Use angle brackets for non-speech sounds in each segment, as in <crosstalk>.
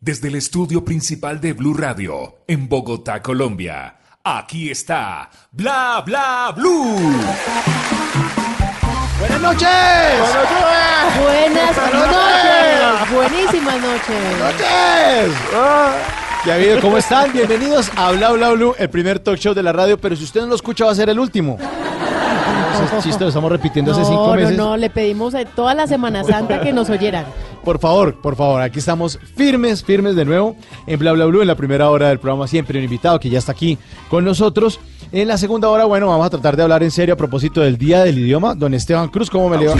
desde el estudio principal de Blue Radio, en Bogotá, Colombia. Aquí está Bla Bla Blue. Buenas noches. Buenas noches. Buenísimas noches. noches. Ya habido, ¿cómo están? Bienvenidos a Bla Bla Blue, el primer talk show de la radio, pero si usted no lo escucha va a ser el último. Ese es chiste lo estamos repitiendo hace cinco No, no, meses. no, le pedimos a toda la Semana Santa que nos oyeran. Por favor, por favor, aquí estamos firmes, firmes de nuevo en Bla Bla Blue, en la primera hora del programa siempre un invitado que ya está aquí con nosotros. En la segunda hora, bueno, vamos a tratar de hablar en serio a propósito del Día del Idioma. Don Esteban Cruz, ¿cómo me le va?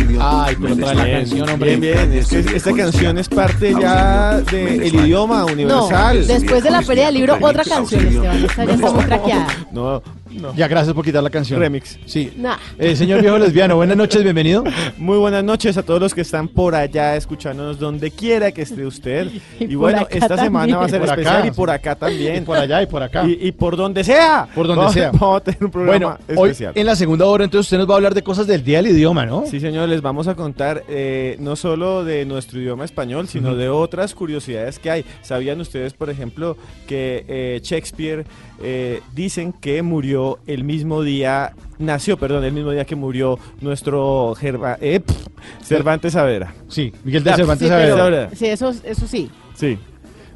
Ay, pero trae la canción, hombre. Bien, bien. Es que esta canción es parte ya del idioma No, universal. después de la Feria del Libro, otra canción, Esteban. Esta ya está muy traqueada. No, no. Ya, gracias por quitar la canción. Remix. Sí. Nah. Eh, señor viejo <laughs> lesbiano, buenas noches, bienvenido. Muy buenas noches a todos los que están por allá escuchándonos donde quiera que esté usted. Y bueno, acá esta semana va a ser. Por acá. especial y por acá también. Y por allá y por acá. Y, y por donde sea. Por donde Vamos- sea. <laughs> Vamos a tener un programa Bueno, hoy especial. en la segunda hora entonces usted nos va a hablar de cosas del Día del Idioma, ¿no? Sí, señor, les vamos a contar eh, no solo de nuestro idioma español, sino de otras curiosidades que hay. ¿Sabían ustedes, por ejemplo, que eh, Shakespeare eh, dicen que murió el mismo día, nació, perdón, el mismo día que murió nuestro Gerva- eh, Cervantes Saavedra? Sí, Miguel de Cervantes Sí, Saavedra. pero, Saavedra. sí, eso, eso sí. Sí.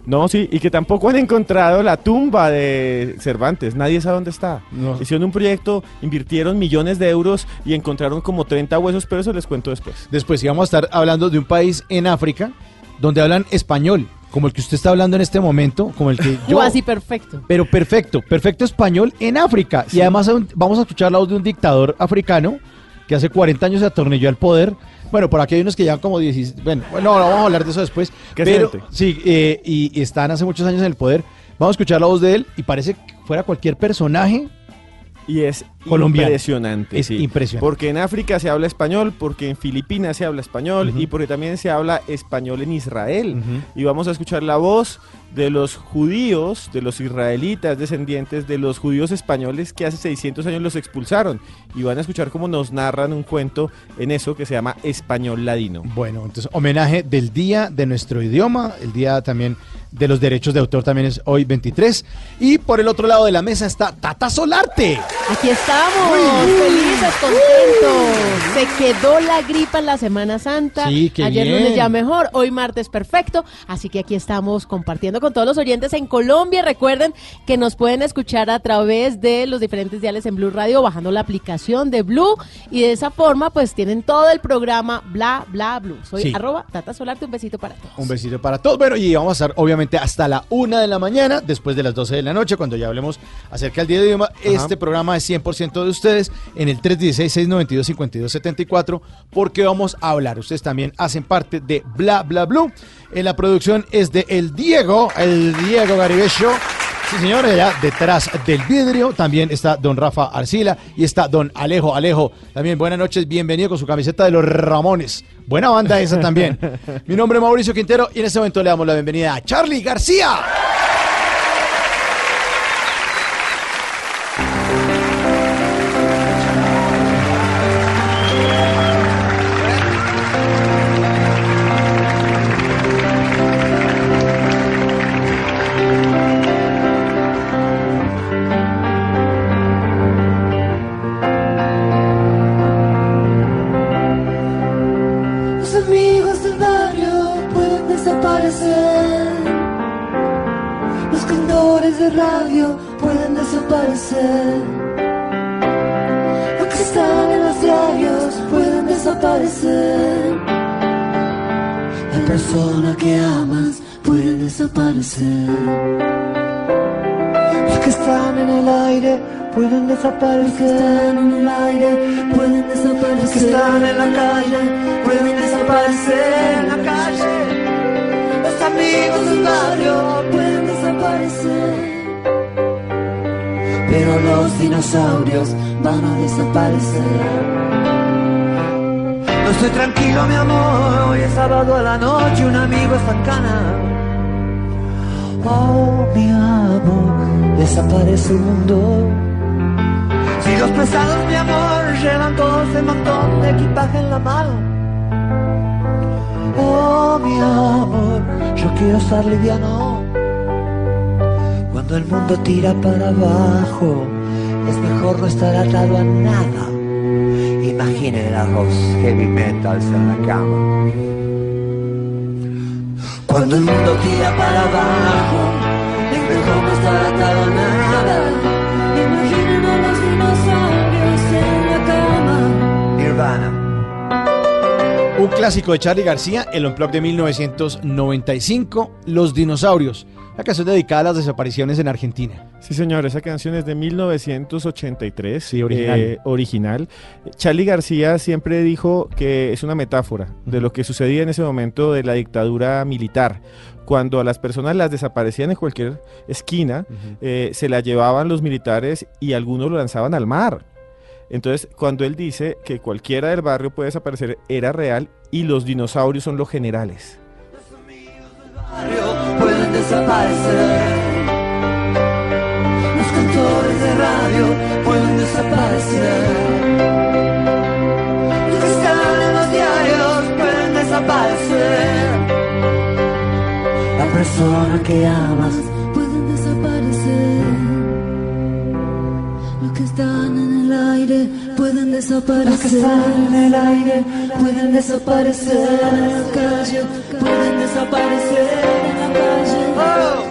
No, sí, y que tampoco han encontrado la tumba de Cervantes, nadie sabe dónde está. No. Hicieron un proyecto, invirtieron millones de euros y encontraron como 30 huesos, pero eso les cuento después. Después íbamos a estar hablando de un país en África donde hablan español, como el que usted está hablando en este momento, como el que <laughs> yo... O así perfecto. Pero perfecto, perfecto español en África. Y además vamos a escuchar la voz de un dictador africano que hace 40 años se atornilló al poder. Bueno, por aquí hay unos que llevan como 16... Bueno, bueno, no, vamos a hablar de eso después. ¿Qué Pero sí, eh, y, y están hace muchos años en el poder. Vamos a escuchar la voz de él y parece que fuera cualquier personaje. Y es Colombiano. impresionante. Es sí. impresionante. Porque en África se habla español, porque en Filipinas se habla español y porque también se habla español en Israel. Y vamos a escuchar la voz de los judíos, de los israelitas descendientes de los judíos españoles que hace 600 años los expulsaron. Y van a escuchar cómo nos narran un cuento en eso que se llama español ladino. Bueno, entonces homenaje del día de nuestro idioma, el día también de los derechos de autor también es hoy 23. Y por el otro lado de la mesa está Tata Solarte. Aquí estamos, felices, contentos. Se quedó la gripa en la Semana Santa. Sí, qué Ayer bien. lunes ya mejor, hoy martes perfecto. Así que aquí estamos compartiendo con todos los oyentes en Colombia. Recuerden que nos pueden escuchar a través de los diferentes diales en Blue Radio, bajando la aplicación de Blue. Y de esa forma, pues tienen todo el programa Bla Bla Blue. Soy Sí. arroba Tata Solarte, un besito para todos. Un besito para todos. Bueno, y vamos a estar obviamente hasta la una de la mañana, después de las 12 de la noche, cuando ya hablemos acerca del día de idioma. Este programa es 100% de ustedes en el 316-692-5274, porque vamos a hablar. Ustedes también hacen parte de Bla Bla Blue. En la producción es de El Diego, el Diego Garibello. Sí, señores, allá detrás del vidrio también está don Rafa Arcila y está don Alejo. Alejo, también buenas noches, bienvenido con su camiseta de los Ramones. Buena banda esa también. <laughs> Mi nombre es Mauricio Quintero y en este momento le damos la bienvenida a Charlie García. Persona que amas puede desaparecer. Los que están en el aire pueden desaparecer. en el aire pueden desaparecer. Los que están en la calle pueden desaparecer en la calle. Los amigos del barrio pueden desaparecer. Pero los dinosaurios van a desaparecer. No estoy tranquilo, mi amor. Hoy es sábado a la noche, un amigo está en cana. Oh, mi amor, desaparece el mundo. Si los pesados, mi amor, llevan todo ese montón de equipaje en la mano. Oh, mi amor, yo quiero estar liviano. Cuando el mundo tira para abajo, es mejor no estar atado a nada. Imaginen a los heavy metals en la cama. Cuando el mundo tira para abajo, es mejor no estar atado a nada. Imaginen a los dinosaurios en la cama. Nirvana. Un clásico de Charlie García, el Unplugged de 1995, Los Dinosaurios. La canción dedicada a las desapariciones en Argentina. Sí, señor, esa canción es de 1983. Sí, original. eh, original. Charlie García siempre dijo que es una metáfora de lo que sucedía en ese momento de la dictadura militar. Cuando a las personas las desaparecían en cualquier esquina, eh, se las llevaban los militares y algunos lo lanzaban al mar. Entonces, cuando él dice que cualquiera del barrio puede desaparecer, era real y los dinosaurios son los generales. radio pueden desaparecer. Los cantores de radio pueden desaparecer. Los que están en los diarios pueden desaparecer. La persona que amas pueden desaparecer. Los que están en el aire pueden desaparecer. Los que están en el aire pueden desaparecer. En la calle pueden desaparecer. Oh,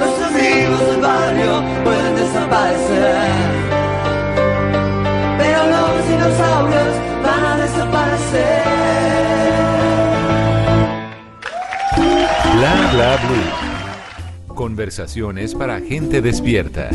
los amigos del barrio pueden desaparecer. Pero los dinosaurios van a desaparecer. Bla bla blue. Conversaciones para gente despierta.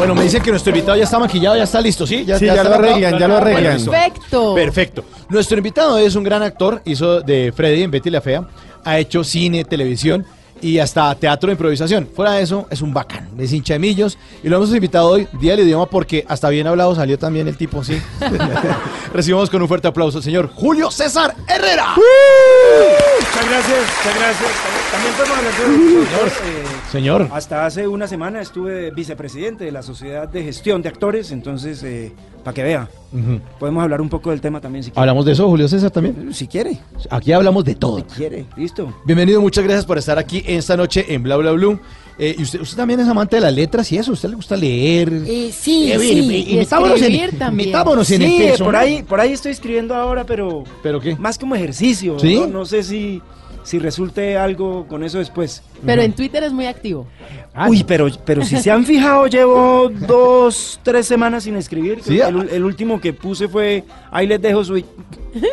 Bueno, me dicen que nuestro invitado ya está maquillado, ya está listo, ¿sí? Sí, ya está lo arreglan, ya lo arreglan. Perfecto. Perfecto. Nuestro invitado es un gran actor, hizo de Freddy en Betty la Fea, ha hecho cine, televisión y hasta teatro de improvisación. Fuera de eso, es un bacán, es hincha de millos y lo hemos invitado hoy, Día del Idioma, porque hasta bien hablado salió también el tipo, sí. <laughs> Recibimos con un fuerte aplauso al señor Julio César Herrera. Muchas gracias, muchas gracias. También podemos hablar de los eh, Señor. Hasta hace una semana estuve vicepresidente de la Sociedad de Gestión de Actores, entonces, para que vea, podemos hablar un poco del tema también si quiere. ¿Hablamos de eso, Julio César, también? Si quiere, Aquí hablamos de todo. si quiere, listo. Bienvenido, muchas gracias por estar aquí esta noche en Bla Bla Blue. Eh, y usted, usted también es amante de las letras y eso, ¿a usted le gusta leer? Eh, sí, Eh, sí, mire, y metámonos en- también. metámonos en el Sí, eh, por ahí, por ahí estoy escribiendo ahora, pero ¿Pero qué? más como ejercicio. ¿Sí? ¿no? No sé si, si resulte algo con eso después. Pero en Twitter es muy activo. Uy, pero, pero si se han fijado, llevo dos, tres semanas sin escribir. Sí, el, el último que puse fue, ahí les dejo su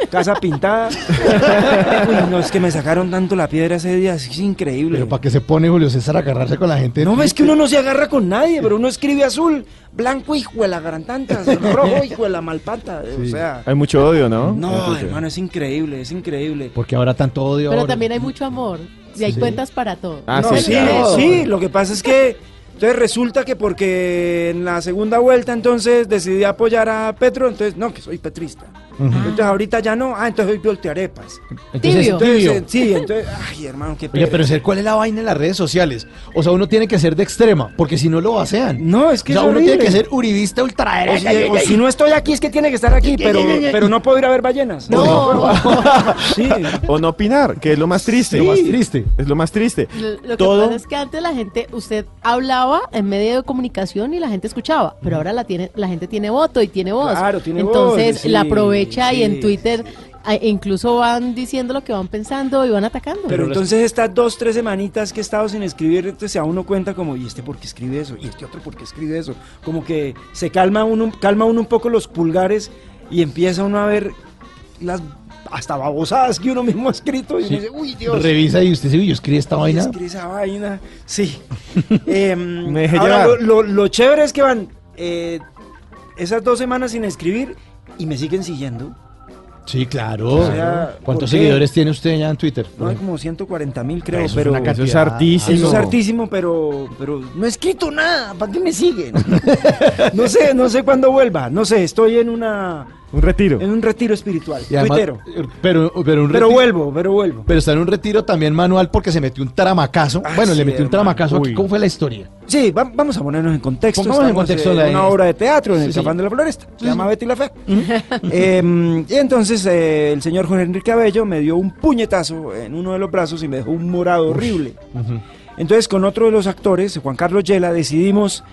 casa pintada. <laughs> Uy, no, es que me sacaron tanto la piedra ese día, es increíble. Pero ¿para qué se pone Julio César a agarrarse con la gente? No, es que uno no se agarra con nadie, pero uno escribe azul, blanco, hijo de la garantantas, <laughs> rojo, hijo de la malpata. O sea, Hay mucho odio, ¿no? no, Entonces, hermano, es increíble, es increíble. Porque ahora tanto odio. Pero ahora. también hay mucho amor. Y hay Sí. cuentas para todo. Ah, no, sí, sí, claro. sí, lo que pasa es que entonces resulta que porque en la segunda vuelta entonces decidí apoyar a Petro, entonces no, que soy petrista. Entonces ahorita ya no, ah, entonces hoy voltearepas. Entonces, Tibio. Entonces, tibio. eh, sí, entonces, ay, hermano, qué Oye, pereza. pero ser cuál es la vaina en las redes sociales. O sea, uno tiene que ser de extrema, porque si no lo vacean. No, es que o sea, es uno horrible. tiene que ser uribista O ultraderecha. si, o si no estoy aquí es que tiene que estar aquí, pero, pero no puedo ir a ver ballenas. No. <laughs> Sí. O no opinar, que es lo más triste. Lo más triste. Es lo más triste. Lo, lo que pasa es que antes la gente, usted hablaba en medio de comunicación y la gente escuchaba, pero ahora la tiene, la gente tiene voto y tiene voz. Claro, tiene voz, Entonces sí, la aprovecha y sí. en Twitter e incluso van diciendo lo que van pensando y van atacando. Pero entonces estas dos, tres semanitas que he estado sin escribir, entonces se da uno cuenta como, ¿y este por qué escribe eso? ¿Y este otro por qué escribe eso? Como que se calma uno, calma uno un poco los pulgares y empieza uno a ver las hasta babosadas que uno mismo ha escrito y uno dice, uy Dios. Revisa y usted dice, uy, yo escribí esta vaina. Escribe esa vaina, sí. <laughs> Me dejé ahora, llevar. lo, lo- lo chévere es que van eh, esas dos semanas sin escribir y me siguen siguiendo. Sí, claro. O sea, ¿Cuántos seguidores tiene usted ya en Twitter? No, hay como 140 mil creo, Eso es pero una Eso es hartísimo. Eso es hartísimo, pero, pero no he escrito nada. ¿Para qué me siguen? <laughs> no sé, no sé cuándo vuelva. No sé, estoy en una Un retiro. en un retiro espiritual. Y además- tuitero. pero, pero, un Pero vuelvo, pero vuelvo. Pero está en un retiro también manual porque se metió un tramacazo. Ah, bueno, sí, le metió un hermano. tramacazo. aquí. ¿Cómo fue la historia? Sí, va- vamos a ponernos en contexto. Pongamos en contexto en la- una obra de teatro en el Sí, de la Floresta. Se llama Betty la Fea. <laughs> Eh, y entonces eh, el señor Jorge Enrique Abello me dio un puñetazo en uno de los brazos y me dejó un morado horrible. Entonces con otro de los actores, Juan Carlos Yela, decidimos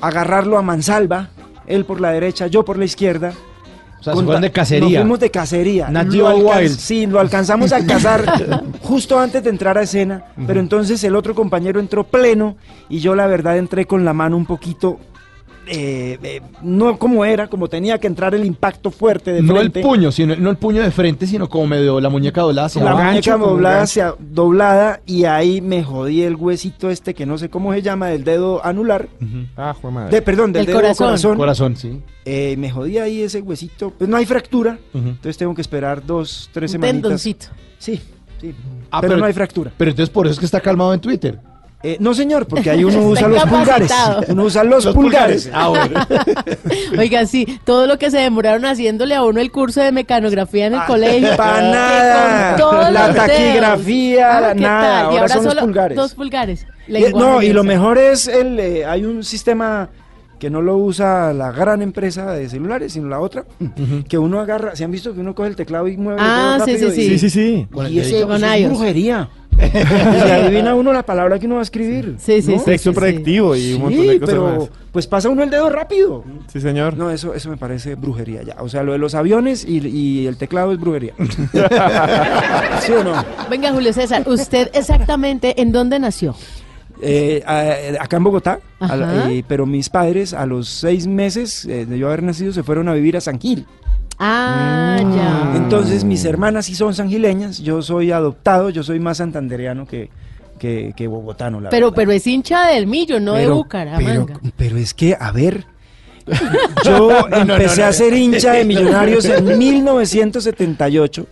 agarrarlo a mansalva, él por la derecha, yo por la izquierda. O sea, se fueron de cacería. Nos fuimos de cacería. Nat Lo Geo alcanz- Wild. Sí, lo alcanzamos a cazar <laughs> justo antes de entrar a escena. Pero entonces el otro compañero entró pleno y yo la verdad entré con la mano un poquito... eh, eh, no como era, como tenía que entrar el impacto fuerte de No el puño, sino, no el puño de frente, sino como medio la muñeca doblada hacia la abajo. muñeca doblada, hacia- doblada y ahí me jodí el huesito este que no sé cómo se llama, del dedo anular. Ah, madre. De, perdón, del dedo corazón. corazón. Corazón, sí. Eh, me jodí ahí ese huesito. Pues no hay fractura. Entonces tengo que esperar dos, tres un semanitas. tendoncito. Sí, sí. Ah, pero, pero- no hay fractura. Pero entonces por eso es que está calmado en Twitter. Eh, no, señor, porque ahí uno <laughs> usa los pulgares. Uno usa los, pulgares. Ah, bueno. <laughs> Oiga, sí, todo lo que se demoraron haciéndole a uno el curso de mecanografía en el colegio. <laughs> pa' que nada. La los taquigrafía, Ah, ¿qué nada, tal? Y ahora ahora son los solo pulgares. Dos pulgares. No, y lo mejor es el eh, hay un sistema que no lo usa la gran empresa de celulares, sino la otra, que uno agarra, ¿se han visto que uno coge el teclado y mueve el Ah, sí, rápido sí, y- Sí, sí, sí. Y ese, dedito. Con eso es brujería. <laughs> Y adivina uno la palabra que uno va a escribir. Sí, sí, ¿no? sí. Texto predictivo y un montón de Sí, cosas pero más. pues pasa uno el dedo rápido. Sí, señor. No, eso, eso me parece brujería ya. O sea, lo de los aviones y, y el teclado es brujería. <laughs> ¿Sí o no? Venga, Julio César, ¿usted exactamente en dónde nació? Eh, a- acá en Bogotá, la- eh, pero mis padres a los seis meses eh, de yo haber nacido se fueron a vivir a San Gil. Ah, ya. Entonces mis hermanas sí son sangileñas, yo soy adoptado, yo soy más santandereano que, que, que bogotano, la Pero, verdad. pero es hincha del Millo, no de pero, Bucaramanga. pero es que, a ver, <laughs> yo empecé a ser hincha de <laughs> Millonarios en 1978.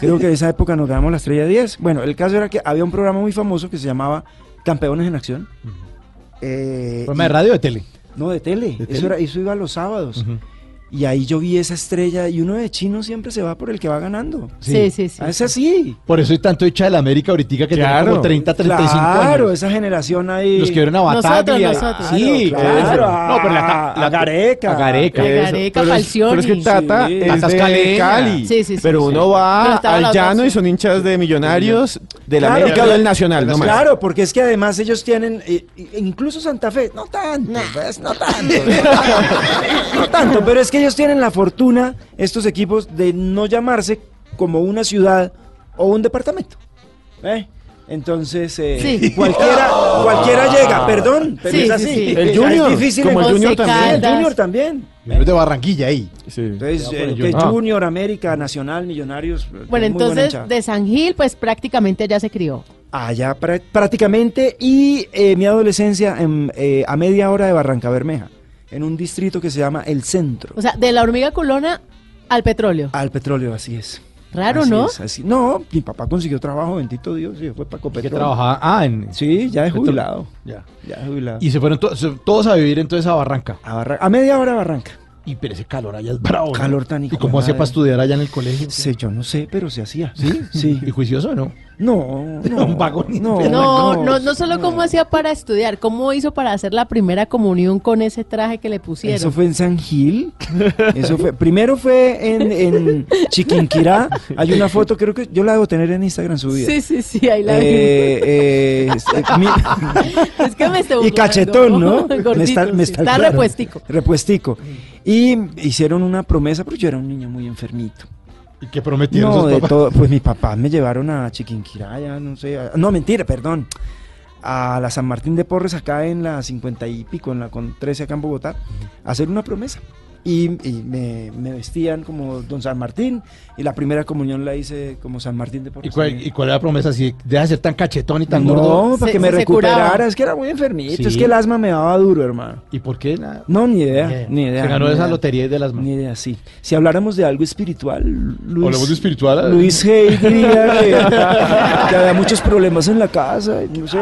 Creo que en esa época nos ganamos la estrella 10. Bueno, el caso era que había un programa muy famoso que se llamaba Campeones en Acción. Eh, Programa de radio o de tele. no, de tele. ¿De Eso, tele? era, eso iba los sábados. Y ahí yo vi esa estrella y uno de chino siempre se va por el que va ganando. Sí, sí, sí. Ah, Es así. Por eso hay tanto hecha de la América ahorita que tiene Claro. como 30, 35 claro, años. esa generación ahí. Los que vieron a Nosotros, Bataglia. nosotros. Sí, Claro, a- No, pero la, a Gareca. A Gareca. A Eso. Gareca, pero, es, pero es que Tata Sí. es de. Cali. Sí, sí, sí, pero sí. uno va al llano dos. y son hinchas de millonarios de la Claro, América o del Nacional, no más. Claro, porque es que además ellos tienen, eh, incluso Santa Fe, no tanto, pues, no tanto, <laughs> no tanto, pero es que ellos tienen la fortuna, estos equipos, de no llamarse como una ciudad o un departamento. ¿eh? Entonces, eh, Sí. cualquiera, <laughs> cualquiera llega, perdón, pero Sí, es sí, así. sí. El Es Junior, difícil como el Junior también. El. Junior también. Menos de Barranquilla ahí. Sí. Entonces, eh, el Junior. Junior, América, Nacional, Millonarios. Bueno, entonces de San Gil, pues prácticamente allá se crió. Allá prá- prácticamente y eh, mi adolescencia en, eh, a media hora de Barranca Bermeja, en un distrito que se llama El Centro. O sea, de la hormiga culona al petróleo. Al petróleo, así es. Raro, Así ¿no? es, así. No, mi papá consiguió trabajo, bendito Dios, y fue para Que Copetrol. trabajaba. Ah, en. Sí, ya es Petróleo. jubilado. Ya. Ya es jubilado. Y se fueron to- todos a vivir entonces a Barranca. a, Barra- a media hora de Barranca. Y pero ese calor allá es bravo. ¿no? Calor tan hijo ¿Y cómo hacía para estudiar allá en el colegio? Sí, yo no sé, pero se hacía. ¿Sí? Sí. ¿Y juicioso o no? <laughs> No, no. Un vago ni- no, No, no, no solo cómo hacía para estudiar, cómo hizo para hacer la primera comunión con ese traje que le pusieron. Eso fue en San Gil. Eso fue. Primero fue en, en Chiquinquirá. Hay una foto, creo que yo la debo tener en Instagram subida. Sí, sí, sí, ahí la. Eh, eh, es- eh, mi- <laughs> Es que me estoy y cachetón, ¿no? <laughs> Gordito, Me está, me sí. está Está claro. repuestico. Repuestico. Y hicieron una promesa, pero yo era un niño muy enfermito. ¿Y qué prometieron No, de todo. Pues mis papás me llevaron a Chiquinquirá, no sé. a- no, mentira, perdón. A la San Martín de Porres, acá en la 50 y pico, en la con 13 acá en Bogotá, a hacer una promesa. Y, y me, me vestían como Don San Martín, y la primera comunión la hice como San Martín de ¿Y Porres. cuál, también. y cuál era la promesa? Si deja de ser tan cachetón y tan gordo. No, para Se- que me recuperara. curaba. Es que era muy enfermito. Sí. Es que el asma me daba duro, hermano. ¿Y por qué? Nada. No, ni idea. Bien. Ni idea. Se ganó ni esa idea. lotería de las manos. Ni idea, sí. Si habláramos de algo espiritual, Luis. Hablamos de espiritual. Luis Hay diría que, que había muchos problemas en la casa, y no sé.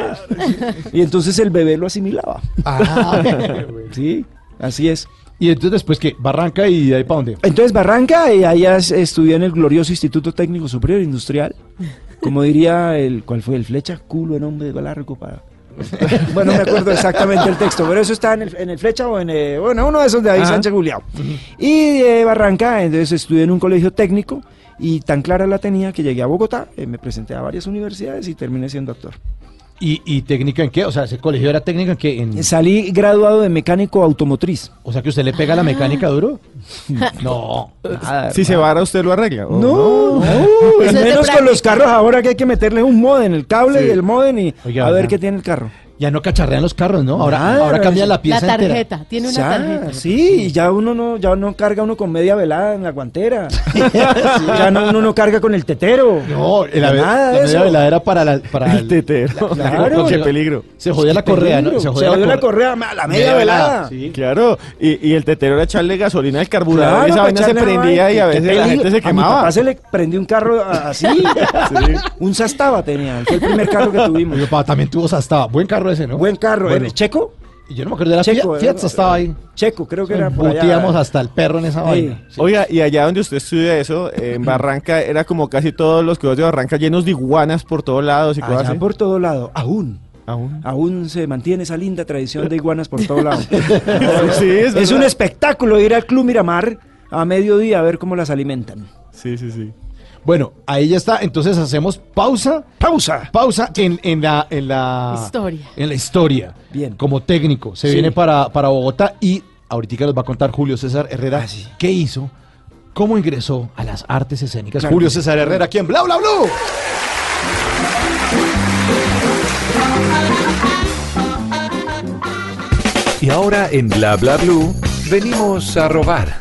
Y entonces el bebé lo asimilaba. Ah, <laughs> Sí, así es. Y entonces después que Barranca y de ahí para dónde? Entonces Barranca, y allá es- estudié en el glorioso Instituto Técnico Superior Industrial. Como diría el, ¿cuál fue? El flecha, culo, nombre de largo para. <laughs> bueno, no me acuerdo exactamente el texto, pero eso está en el, en el flecha o en eh, bueno, uno de esos de ahí, Ajá. Sánchez Juliao. Y de Barranca, entonces estudié en un colegio técnico y tan clara la tenía que llegué a Bogotá, eh, me presenté a varias universidades y terminé siendo actor. ¿Y, y técnica en qué? O sea, ese colegio era técnica en qué? En- Salí graduado de mecánico automotriz. O sea, que usted le pega la mecánica duro. <laughs> No. Nada, <laughs> Si se vara, usted lo arregla. ¿o No, <laughs> de menos con los carros ahora que hay que meterle un modem, el cable Sí. y el modem y Oiga, a ver qué tiene el carro. Ya no cacharrean los carros, ¿no? Ahora, Nada, ahora cambian la La pieza entera. tarjeta, tiene una Ya, tarjeta. Sí, y ya uno no, ya no carga uno con media velada en la guantera. <laughs> ya no, uno no carga con el tetero. No, la, Nada la media velada era para la... Para El tetero. Claro. Qué peligro. Se jodía la correa, ¿no? Se jodió la correa, ma- la media velada. Sí. Claro, y, y el tetero era echarle gasolina al carburador y esa vaina se prendía vaina, y a veces la gente se A mi quemaba. papá se le prendió un carro así. <laughs> Un Sastaba tenía. Fue el primer carro que tuvimos. Mi papá también tuvo Sastaba. Buen carro ese, ¿no? Buen carro. Bueno. ¿El Checo? Yo no me acuerdo de la Checo, Fiat, Fiat estaba ahí. Checo, creo que era por allá. Hasta el perro en esa Sí. vaina. Sí. Oiga, y allá donde usted estudia eso, en Barranca, era como casi todos los colegios de Barranca llenos de iguanas por todos lados y cosas así. por todo lado. Aún. Aún. Aún se mantiene esa linda tradición de iguanas por todo lado. <laughs> Sí, es <laughs> es un espectáculo ir al Club Miramar a mediodía a ver cómo las alimentan. Sí, sí, sí. Bueno, ahí ya está. Entonces hacemos pausa. ¡Pausa! Pausa en, en la, en la Historia. En la historia. Bien. Como técnico. Se Sí. viene para, para Bogotá y ahorita nos va a contar Julio César Herrera Ah, sí. qué hizo, cómo ingresó a las artes escénicas. Claro Julio. César Herrera, aquí en Bla Bla Blue. Y ahora en Bla Bla Blue venimos a robar.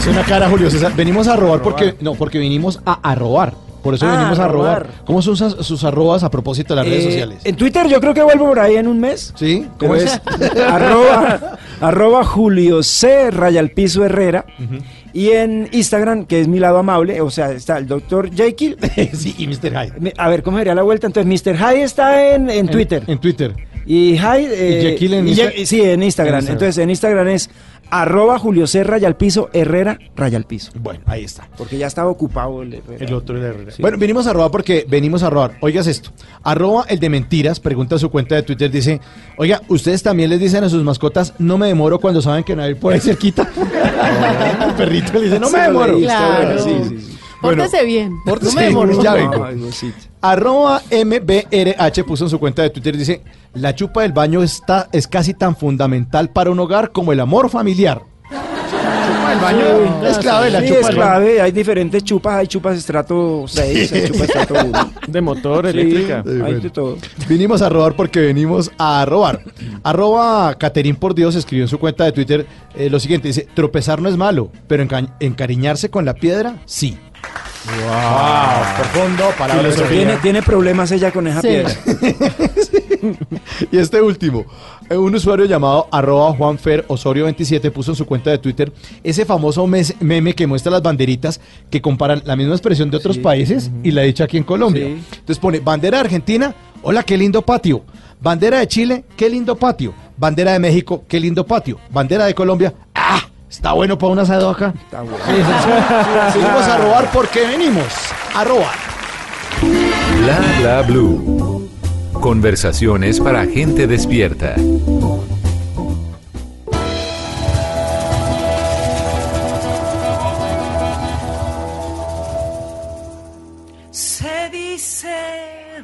Hace una cara Julio César. Venimos a robar porque no, porque vinimos a, a robar. Por eso Ah, venimos a robar. robar. ¿Cómo son sus, sus arrobas a propósito de las redes Eh, sociales? En Twitter yo creo que vuelvo por ahí en un mes. ¿Sí? ¿Cómo ¿Cómo es? arroba, <laughs> arroba Julio C. Raya al piso Herrera. Y en Instagram, que es mi lado amable, o sea, está el doctor Jekyll. <laughs> sí, y Mr. Hyde. A ver, ¿cómo sería la vuelta? Entonces, Mr. Hyde está en, en Twitter. En, Twitter. Y Hyde... eh, ¿Y Jekyll en y Insta- Je- Sí, en Instagram. En Instagram. Entonces, en Instagram es arroba Julio C. Raya al piso Herrera Raya al piso. Bueno, ahí está. Porque ya estaba ocupado el Herrera. El otro el Herrera. Sí. Bueno, venimos a robar porque venimos a robar. Oigas esto. Arroba el de mentiras, pregunta su cuenta de Twitter, dice, oiga, ¿ustedes también les dicen a sus mascotas, no me demoro cuando saben que no hay por ahí cerquita? <laughs> el perrito le dice, no me demoro. Claro. sí, sí. Bueno, Pórtese bien. pórtese no me bien, demoro. ya vengo. Ay. Arroba MBRH puso en su cuenta de Twitter, dice, la chupa del baño está, es casi tan fundamental para un hogar como el amor familiar. Chupa del baño es clave, la Sí, chupa es baño. clave. Hay diferentes chupas. Hay chupas estrato 6, hay chupas estrato 1. <laughs> De motor, Sí, eléctrica. Sí, hay bueno. de todo. Vinimos a robar porque venimos a robar. Arroba Caterín por Dios escribió en su cuenta de Twitter eh, lo siguiente, dice, tropezar no es malo, pero enca- encariñarse con la piedra, sí. Wow, profundo, palabras Tiene, tiene problemas ella con esa Sí. piedra. <laughs> <laughs> Y este último, eh, un usuario llamado arroba Juanfer Osorio 27 puso en su cuenta de Twitter ese famoso mes- meme que muestra las banderitas que comparan la misma expresión de otros Sí. países y la dicha aquí en Colombia. Sí. Entonces pone bandera de Argentina, hola, qué lindo patio. Bandera de Chile, qué lindo patio. Bandera de México, qué lindo patio. Bandera de Colombia, está bueno para un asado acá. Está bueno. Sí, sí, <laughs> sí. Venimos a robar porque venimos a robar. Bla Bla Blue. Conversaciones para gente despierta. se dice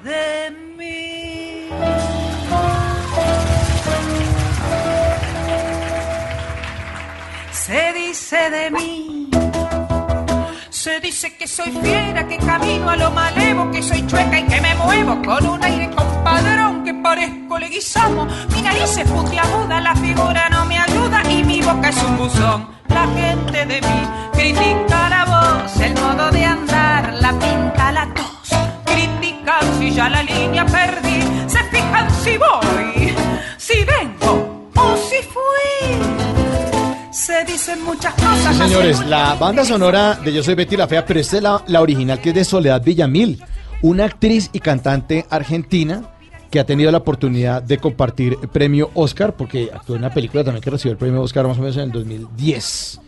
de Se dice dice de mí? Se dice que soy fiera, que camino a lo malevo, que soy chueca y que me muevo con un aire compadrón, que parezco leguizamo. Mi nariz es puntiaguda, la figura no me ayuda y mi boca es un buzón. La gente de mí critica la voz, el modo de andar, la pinta, la tos. Critican si ya la línea perdí, se fijan si voy, si vengo o si fui. Se dicen muchas cosas. Sí, señores, la banda sonora de Yo Soy Betty la Fea, pero esta es la, la original que es de Soledad Villamil, una actriz y cantante argentina que ha tenido la oportunidad de compartir el premio Oscar, porque actuó en una película también que recibió el premio Oscar más o menos en el 2010.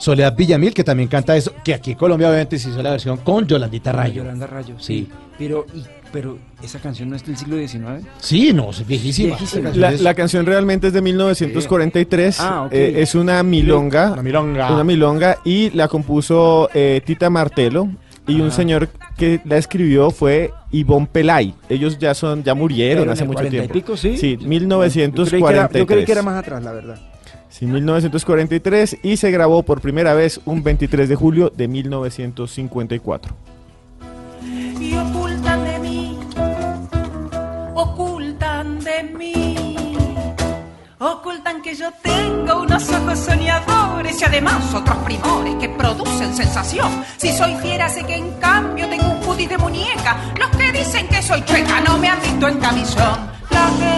Soledad Villamil, que también canta eso, que aquí en Colombia obviamente se hizo la versión con Yolandita Rayo. Yolanda Rayo, Sí. sí. Pero, y, pero esa canción no es del siglo XIX. Sí, no, es viejísima. La, canción la es- canción realmente es de 1943. Ah, ok. Eh, es una milonga. Una milonga. Una milonga y la compuso eh, Tita Martelo. Y un señor que la escribió fue Ivonne Pelay. Ellos ya son, ya murieron Pero hace el mucho 40 y tiempo. pico, sí. Sí, Yo creí, era, 1943. yo creí que era más atrás, la verdad. Sí, 1943 y se grabó por primera vez un 23 de julio de 1954. Ocultan que yo tengo unos ojos soñadores y además otros primores que producen sensación. Si soy fiera sé que en cambio tengo un cutis de muñeca. Los que dicen que soy chueca no me han visto en camisón.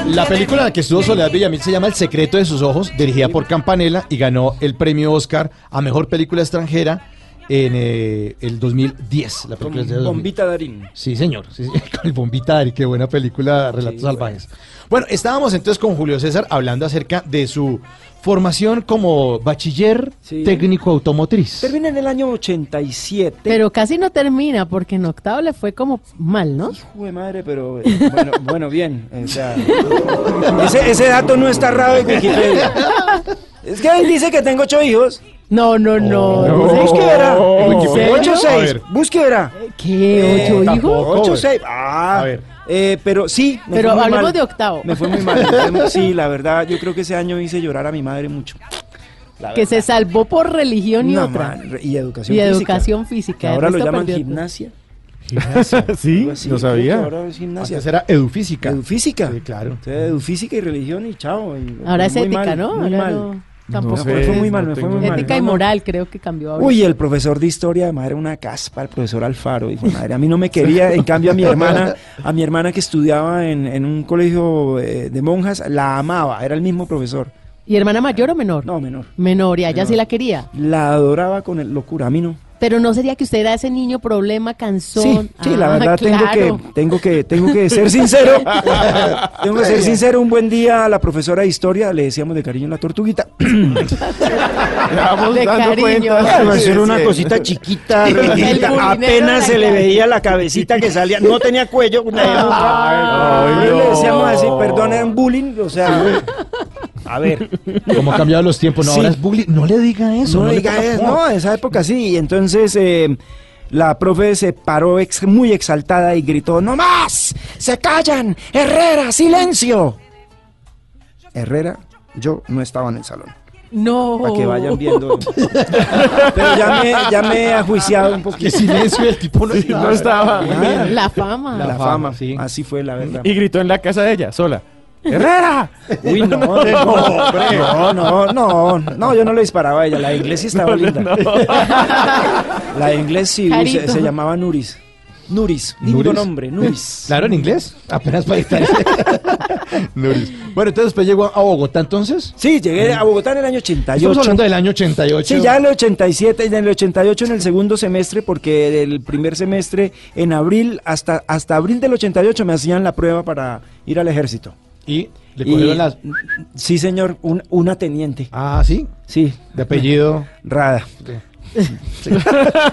La, película en la que estuvo Soledad Villamil se llama El secreto de sus ojos, dirigida por Campanella y ganó el premio Oscar a mejor película extranjera en eh, el 2010. La película es de Con 2000. Bombita Darín. Sí, señor. Sí, sí, <laughs> con el Bombita Dari, qué buena película, Relatos Sí, Salvajes. Bueno, estábamos entonces con Julio César hablando acerca de su formación como bachiller Sí. técnico automotriz. Termina en el año 87. Pero casi no termina porque en octavo le fue como mal, ¿no? Hijo de madre, pero eh, bueno, <laughs> bueno, bien. O sea, ese, ese dato no está errado en Wikipedia. Es que ahí dice que tengo ocho hijos. No, no, no. No. ¿Dice Busque verá. Wikipedia. Ocho A seis. ver. Busque verá. ¿Qué? ¿Ocho tampoco. hijos? Ocho ver. seis. Ah, A ver. eh, pero sí. me Pero fue muy hablemos mal. de octavo. Me fue muy mal. Sí, la verdad, yo creo que ese año hice llorar a mi madre mucho. Que se salvó por religión y No, otra. man, y educación Y física. educación física. Ahora lo llaman perdió todo. gimnasia. ¿Sí? No sabía. Ahora es gimnasia. Antes era edufísica. Edufísica. Sí, claro. Entonces, edufísica y religión y chao. y- Ahora es ética, mal, ¿no? Muy Ahora mal. no, tampoco. No Me fue muy mal, no me fue muy mal. Ética y moral creo que cambió ahora. Uy, el profesor de historia, además era una caspa, el profesor Alfaro, hijo de madre. A mí no me quería, en cambio a mi hermana, a mi hermana que estudiaba en, en un colegio eh, de monjas, la amaba, era el mismo profesor. ¿Y hermana mayor o menor? No, menor. Menor, y a ella Menor. sí la quería. La adoraba con el locura, a mí no. Pero no sería que usted era ese niño problema, cansón. Sí, sí, la Ah, verdad claro. tengo que, tengo que, tengo que ser sincero. <laughs> tengo que ser sincero. Un buen día a la profesora de historia le decíamos de cariño la tortuguita. <laughs> Vamos De dando cariño. cuenta. Además, Sí, era una sí. cosita chiquita, apenas se le veía la cabecita que salía, no tenía cuello, una no. le decíamos así, perdón, era un bullying, o sea, a ver, <laughs> ¿Cómo ha cambiado los tiempos? No, Sí. ahora es bullying. No le diga eso. no le diga eso, no, en esa época sí, y entonces eh, la profe se paró ex- muy exaltada y gritó, ¡No más! ¡Se callan! ¡Herrera, silencio! Herrera, yo no estaba en el salón. No. Para que vayan viendo. Pero ya me, ya me he ajuiciado un Qué poquito. silencio, el tipo no, No estaba. La fama. La, La fama, fama, sí. Así fue la verdad. Y gritó en la casa de ella, sola. ¡Herrera! Uy, no, no, no, no, no, no, yo no le disparaba a ella, la inglés sí estaba linda. La inglés sí, se, llamaba Nuris. Nuris, lindo nombre, Nuris. Claro, en inglés. Apenas para dictar. <laughs> Nuris. Bueno, entonces después llegó a Bogotá, entonces. Sí, llegué a Bogotá en el año Estamos 88. hablando del año 88. Sí, ya en el 87 y en el 88 en el segundo semestre, porque el primer semestre en abril, hasta, hasta abril del 88 me hacían la prueba para ir al ejército. Y le Y- cogieron las. Sí, señor, un- una teniente. Ah, sí. Sí, De apellido. Rada. <laughs>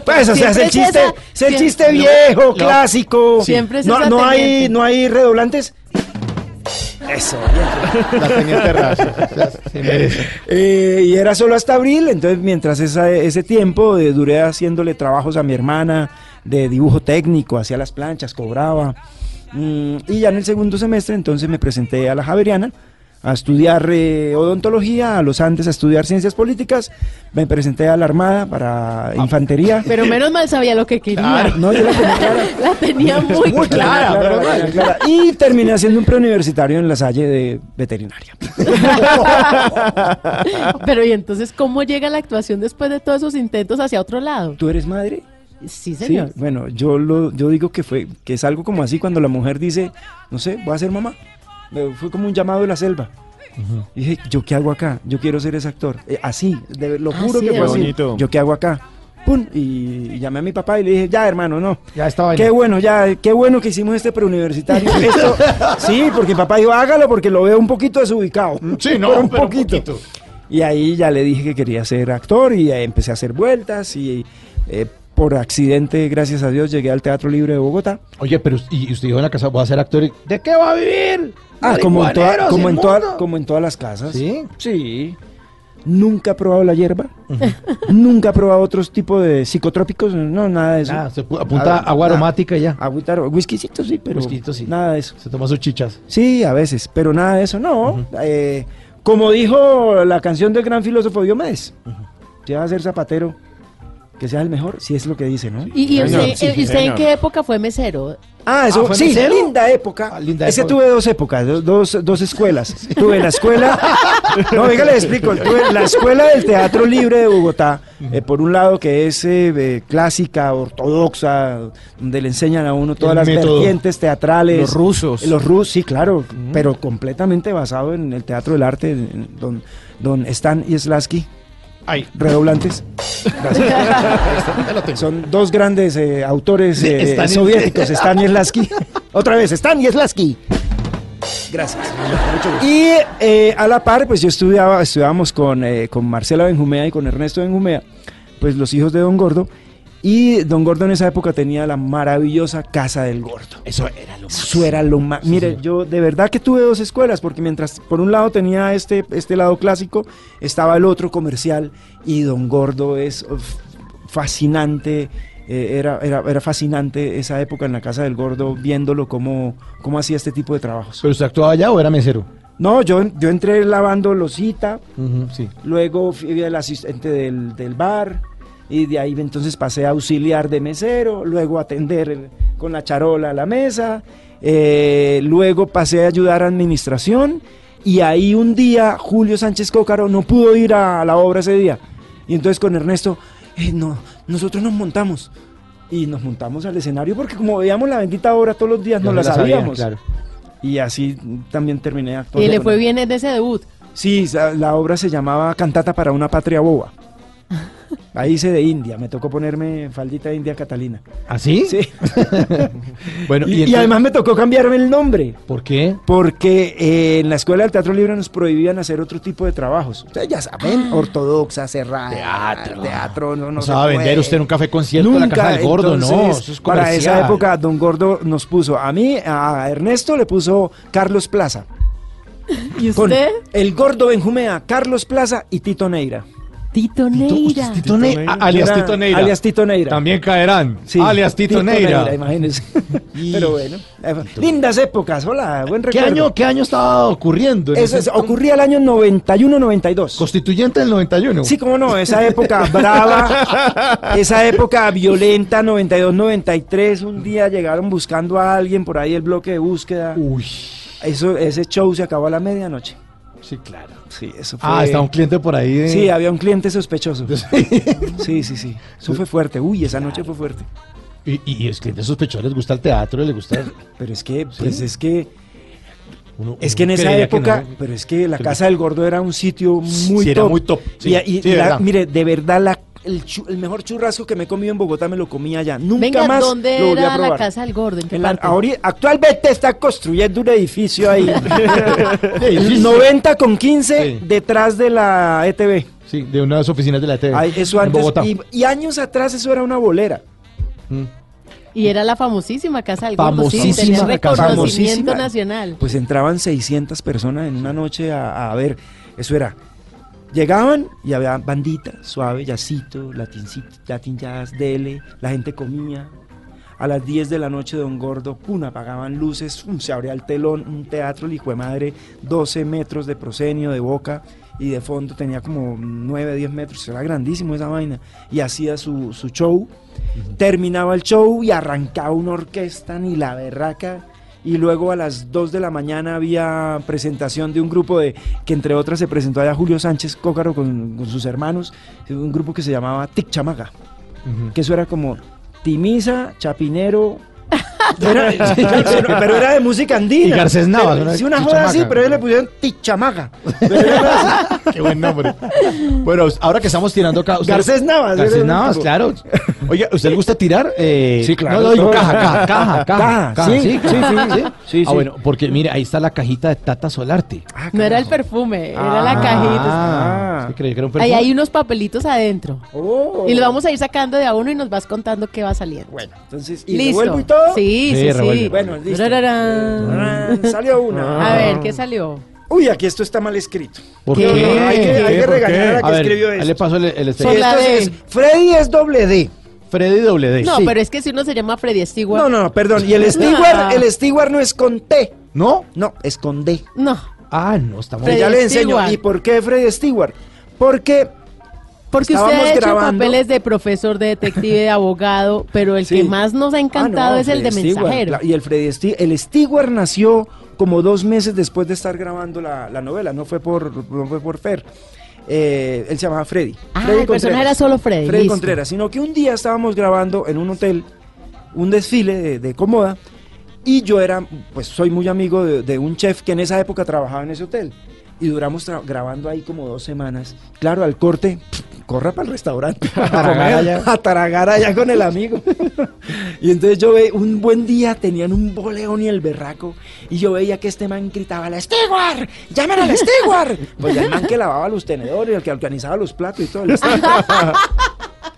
Pues, o sea, es el chiste, esa- es el chiste viejo, no. clásico. Siempre es no, hay, no hay redoblantes. Eso, bien. La teniente Raza. <laughs> O sea, se merece. Eh, y era solo hasta abril, entonces mientras esa- ese tiempo eh, duré haciéndole trabajos a mi hermana de dibujo técnico, hacía las planchas, cobraba. Mm, y ya en el segundo semestre entonces me presenté a la Javeriana a estudiar eh, odontología, a los Andes a estudiar ciencias políticas. Me presenté a la Armada para infantería. Pero menos mal sabía lo que quería. Claro, no, yo la tenía clara. <laughs> La tenía muy, Muy clara. clara, pero clara. Y terminé haciendo un preuniversitario en la Salle de veterinaria. <laughs> Pero y entonces, ¿cómo llega la actuación después de todos esos intentos hacia otro lado? ¿Tú eres madre? Sí, Sí, señor. bueno, yo lo, yo digo que fue, que es algo como así cuando la mujer dice, no sé, voy a ser mamá. Fue como un llamado de la selva. Y dije, ¿yo qué hago acá? Yo quiero ser ese actor. Eh, así, de- lo Ah, juro sí, que fue así. Bonito. ¿Yo qué hago acá? Pum, y, y llamé a mi papá y le dije, ya hermano, no. Ya estaba Qué bueno, ya, qué bueno que hicimos este preuniversitario. <laughs> Esto, sí, porque mi papá dijo, hágalo porque lo veo un poquito desubicado. Sí, no, Pero un pero un poquito. poquito. Y ahí ya le dije que quería ser actor y eh, empecé a hacer vueltas y eh, por accidente, gracias a Dios, llegué al Teatro Libre de Bogotá. Oye, pero y usted dijo en la casa, voy a ser actor. y- ¿De qué va a vivir? Ah, como en, toda- como, en toda- como en todas las casas. ¿Sí? Sí. Nunca he probado la hierba. Nunca he probado otros tipos de psicotrópicos. No, nada de eso. Nada, se pu- apunta Nada, agua aromática ya. Agüita, whiskycito sí, pero Whiskycito sí. nada de eso. Se toma sus chichas. Sí, a veces, pero nada de eso, no. Eh, como dijo la canción del gran filósofo Diomedes, si vas a ser zapatero, que seas el mejor, si es lo que dice, ¿no? ¿Y, y usted, Señor, sí, eh, ¿y usted en qué época fue mesero? Ah, eso, Ah, ¿fue sí, mesero? linda época. Ah, linda es que tuve dos épocas, do- dos, dos escuelas. Tuve la escuela, <laughs> no, venga, le explico, tuve la escuela del Teatro Libre de Bogotá, eh, por un lado que es eh, eh, clásica, ortodoxa, donde le enseñan a uno todas El las método. vertientes teatrales. Los rusos. Los rusos, sí, claro, pero completamente basado en el teatro del arte, en- don, don Stan y Redoblantes. <laughs> Son dos grandes eh, autores eh, Stan soviéticos, Stan y Slasky. <laughs> Otra vez, Stan y Slasky. Gracias. Y eh, a la par, pues yo estudiaba, estudiábamos con, eh, con Marcela Benjumea y con Ernesto Benjumea, pues los hijos de Don Gordo. Y Don Gordo en esa época tenía la maravillosa Casa del Gordo. eso era lo más. Eso era lo más. Mire, yo de verdad que tuve dos escuelas, porque mientras por un lado tenía este, este lado clásico, estaba el otro comercial, y Don Gordo es uf, fascinante. eh, era, era, era fascinante esa época en la casa del gordo, viéndolo cómo, cómo hacía este tipo de trabajos. ¿Pero usted actuaba allá o era mesero? No, yo, yo entré lavando losita, sí. luego fui el asistente del, del bar y de ahí entonces pasé a auxiliar de mesero, luego a atender el- con la charola a la mesa, eh, luego pasé a ayudar a administración y ahí un día Julio Sánchez Cócaro no pudo ir a la obra ese día y entonces con Ernesto, "Eh, no, nosotros nos montamos. Y nos montamos al escenario porque como veíamos la bendita obra todos los días, no la sabía, sabíamos. claro. Y así también terminé actuando. Y le fue bien en ese debut. Sí, la obra se llamaba Cantata para una patria boba. Ahí hice de India, me tocó ponerme faldita de India Catalina. ¿Así? Sí. <laughs> Bueno, y, y, y entonces- además me tocó cambiarme el nombre. ¿Por qué? Porque eh, en la escuela del teatro libre nos prohibían hacer otro tipo de trabajos. Ustedes ya saben, ortodoxa, cerrada. Teatro. Teatro, no, no No se se va a vender usted en un café concierto en la casa del gordo, no. entonces, Eso es para esa época, Don Gordo nos puso, a mí, a Ernesto le puso Carlos Plaza. ¿Y Con usted? el gordo Benjumea, Carlos Plaza y Tito Neira. Tito Tito, Neira. Tito Ne- Neira. a- alias Tito Neira. alias Tito Neira. También caerán. Sí, alias Tito, Neira. imagínense. <laughs> Pero bueno, lindas épocas, hola, buen ¿Qué recuerdo. año, ¿Qué año estaba ocurriendo? en Eso es- ocurría el año 91-92. Constituyente del 91. Sí, cómo no, esa época <laughs> brava, esa época violenta, 92-93, un día llegaron buscando a alguien por ahí el bloque de búsqueda. Uy. Eso, ese show se acabó a la medianoche. Sí, claro. Sí, eso fue. Ah, está un cliente por ahí. De... Sí, había un cliente sospechoso. <laughs> Sí, sí, sí. Eso fue fuerte. Uy, esa noche fue fuerte. Y, y, es cliente sospechoso, les gusta el teatro, les gusta. Pero es que, pues es que, uno- es que en esa que época, no. pero es que la Casa del Gordo era un sitio muy Sí, era top. muy top. Sí, y, y- sí, y de la- verdad. mire, de verdad, la, el, el mejor churrasco que me he comido en Bogotá me lo comí allá. Nunca Venga, más ¿dónde lo volví a era la probar. casa del gordo? ¿En qué En la- parte? actualmente está construyendo un edificio ahí. <laughs> El 90 con 15 Sí. detrás de la ETV. Sí, de unas oficinas de la TV. Ay, eso en antes. Bogotá. Y, y años atrás eso era una bolera. Mm. Y era la famosísima casa del gordo. Sí, Famosísima tenía la casa. reconocimiento Famosísima. nacional. Pues entraban 600 personas en una noche a, a ver. Eso era. Llegaban y había bandita, suave, jazzito, latincito, latin jazz, dele, la gente comía. A las 10 de la noche, Don Gordo, pum, apagaban luces, pum, se abría el telón, un teatro, el hijo de madre, 12 metros de proscenio, de boca, y de fondo tenía como 9, 10 metros, era grandísimo esa vaina, y hacía su, su show. Terminaba el show y arrancaba una orquesta, ni la berraca. Y luego a las 2 de la mañana había presentación de un grupo de que entre otras se presentó allá Julio Sánchez Cócaro con, con sus hermanos, un grupo que se llamaba Tic Chamaga, que eso era como Timisa, Chapinero, <laughs> <laughs> pero era de música andina. Y Garcés Navas, Pero- ¿no? Sí, una joda así, pero ellos le pusieron Tichamaga. <laughs> Qué buen nombre. Bueno, ahora que estamos tirando acá. usted- Garcés Navas, Garcés Navas, claro. Oiga, ¿usted le gusta tirar? Eh, Sí, claro. No, no, caja, caja, caja, caja. Caja, sí, sí, sí, sí. Sí, Ah, sí. bueno, porque mire, ahí está la cajita de Tata Solarte. Ah, No era el perfume, era la Ah, cajita. sí, creí que era un Ahí perfume. hay unos papelitos adentro. Oh. Y lo vamos a ir sacando de a uno y nos vas contando qué va saliendo. Bueno, entonces, ¿y Listo. y todo? Sí, Sí, sí. Bueno, listo. Rararán. Ah, Salió una. A ver, ¿qué salió? Uy, aquí esto está mal escrito. ¿Por ¿Qué? qué? No, no, hay que, hay que ¿Por regañar qué? a la que A ver, escribió ahí esto. le paso el, el la D. es- Freddy es doble D. Freddy doble D. No, Sí. pero es que si uno se llama Freddy Stewart. No, no, perdón. Y el <laughs> Stewart, el Stewart no es con T. ¿No? No, es con D. No, Ah, no, estamos... Freddy ya le enseño. Stewart. ¿Y por qué Freddy Stewart? Porque porque usted Estábamos ha hecho grabando. papeles de profesor, de detective, de abogado, pero el Sí. que más nos ha encantado Ah, no, es el de Stewart, mensajero. Y el Freddy Sti- el Stewart nació como dos meses después de estar grabando la, la novela, no fue por, no fue por Fer. Eh, él se llamaba Freddy. Ah, Freddy el personaje era solo Freddy, Freddy listo. Contreras, sino que un día estábamos grabando en un hotel un desfile de, de Comoda y yo era, pues soy muy amigo de, de un chef que en esa época trabajaba en ese hotel. Y duramos grabando ahí como dos semanas. Claro, al corte, pff, corra para el restaurante. <laughs> A taragar allá. A taragar allá con el amigo. <laughs> y entonces yo veía, un buen día tenían un boleón y el berraco. Y yo veía que este man gritaba, ¡La Stewart! ¡Llamen al <laughs> Stewart! Pues ya el man que lavaba los tenedores, el que organizaba los platos y todo. el Stewart.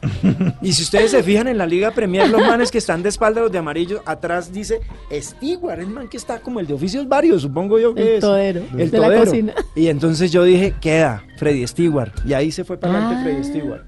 <laughs> Y si ustedes se fijan en la Liga Premier, los manes que están de espalda, los de amarillo, atrás dice Stewart, el man que está como el de oficios varios, supongo yo que El es. todero El de la cocina. Y entonces yo dije, queda, Freddy Stewart. Y ahí se fue para adelante Ah. Freddy Stewart.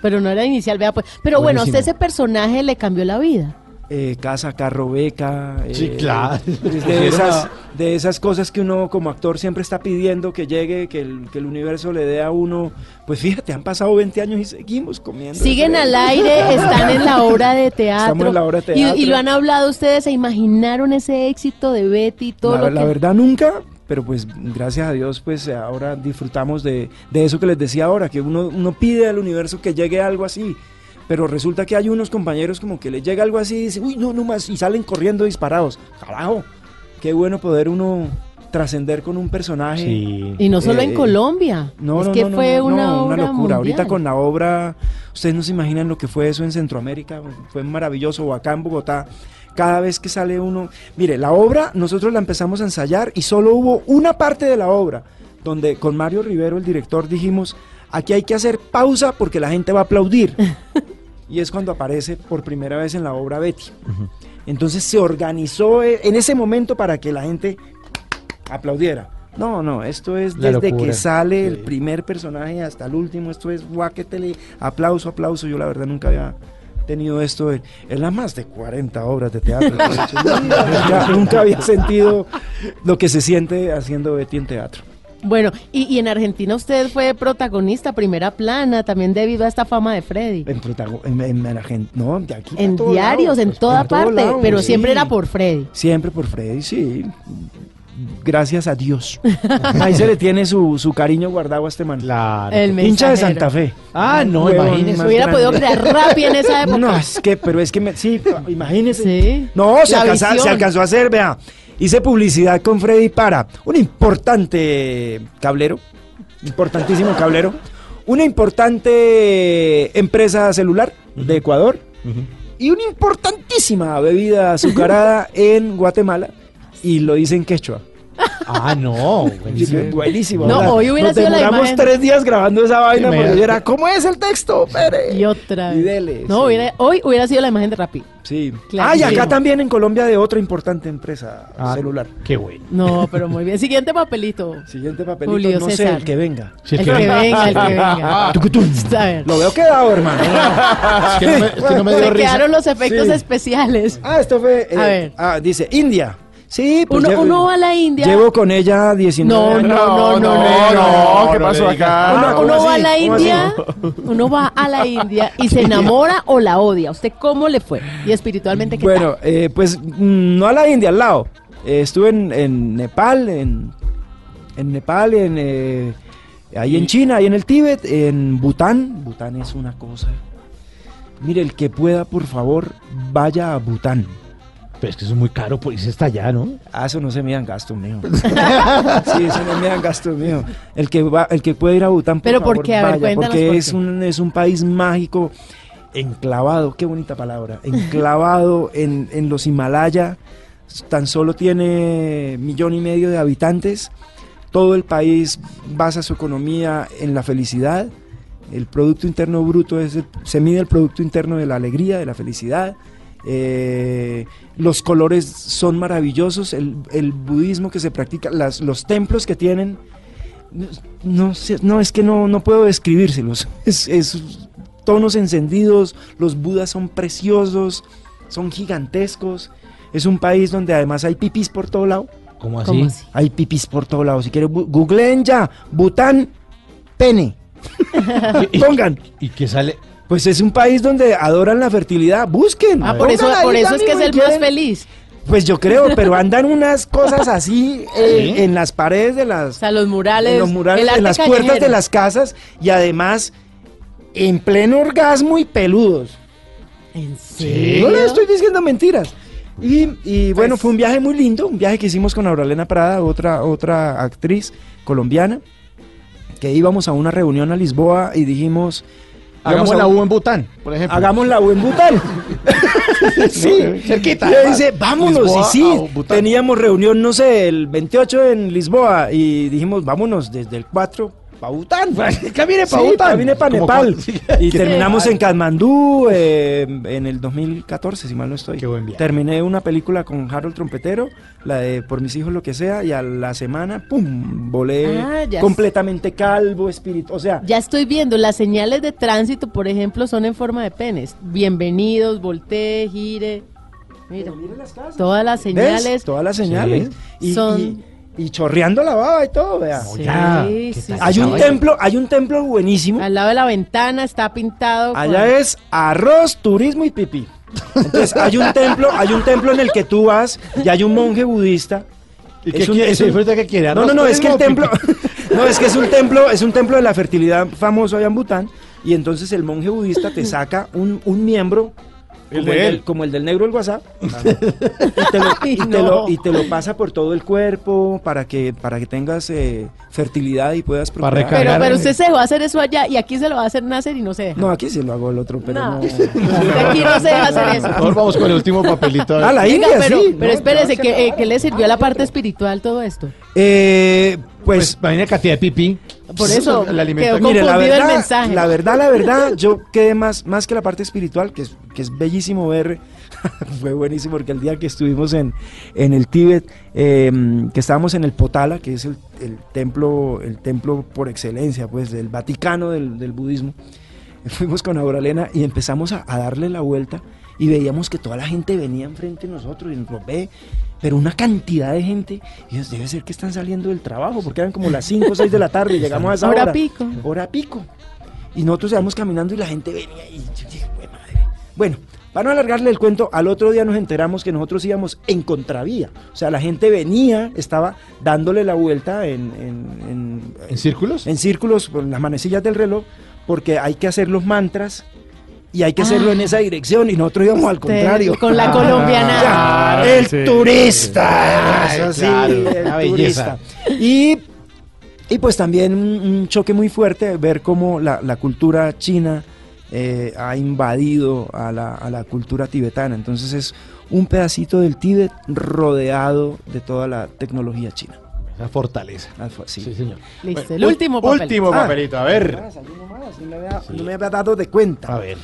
Pero no era inicial, vea pues. Pero bueno, a usted ese personaje le cambió la vida. Eh, casa, carro, beca. Sí, eh, claro. De esas, de esas cosas que uno como actor siempre está pidiendo que llegue, que el, que el universo le dé a uno. Pues fíjate, han pasado 20 años y seguimos comiendo. Siguen al aire, están en la obra de teatro. <laughs> Estamos en la obra de Y- teatro. Y, lo han hablado ustedes, se imaginaron ese éxito de Betty y todo la, lo la que... verdad nunca, pero pues gracias a Dios pues ahora disfrutamos de, de eso que les decía ahora, que uno, uno pide al universo que llegue algo así, pero resulta que hay unos compañeros como que les llega algo así y dicen, uy, no, no más, y salen corriendo disparados. Carajo, qué bueno poder uno trascender con un personaje. Sí. Y no solo Eh, en Colombia. No, es no, que no, no, fue no, una no, obra locura. mundial. Ahorita con la obra, ustedes no se imaginan lo que fue eso en Centroamérica, fue maravilloso, o acá en Bogotá. Cada vez que sale uno, mire, la obra nosotros la empezamos a ensayar y solo hubo una parte de la obra donde con Mario Rivero, el director, dijimos, aquí hay que hacer pausa porque la gente va a aplaudir. <laughs> y es cuando aparece por primera vez en la obra Betty. Entonces se organizó eh, en ese momento para que la gente aplaudiera. No, no, esto es La desde locura. que sale el primer personaje hasta el último, esto es guáquetele, aplauso, aplauso. Yo la verdad nunca había tenido esto en, en las más de 40 obras de teatro. <laughs> nunca, nunca había sentido lo que se siente haciendo Betty en teatro. Bueno, y, y en Argentina usted fue protagonista, primera plana, también debido a esta fama de Freddy. En, en, en, en Argen- no, de aquí En diarios, lado, en pues, toda parte, lado, pero sí. siempre era por Freddy. Siempre por Freddy, sí. Gracias a Dios. Ahí se le tiene su, su cariño guardado a este man. Claro. El Hincha de. Santa Fe. Ah, no, imagínese. Hubiera grande. podido crear Rappi en esa época. No, es que, pero es que, me, sí, imagínese. Sí. No, se, alcanza- se alcanzó a hacer, vea. Hice publicidad con Freddy para un importante cablero, importantísimo cablero, una importante empresa celular de Ecuador y una importantísima bebida azucarada <laughs> en Guatemala y lo hice en quechua. Ah, no. Buenísimo. buenísimo. No, ¿verdad? hoy hubiera Nos sido la imagen. tres días grabando esa vaina Sí, porque yo era, ¿cómo es el texto? Pere? Y otra Y dele, no, sí. hubiera- hoy hubiera sido la imagen de Rappi. Sí. Claro, ah, y sí. acá también en Colombia de otra importante empresa Ah, celular. Qué bueno. No, pero muy bien. Siguiente papelito. Siguiente papelito, Julio no sé, César. el que venga. Sí, el es que que- venga, el que venga. <laughs> A ver. Lo veo quedado, hermano. <laughs> Es que no me, es que no me dio Se risa. quedaron los efectos Sí. especiales. Ah, esto fue. eh, A ver. Ah, dice India. Sí, pues Uno, llevo, uno va a la India. llevo con ella 19 No, años. no, no, no, no. no, ¿qué no pasó acá? Ah, Uno, ¿cómo uno va a la ¿Cómo India, uno va a la India y se enamora o la odia. ¿Usted cómo le fue? Y espiritualmente, ¿qué Bueno, tal? eh, pues mm, no a la India, al lado. Eh, estuve en, en Nepal, en, en Nepal, en, eh, ahí en China, ahí en el Tíbet, en Bután. Bután es una cosa. Mire, el que pueda, por favor, vaya a Bután. Pero es que eso es muy caro irse hasta allá, ¿no? Ah, eso no se me dan gastos mío. <laughs> sí, eso no me dan gastos mío. El que va, el que puede ir a Bután, por ¿Pero por favor, qué? A ver, vaya, porque por es qué. un es un país mágico, enclavado, qué bonita palabra, enclavado en, en los Himalaya. Tan solo tiene millón y medio de habitantes. Todo el país basa su economía en la felicidad. El Producto Interno Bruto es el- se mide el Producto Interno de la alegría, de la felicidad. Eh, los colores son maravillosos. El, el budismo que se practica, las, los templos que tienen, no, no sé- no, es que no, no puedo describírselos. <laughs> Es, es tonos encendidos, los budas son preciosos, son gigantescos. Es un país donde además hay pipis por todo lado. ¿Cómo así? ¿Cómo así? Hay pipis por todo lado. Si quieren, googleen ya. Bután, pene. <laughs> Y- Pongan. ¿Y qué sale? Pues es un país donde adoran la fertilidad. Busquen. Ah, por eso, por es que es el más feliz. Pues yo creo, pero andan unas cosas <laughs> así eh, ¿Sí? en las paredes de O las, sea, los murales, en los murales, en las puertas de las casas y además en pleno orgasmo y peludos. ¿En No serio? le estoy diciendo mentiras. Y, y bueno, Pues- fue un viaje muy lindo, un viaje que hicimos con Aurelena Prada, otra, otra actriz colombiana, que íbamos a una reunión a Lisboa y dijimos... Hagamos la U en Bután, por ejemplo. Hagamos la U en Bután. <laughs> sí, cerquita, Y dice, vámonos. Lisboa y sí, teníamos reunión, no sé, el 28 en Lisboa y dijimos, vámonos desde el 4 para Bután. Camine pa' Sí, para Nepal. Y terminamos mal. en Katmandú eh, en el 2014, si mal no estoy. Qué buen viaje. Terminé una película con Harold Trompetero, la de Por mis hijos lo que sea, y a la semana, ¡pum! Volé Ah, completamente calvo, espíritu. O sea, Ya estoy viendo, las señales de tránsito, por ejemplo, son en forma de penes. Bienvenidos, voltee, gire. Mira, todas las ¿ves? señales. Todas las señales. Y, Son- y- y chorreando la baba y todo, vea. Sí, ya, sí, ¿qué sí. Hay un templo, hay un templo buenísimo. Al lado de la ventana está pintado. con- Allá es arroz, turismo y pipí. Entonces hay un templo, hay un templo en el que tú vas y hay un monje budista. ¿Y qué Es un- quiere? es un- ¿Disfruta qué quiere? No, ¿Arroz, no, no, es que el templo, <laughs> no, es que es un templo, es un templo de la fertilidad famoso allá en Bután y entonces el monje budista te saca un, un miembro El como, de el él. del, como el del negro del WhatsApp <laughs> y te, lo, y <laughs> te no. lo- y te lo pasa por todo el cuerpo para que para que tengas eh, fertilidad y puedas procrear. Pero, pero usted se va a hacer eso allá y aquí se lo va a hacer nacer y no se deja. No, aquí sí lo hago el otro, pero No. <laughs> aquí no se deja hacer eso. Mejor vamos con el último papelito. a. Ah, la Venga, India, pero, sí. pero ¿no? espérese, ¿qué, eh, qué le sirvió a la parte espiritual todo esto? Eh, Pues, pues, imagina cantidad de pipí. Por eso la quedó mire, la el verdad, mensaje. la verdad, la verdad, <laughs> yo quedé más, más que la parte espiritual, que es, que es bellísimo ver, <laughs> fue buenísimo porque el día que estuvimos en, en el Tíbet, eh, que estábamos en el Potala, que es el, el templo, el templo por excelencia, pues, del Vaticano del, del budismo, <laughs> fuimos con Auralena y empezamos a, a darle la vuelta y veíamos que toda la gente venía enfrente de nosotros y nos ve, pero una cantidad de gente, y Dios, debe ser que están saliendo del trabajo, porque eran como las 5 o 6 de la tarde y <laughs> llegamos a esa Hora hora. pico. Hora pico. Y nosotros íbamos caminando y la gente venía y yo dije, "Jue madre". Bueno, para no alargarle el cuento, al otro día nos enteramos que nosotros íbamos en contravía. O sea, la gente venía, estaba dándole la vuelta en, en- en- ¿En círculos? en círculos con las manecillas del reloj, porque hay que hacer los mantras y hay que hacerlo en esa dirección y nosotros íbamos al contrario. Con la O colombiana. Claro, el sí. turista. Ay, eso sí, claro, el turista. Y, y pues también un, choque muy fuerte ver cómo la, la cultura china eh, ha invadido a la, a la cultura tibetana. Entonces es un pedacito del Tíbet rodeado de toda la tecnología china. La fortaleza. Sí. Sí, señor. Listo, Bueno, el último papel. Último Ah. papelito, a ver. Más, hay uno más, no me había, no me había dado de cuenta. A ver.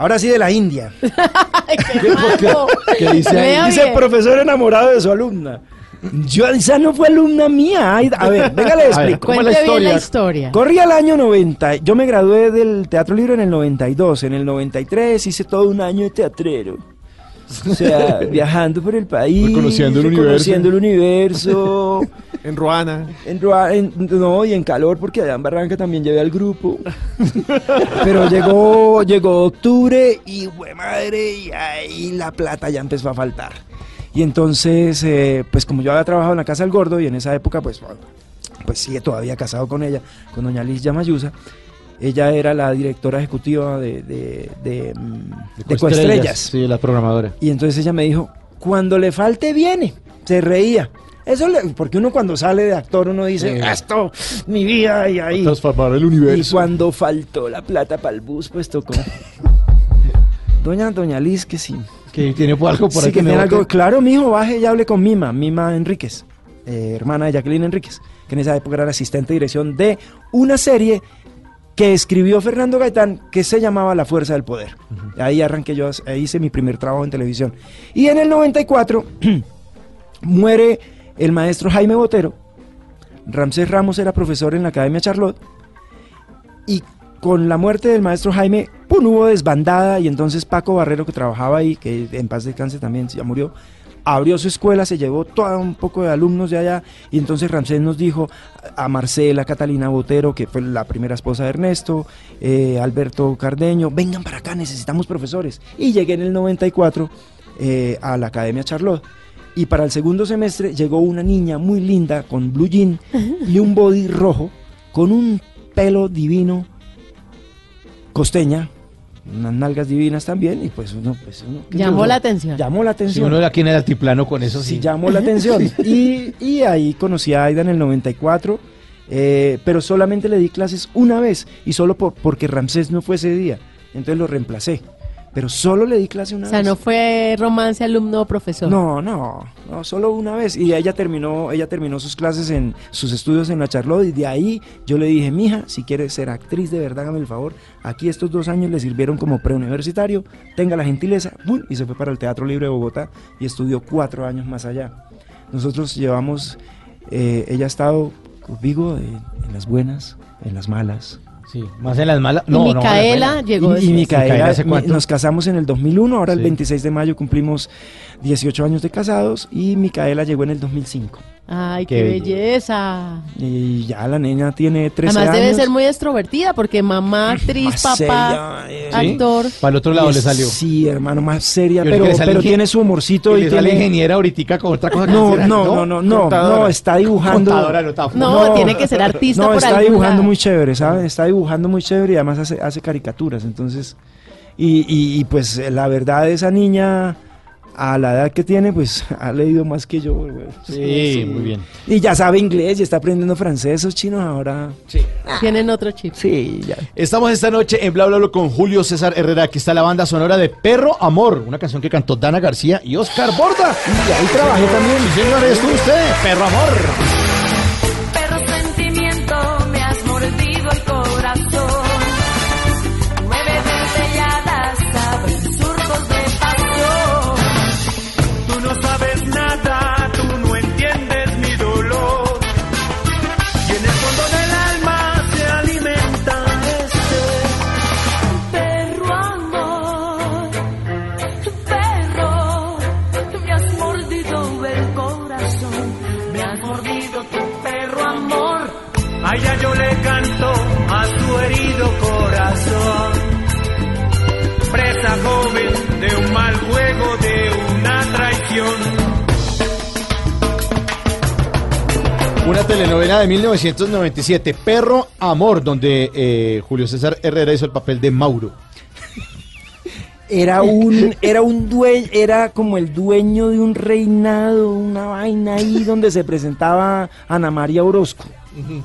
Ahora sí de la India. <laughs> Ay, qué malo. ¿Qué dice ahí? Dice profesor enamorado de su alumna. Yo, esa no fue alumna mía. Ay, a ver, venga, le <laughs> explico. ¿cómo es la bien la historia? historia. Corría el año 90. Yo me gradué del Teatro Libre en el 92. En el 93 hice todo un año de teatrero. O sea, <laughs> viajando por el país. Reconociendo el universo. reconociendo el universo. <laughs> En Ruana. En, Rua- en- no, y en calor, porque allá en Barranca también llevé al grupo. <laughs> Pero llegó, llegó octubre y, güey madre, y ahí la plata ya empezó a faltar. Y entonces, eh, pues como yo había trabajado en la Casa del Gordo y en esa época, pues, pues sigue todavía casado con ella, con doña Liz Yamayusa. Ella era la directora ejecutiva de, de, de, mm, de Coestrellas. Sí, la programadora. Y entonces ella me dijo, cuando le falte viene, se reía. Eso le- porque uno cuando sale de actor uno dice, Sí. esto, mi vida y ahí. Transformar el Y universo. cuando faltó la plata para el bus, pues tocó. <laughs> Doña, doña Liz, que sí. Que tiene algo por Sí, ahí que me tiene bote. algo. Claro, mijo, baje y hable con Mima, Mima Enríquez, eh, hermana de Jacqueline Enríquez, que en esa época era la asistente de dirección de una serie que escribió Fernando Gaitán que se llamaba La Fuerza del Poder. Ahí arranqué yo, ahí hice mi primer trabajo en televisión. Y en el 94 <clears throat> muere el maestro Jaime Botero. Ramsés Ramos era profesor en la Academia Charlotte. Y con la muerte del maestro Jaime, ¡pum! hubo desbandada y entonces Paco Barrero, que trabajaba ahí, que en paz descanse también, ya murió, abrió su escuela, se llevó todo un poco de alumnos de allá y entonces Ramsés nos dijo a Marcela, Catalina Botero, que fue la primera esposa de Ernesto, eh, Alberto Cardeño, vengan para acá, necesitamos profesores. Y llegué en el 94 eh, a la Academia Charlotte. Y para el segundo semestre llegó una niña muy linda con blue jean y un body rojo, con un pelo divino, costeña, unas nalgas divinas también, y pues uno, pues uno ¿qué Llamó la atención. Llamó la Si atención. uno era aquí en el altiplano con eso, sí. Sí, llamó la atención. <laughs> Y, y ahí conocí a Aida en el 94, eh, pero solamente le di clases una vez, y solo por- porque Ramsés no fue ese día. Entonces lo reemplacé. Pero solo le di clase una O sea, vez. no fue romance alumno-profesor. No, no, no, solo una vez. Y ella terminó, ella terminó sus clases en sus estudios en la Charlotte y de ahí yo le dije, mija, si quieres ser actriz de verdad, hágame el favor. Aquí estos dos años le sirvieron como preuniversitario, tenga la gentileza, ¡bum! y se fue para el Teatro Libre de Bogotá y estudió cuatro años más allá. Nosotros llevamos, eh, ella ha estado conmigo eh, en las buenas, en las malas. Sí, más en las malas. Y No, no, en las Micaela buenas. llegó Y, y después. Micaela, Micaela, ¿hace mi- cuánto? nos casamos en el 2001, ahora el Sí. 26 de mayo cumplimos 18 años de casados y Micaela llegó en el 2005. Ay, Qué qué, belleza. Y ya la niña tiene 13 Además años. debe ser muy extrovertida porque mamá, actriz, Más papá, seria, eh. ¿Sí? actor. Para el otro lado Y le salió. Sí, hermano, más seria, pero, que tiene su humorcito Y y, le sale tiene... ingeniera ahorita con otra cosa que No, hacer, no, no, no, no, no, está dibujando. Contadora, no, está- No, tiene que ser artista No, por está dibujando muy chévere, ¿sabes? Está dibujando muy chévere y además hace, hace caricaturas, entonces... Y, y- y, pues la verdad, esa niña, a la edad que tiene, pues <laughs> ha leído más que yo, güey. Sí, muy bien. Y ya sabe inglés y está aprendiendo francés, esos chinos ahora... Tienen otro chip. Sí, ya. Estamos esta noche en Bla Bla Bla con Julio César Herrera. Aquí está la banda sonora de Perro Amor, una canción que cantó Dana García y Oscar Borda. Y ahí trabajé también. Sí, señores, ¿tú usted? Perro Amor. Una telenovela de 1997, Perro Amor, donde eh, Julio César Herrera hizo el papel de Mauro. Era un, era un dueño, era como el dueño de un reinado, una vaina ahí donde se presentaba Ana María Orozco,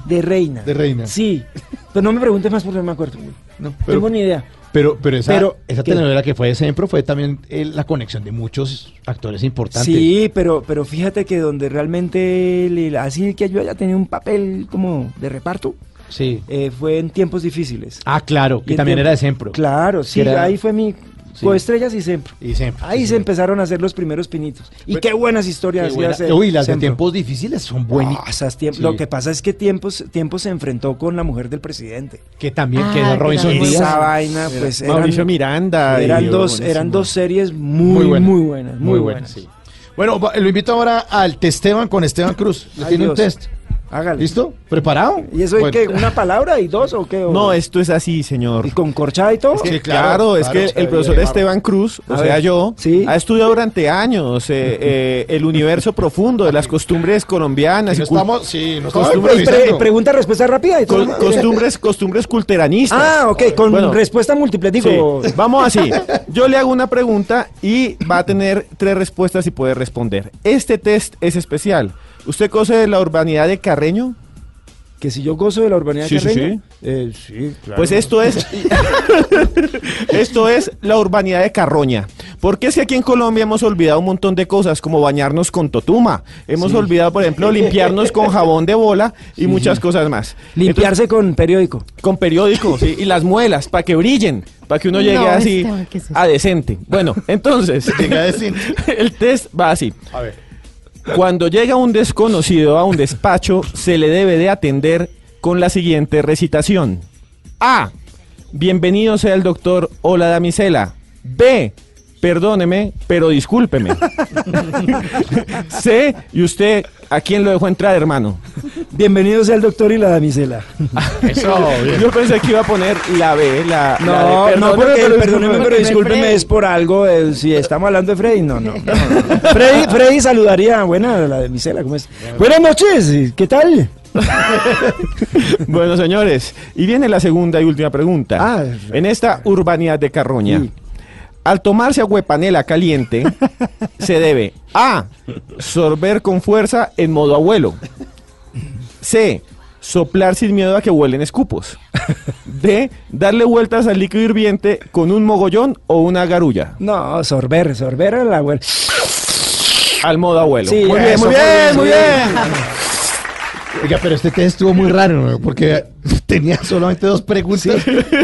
de reina. De reina. Sí, pero no me preguntes más porque no me acuerdo. No pero- tengo ni idea. Pero, pero esa, Pero, telenovela que fue de Sempro fue también eh, la conexión de muchos actores importantes. Sí, pero, pero fíjate que donde realmente, así que yo haya tenido un papel como de reparto, Sí. eh, fue en tiempos difíciles. Ah, claro, Y que también tiempo- era de Sempro. Claro, sí, era- ahí fue mi Sí. coestrellas y Sempro. Y Sempro. Ahí sí, se sí. empezaron a hacer los primeros pinitos. Y qué buenas historias. Qué buena- Uy, las de tiempos difíciles son buenas. Ah, esas tiemp- Sí. Lo que pasa es que tiempos, tiempos se enfrentó con la mujer del presidente. Que también Ah, quedó que Robinson también. Díaz. Esa vaina, pues eran, Mauricio Miranda. y- eran dos, eran dos series muy, muy buenas, muy, buenas. sí. Bueno, lo invito ahora al Testeban con Esteban Cruz. Le tiene un test. Hágale. ¿Listo? ¿Preparado? ¿Y eso es Bueno. que una palabra y dos o qué? O- No, esto es así, señor. ¿Y con corchada y todo? Es que, Sí, claro, claro, es claro, que el profesor Esteban Cruz, o A sea, ver, yo, sí. ha estudiado durante años eh, <laughs> eh, el universo profundo de las costumbres colombianas y No estamos, sí, no estamos Costumbres- Pre- pregunta, respuesta rápida y todo. col- costumbres, costumbres culteranistas. Ah, ok, con Bueno, respuesta múltiple. Digo, Sí, Vamos así. <laughs> Yo le hago una pregunta y va a tener tres respuestas y puede responder. Este test es especial. ¿Usted conoce de la urbanidad de Carreño? que si yo gozo de la urbanidad Sí, sí, Carreño, eh, sí, claro. Pues esto es <laughs> esto es la urbanidad de Carroña. Porque es que aquí en Colombia hemos olvidado un montón de cosas como bañarnos con totuma. Hemos olvidado, por ejemplo, limpiarnos con jabón de bola y muchas cosas más. Limpiarse con periódico. Con periódico, sí, y las muelas para que brillen, para que uno llegue No, así Esteban, ¿qué es eso? a decente. Bueno, entonces <laughs> <laughs> el test va así. A ver. Cuando llega un desconocido a un despacho, se le debe de atender con la siguiente recitación. A. Bienvenido sea el doctor o la damisela. B. Perdóneme, pero discúlpeme. <laughs> C. ¿Y usted a quién lo dejó entrar, hermano? Bienvenido sea el doctor y la damisela. Eso, bien. Yo pensé que iba a poner la B, la, la de No, no, perdóneme, porque el perdóneme, discúlpeme. pero discúlpeme es por algo. eh, si estamos hablando de Freddy, no, no. no. <laughs> Freddy, Freddy saludaría. Buena, la damisela, ¿cómo es? Buenas noches, ¿qué tal? <laughs> Bueno, señores, y viene la segunda y última pregunta. Ah, en esta urbanidad de Carroña, Sí. Al tomarse aguepanela caliente, se debe A. Sorber con fuerza en modo abuelo. C. Soplar sin miedo a que huelen escupos. D. Darle vueltas al líquido hirviente con un mogollón o una garulla. No, sorber, sorber a la abuela. Al modo abuelo. Sí, muy bien, eso, muy bien, muy bien. Oiga, pero este test estuvo muy raro, ¿no? porque tenía solamente dos preguntas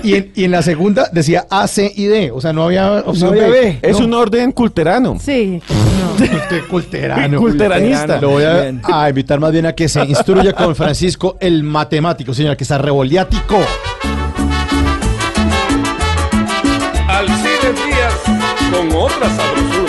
y, en, y en la segunda decía A, C y D. O sea, no había opción había B. Es un orden culterano. Sí, no. Culterano. Culteranista. Lo voy a, a invitar más bien a que se instruya con Francisco el matemático, señor, que está revoliático. Alcides Díaz con otra sabrosura.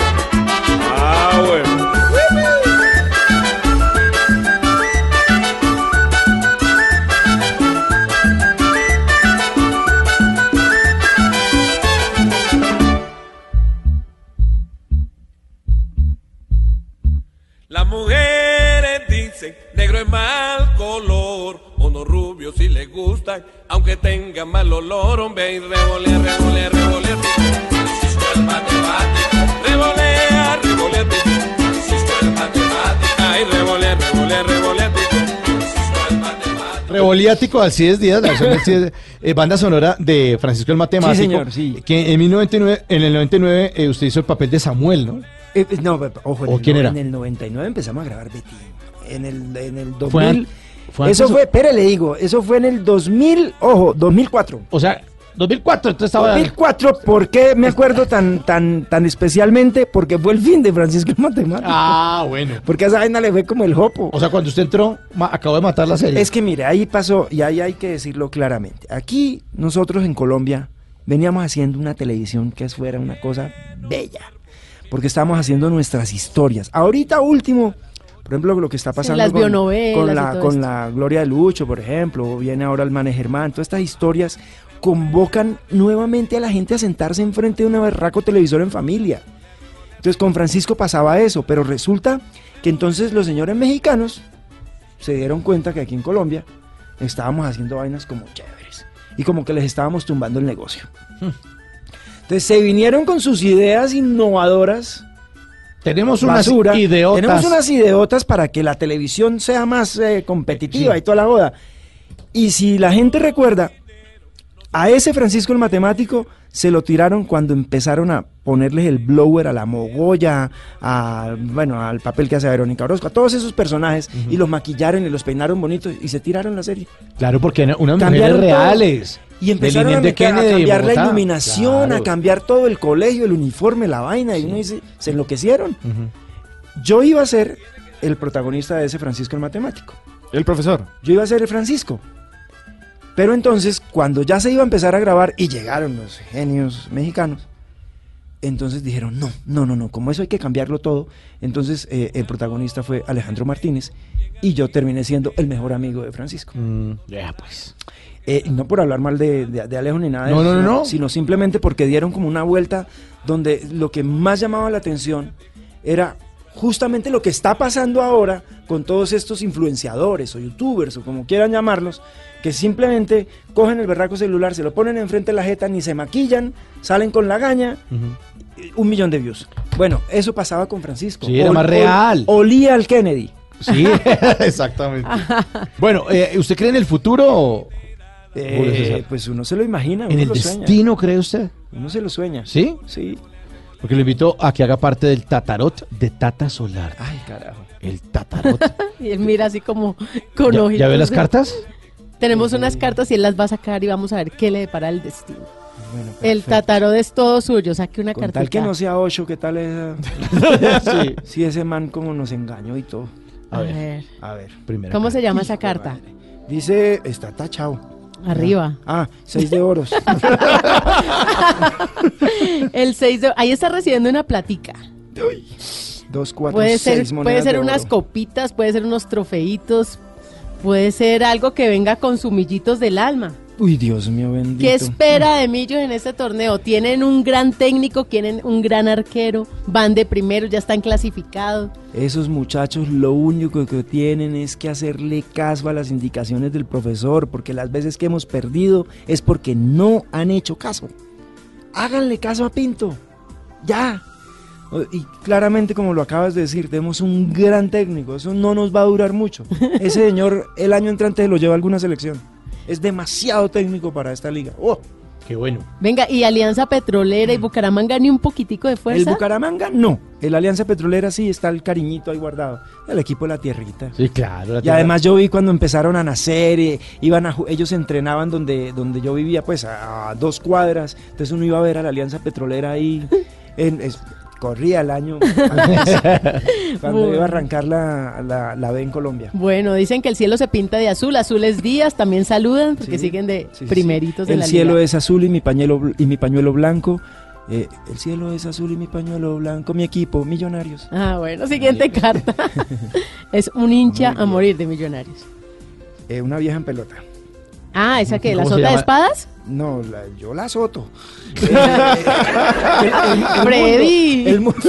Mal color, o no rubio si le gustan, aunque tenga mal olor, hombre, y revolea, revolea, revolea, Francisco el matemático, revolea, revolea, Francisco el matemático, ay, revolea, revolea, revolea, Francisco el matemático. Revoliático Alcides Díaz, la versión de Alcides, eh, banda sonora de Francisco el matemático. Sí, señor, sí. Que en, 1999, en el 99 eh, usted hizo el papel de Samuel, ¿no? Eh, eh, no, pero, ojo, en ¿O el, quién no- era? en el 99 empezamos a grabar Betty. En el, en el 2000. Fue an- fue eso fue, espere, le digo, eso fue en el 2000, ojo, 2004. O sea, 2004, entonces estaba... 2004, ¿por qué me acuerdo tan, tan, tan especialmente? Porque fue el fin de Francisco Matemático. Ah, bueno. Porque a esa vaina le fue como el jopo. O sea, cuando usted entró, acabó de matar la serie. Es que mire, ahí pasó, y ahí hay que decirlo claramente. Aquí nosotros en Colombia veníamos haciendo una televisión que fuera una cosa bella, porque estábamos haciendo nuestras historias. Ahorita último, por ejemplo, lo que está pasando las con, la, con la Gloria de Lucho, por ejemplo, o viene ahora el Mane Germán, todas estas historias convocan nuevamente a la gente a sentarse enfrente de un berraco televisor en familia. Entonces con Francisco pasaba eso, pero resulta que entonces los señores mexicanos se dieron cuenta que aquí en Colombia estábamos haciendo vainas como chéveres y como que les estábamos tumbando el negocio. Entonces se vinieron con sus ideas innovadoras. Tenemos unas basura. ideotas. Tenemos unas ideotas para que la televisión sea más eh, competitiva Sí. y toda la joda. Y si la gente recuerda, A ese Francisco el matemático se lo tiraron cuando empezaron a ponerles el blower a la mogolla, a, bueno, al papel que hace Verónica Orozco, a todos esos personajes, y los maquillaron y los peinaron bonitos y se tiraron la serie. Claro, porque eran unas Cambiaron mujeres reales. Y empezaron a, meter- cambiar la iluminación, Claro. a cambiar todo el colegio, el uniforme, la vaina, y uno dice, se enloquecieron. Yo iba a ser el protagonista de ese Francisco el matemático. El profesor. Yo iba a ser el Francisco. Pero entonces, cuando ya se iba a empezar a grabar y llegaron los genios mexicanos, entonces dijeron, no, no, no, no, como eso hay que cambiarlo todo. Entonces eh, el protagonista fue Alejandro Martínez y yo terminé siendo el mejor amigo de Francisco. Ya, pues. Eh, no por hablar mal de, de- de Alejo ni nada de No, eso, no, no, sino, no. sino simplemente porque dieron como una vuelta donde lo que más llamaba la atención era justamente lo que está pasando ahora con todos estos influenciadores o youtubers o como quieran llamarlos, que simplemente cogen el berraco celular, se lo ponen enfrente de la jeta, ni se maquillan, salen con la gaña, un millón de views. Bueno, eso pasaba con Francisco. Sí, era Ol- más ol- real. olía al Kennedy. Sí, <laughs> exactamente. <laughs> bueno, eh, ¿usted cree en el futuro? Eh, pues uno se lo imagina, ¿En uno el lo sueña. destino cree usted? Uno se lo sueña. ¿Sí? Sí. Porque lo invito a que haga parte del Tatarot de Tata Solar. Ay, carajo. El Tatarot. <laughs> Y él mira así como con ¿Ya, ojitos. ya ve las cartas? Tenemos unas cartas y él las va a sacar y vamos a ver qué le depara el destino. Bueno, El tatarot es todo suyo, saque una Con cartita. tal que no sea ocho, ¿qué tal esa? <laughs> Sí. Sí, ese man como nos engañó y todo. A ver. A ver. Primera ¿Cómo se llama esa carta? madre. Dice, está tachado. Arriba. Ah, seis de oros. <laughs> El 6 de... Ahí está recibiendo una platica. Dos, cuatro, Puede ser, seis puede monedas ser de unas oro. copitas, puede ser unos trofeitos, puede ser algo que venga con sumillitos del alma. Uy, Dios mío, bendito. ¿Qué espera de Millos en este torneo? Tienen un gran técnico, tienen un gran arquero, van de primero, ya están clasificados. Esos muchachos lo único que tienen es que hacerle caso a las indicaciones del profesor, porque las veces que hemos perdido es porque no han hecho caso. Háganle caso a Pinto. Ya. Y claramente, como lo acabas de decir, tenemos un gran técnico. Eso no nos va a durar mucho. <laughs> Ese señor el año entrante lo lleva a alguna selección. Es demasiado técnico para esta liga. Oh, Qué bueno. Venga, y Alianza Petrolera y Bucaramanga ni un poquitico de el fuerza. Bucaramanga no. El Alianza Petrolera sí está el cariñito ahí guardado. El equipo de la tierrita. Sí, claro. la Y además yo vi cuando empezaron a nacer, eh, iban a, ellos entrenaban donde, donde yo vivía, pues a, a dos cuadras. Entonces uno iba a ver a la Alianza Petrolera ahí. <laughs> en- es- corría el año antes, <laughs> cuando Bueno. iba a arrancar la, la, la B en Colombia. Bueno, dicen que el cielo se pinta de azul, azul es días, también saludan porque Sí, siguen de sí, primeritos sí. de El la cielo liga. es azul y mi pañuelo, y mi pañuelo blanco. Eh, el cielo es azul y mi pañuelo blanco. Mi equipo, Millonarios. Ah, bueno, siguiente carta. <laughs> es un hincha a morir de millonarios. Eh, una vieja en pelota. Ah, ¿esa que ¿La ¿Cómo se sota de espadas? No, la- yo la azoto. <laughs> Freddy. El mundo.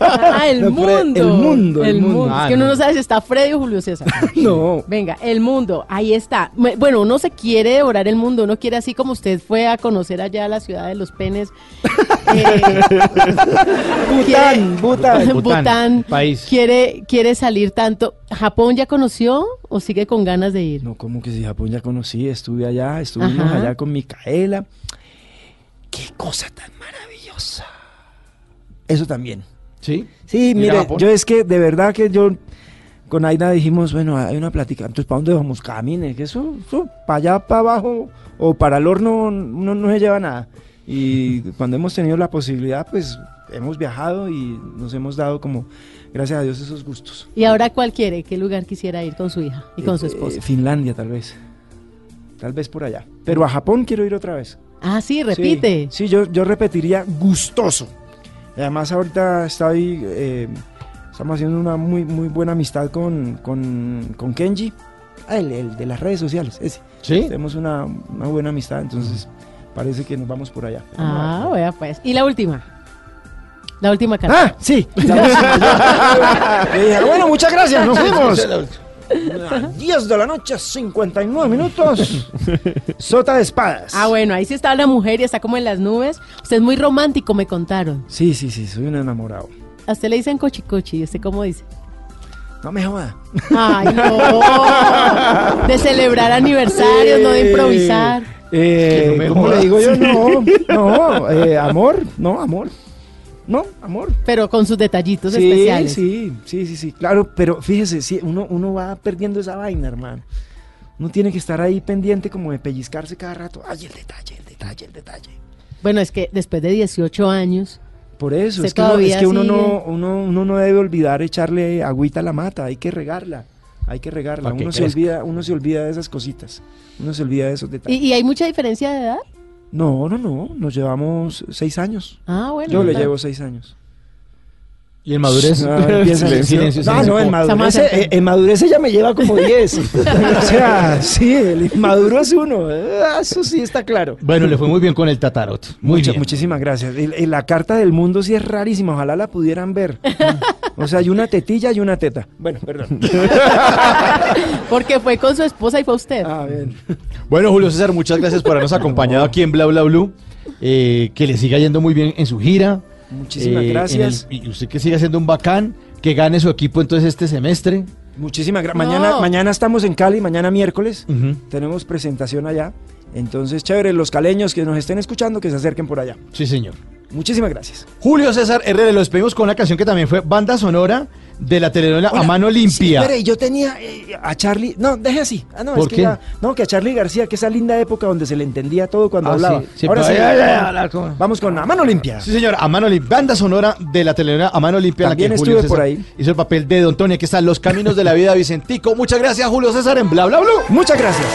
Ah, el mundo. el mundo, el mundo. mundo. Ah, es que uno no. sabe si está Freddy o Julio César. <laughs> no. Venga, el mundo, ahí está. Bueno, uno se quiere devorar el mundo, uno quiere así como usted fue a conocer allá la ciudad de los penes. <laughs> eh, Bután, Bután. Bután, Bután, país. Quiere, quiere salir tanto. ¿Japón ya conoció o sigue con ganas de ir? No, como que si Japón ya conocí, estuve allá, estuvimos Ajá. allá con Micaela. Qué cosa tan maravillosa. Eso también. Sí. Sí, mire, yo es que de verdad que yo con Aida dijimos, bueno, hay una plática, entonces ¿para dónde vamos? Camine, que eso, eso para allá, para abajo o para el horno no, no se lleva nada. Y cuando hemos tenido la posibilidad, pues hemos viajado y nos hemos dado como, gracias a Dios, esos gustos. ¿Y ahora cuál quiere? ¿Qué lugar quisiera ir con su hija y con su Eh, esposa? eh, Finlandia, tal vez. Tal vez por allá. Pero a Japón quiero ir otra vez. Ah, sí, repite. Sí, sí, yo, yo repetiría gustoso. Y Además, ahorita estoy, eh, estamos haciendo una muy, muy buena amistad con, con, con Kenji, Ah, el, el de las redes sociales. Ese. Sí. Tenemos una, una buena amistad, entonces parece que nos vamos por allá. Ah, vea pues. ¿Y la última? La última carta. Ah, sí. <laughs> la última, <laughs> dije, bueno, muchas gracias, nos <laughs> fuimos. 10 de la noche, 59 minutos. Sota de espadas. Ah, bueno, ahí sí está la mujer y está como en las nubes. Usted es muy romántico, me contaron. Sí, sí, sí, soy un enamorado. A usted le dicen cochicochi, ¿y usted cómo dice? No me joda. Ay, no. De celebrar aniversarios, no de improvisar. Eh, no me ¿Cómo le digo yo? No, <laughs> no, eh, amor, no, amor. No, amor. Pero con sus detallitos Sí, especiales. sí, sí, sí, sí. Claro, pero fíjese, sí, uno, uno va perdiendo esa vaina, hermano. Uno tiene que estar ahí pendiente como de pellizcarse cada rato. Ay, el detalle, el detalle, el detalle. Bueno, es que después de 18 años, Por eso, es que, uno, todavía es que uno, no, uno, uno no debe olvidar echarle agüita a la mata, hay que regarla, hay que regarla. Que Uno se, crezca. olvida, uno se olvida de esas cositas, uno se olvida de esos ¿y, detalles. y hay mucha diferencia de edad? No, no, no, nos llevamos seis años. Ah, bueno. Yo le llevo seis años. ¿Y en madurez? Ah, <laughs> empieza- Silencio, No, silencio. no, en Estamos madurez, eh, en madurez ella me lleva como 10. <laughs> o sea, sí, el inmaduro es uno. eh, Eso sí está claro. Bueno, le fue muy bien con el tatarot. Muy Mucha- bien. Muchísimas gracias. Y- y la carta del mundo sí es rarísima. Ojalá la pudieran ver. O sea, hay una tetilla y una teta. Bueno, perdón. <laughs> Porque fue con su esposa y fue usted. Ah, bien. Bueno, Julio César, muchas gracias por habernos acompañado aquí en Bla Bla Blue. Eh, que le siga yendo muy bien en su gira. Muchísimas Eh, gracias. el- y usted que siga siendo un bacán, que gane su equipo entonces este semestre. Muchísimas gracias. No. Mañana, mañana estamos en Cali, mañana miércoles. Tenemos presentación allá. Entonces, chévere, los caleños que nos estén escuchando, que se acerquen por allá. Sí, señor. Muchísimas gracias. Julio César Herrera, lo despedimos con una canción que también fue banda sonora de la telenovela A Mano Sí, Limpia. espere, yo tenía eh, a Charlie. No, deje así. Ah, no, ¿Por es que qué? ya- no, que a Charlie García, que esa linda época donde se le entendía todo cuando Ah, hablaba. sí, sí, Ahora pero- sí, como- vamos con a mano limpia. Sí, señor, a mano limpia. Banda sonora de la telenovela A Mano Limpia. en la También que Julio estuve por ahí. Hizo el papel de Don Tony. Aquí están Los Caminos de la Vida Vicentico. Muchas gracias, Julio César, en Bla Bla Blue. Muchas gracias.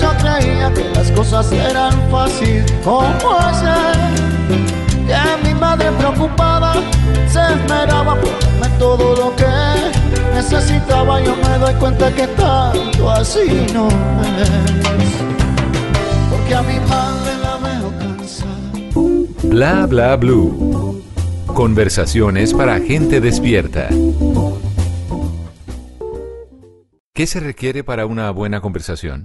Yo creía que las cosas eran fáciles. ¿Cómo hacer que mi madre preocupada se esmeraba por darme todo lo que necesitaba? Yo me doy cuenta que tanto así no es. Porque a mi madre la veo cansada. Bla bla blue. Conversaciones para gente despierta. ¿Qué se requiere para una buena conversación?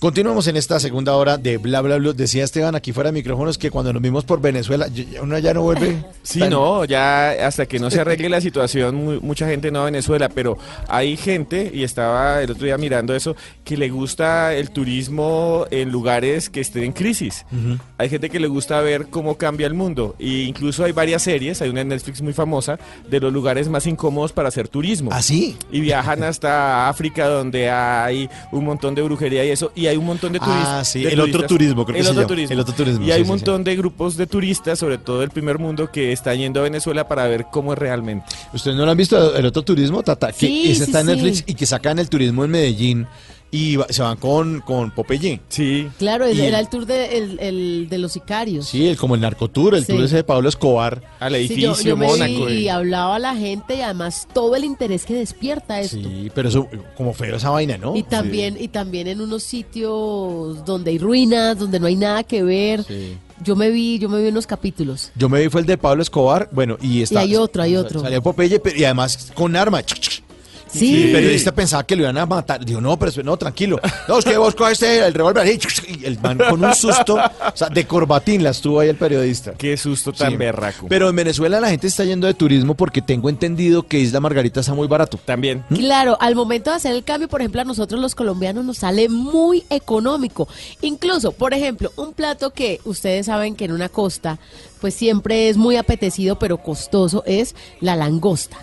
Continuamos en esta segunda hora de Bla Bla Blue. Decía Esteban aquí fuera de micrófonos que cuando nos vimos por Venezuela, uno ya no vuelve. <laughs> Sí, tan- no, ya hasta que no se arregle la situación, mu- mucha gente no va a Venezuela, pero hay gente, y estaba el otro día mirando eso, que le gusta el turismo en lugares que estén en crisis. Hay gente que le gusta ver cómo cambia el mundo, e incluso hay varias series, hay una en Netflix muy famosa, de los lugares más incómodos para hacer turismo. ¿Ah, sí? Y viajan hasta África, donde hay un montón de brujería y eso, y hay un montón de Ah, turistas. sí, de el otro turismo, creo que el se otro llama. turismo. El otro turismo, Y hay sí, un sí, montón de grupos de turistas, sobre todo del primer mundo, que están yendo a Venezuela para ver cómo es realmente. ¿Ustedes no lo han visto el otro turismo, Tata? Que Sí, ese sí, está en sí. Netflix y que sacan el turismo en Medellín y va- se van con, con Popeye. Sí. Claro, Y- era el tour de, el, el de los sicarios. Sí, el, como el narcotour, el Sí. tour ese de Pablo Escobar. Al Sí, edificio yo, yo me Mónaco. y y- hablaba a la gente y además todo el interés que despierta esto. Sí, pero eso, como feo esa vaina, ¿no? Y también, y también en unos sitios donde hay ruinas, donde no hay nada que ver. Sí. Yo me vi, yo me vi unos capítulos. Yo me vi fue el de Pablo Escobar, bueno, y está. hay otro, hay otro. Salió Popeye, pero- y además con arma. Sí. El periodista pensaba que lo iban a matar. Dijo, no, pero no, tranquilo. No, es que vos coges el revólver ahí, y el man con un susto, o sea, de corbatín la estuvo ahí el periodista. Qué susto tan Sí. berraco. Pero en Venezuela la gente está yendo de turismo porque tengo entendido que Isla Margarita está muy barato. También. Claro, al momento de hacer el cambio, por ejemplo, a nosotros los colombianos nos sale muy económico. Incluso, por ejemplo, un plato que ustedes saben que en una costa, pues siempre es muy apetecido, pero costoso, es la langosta.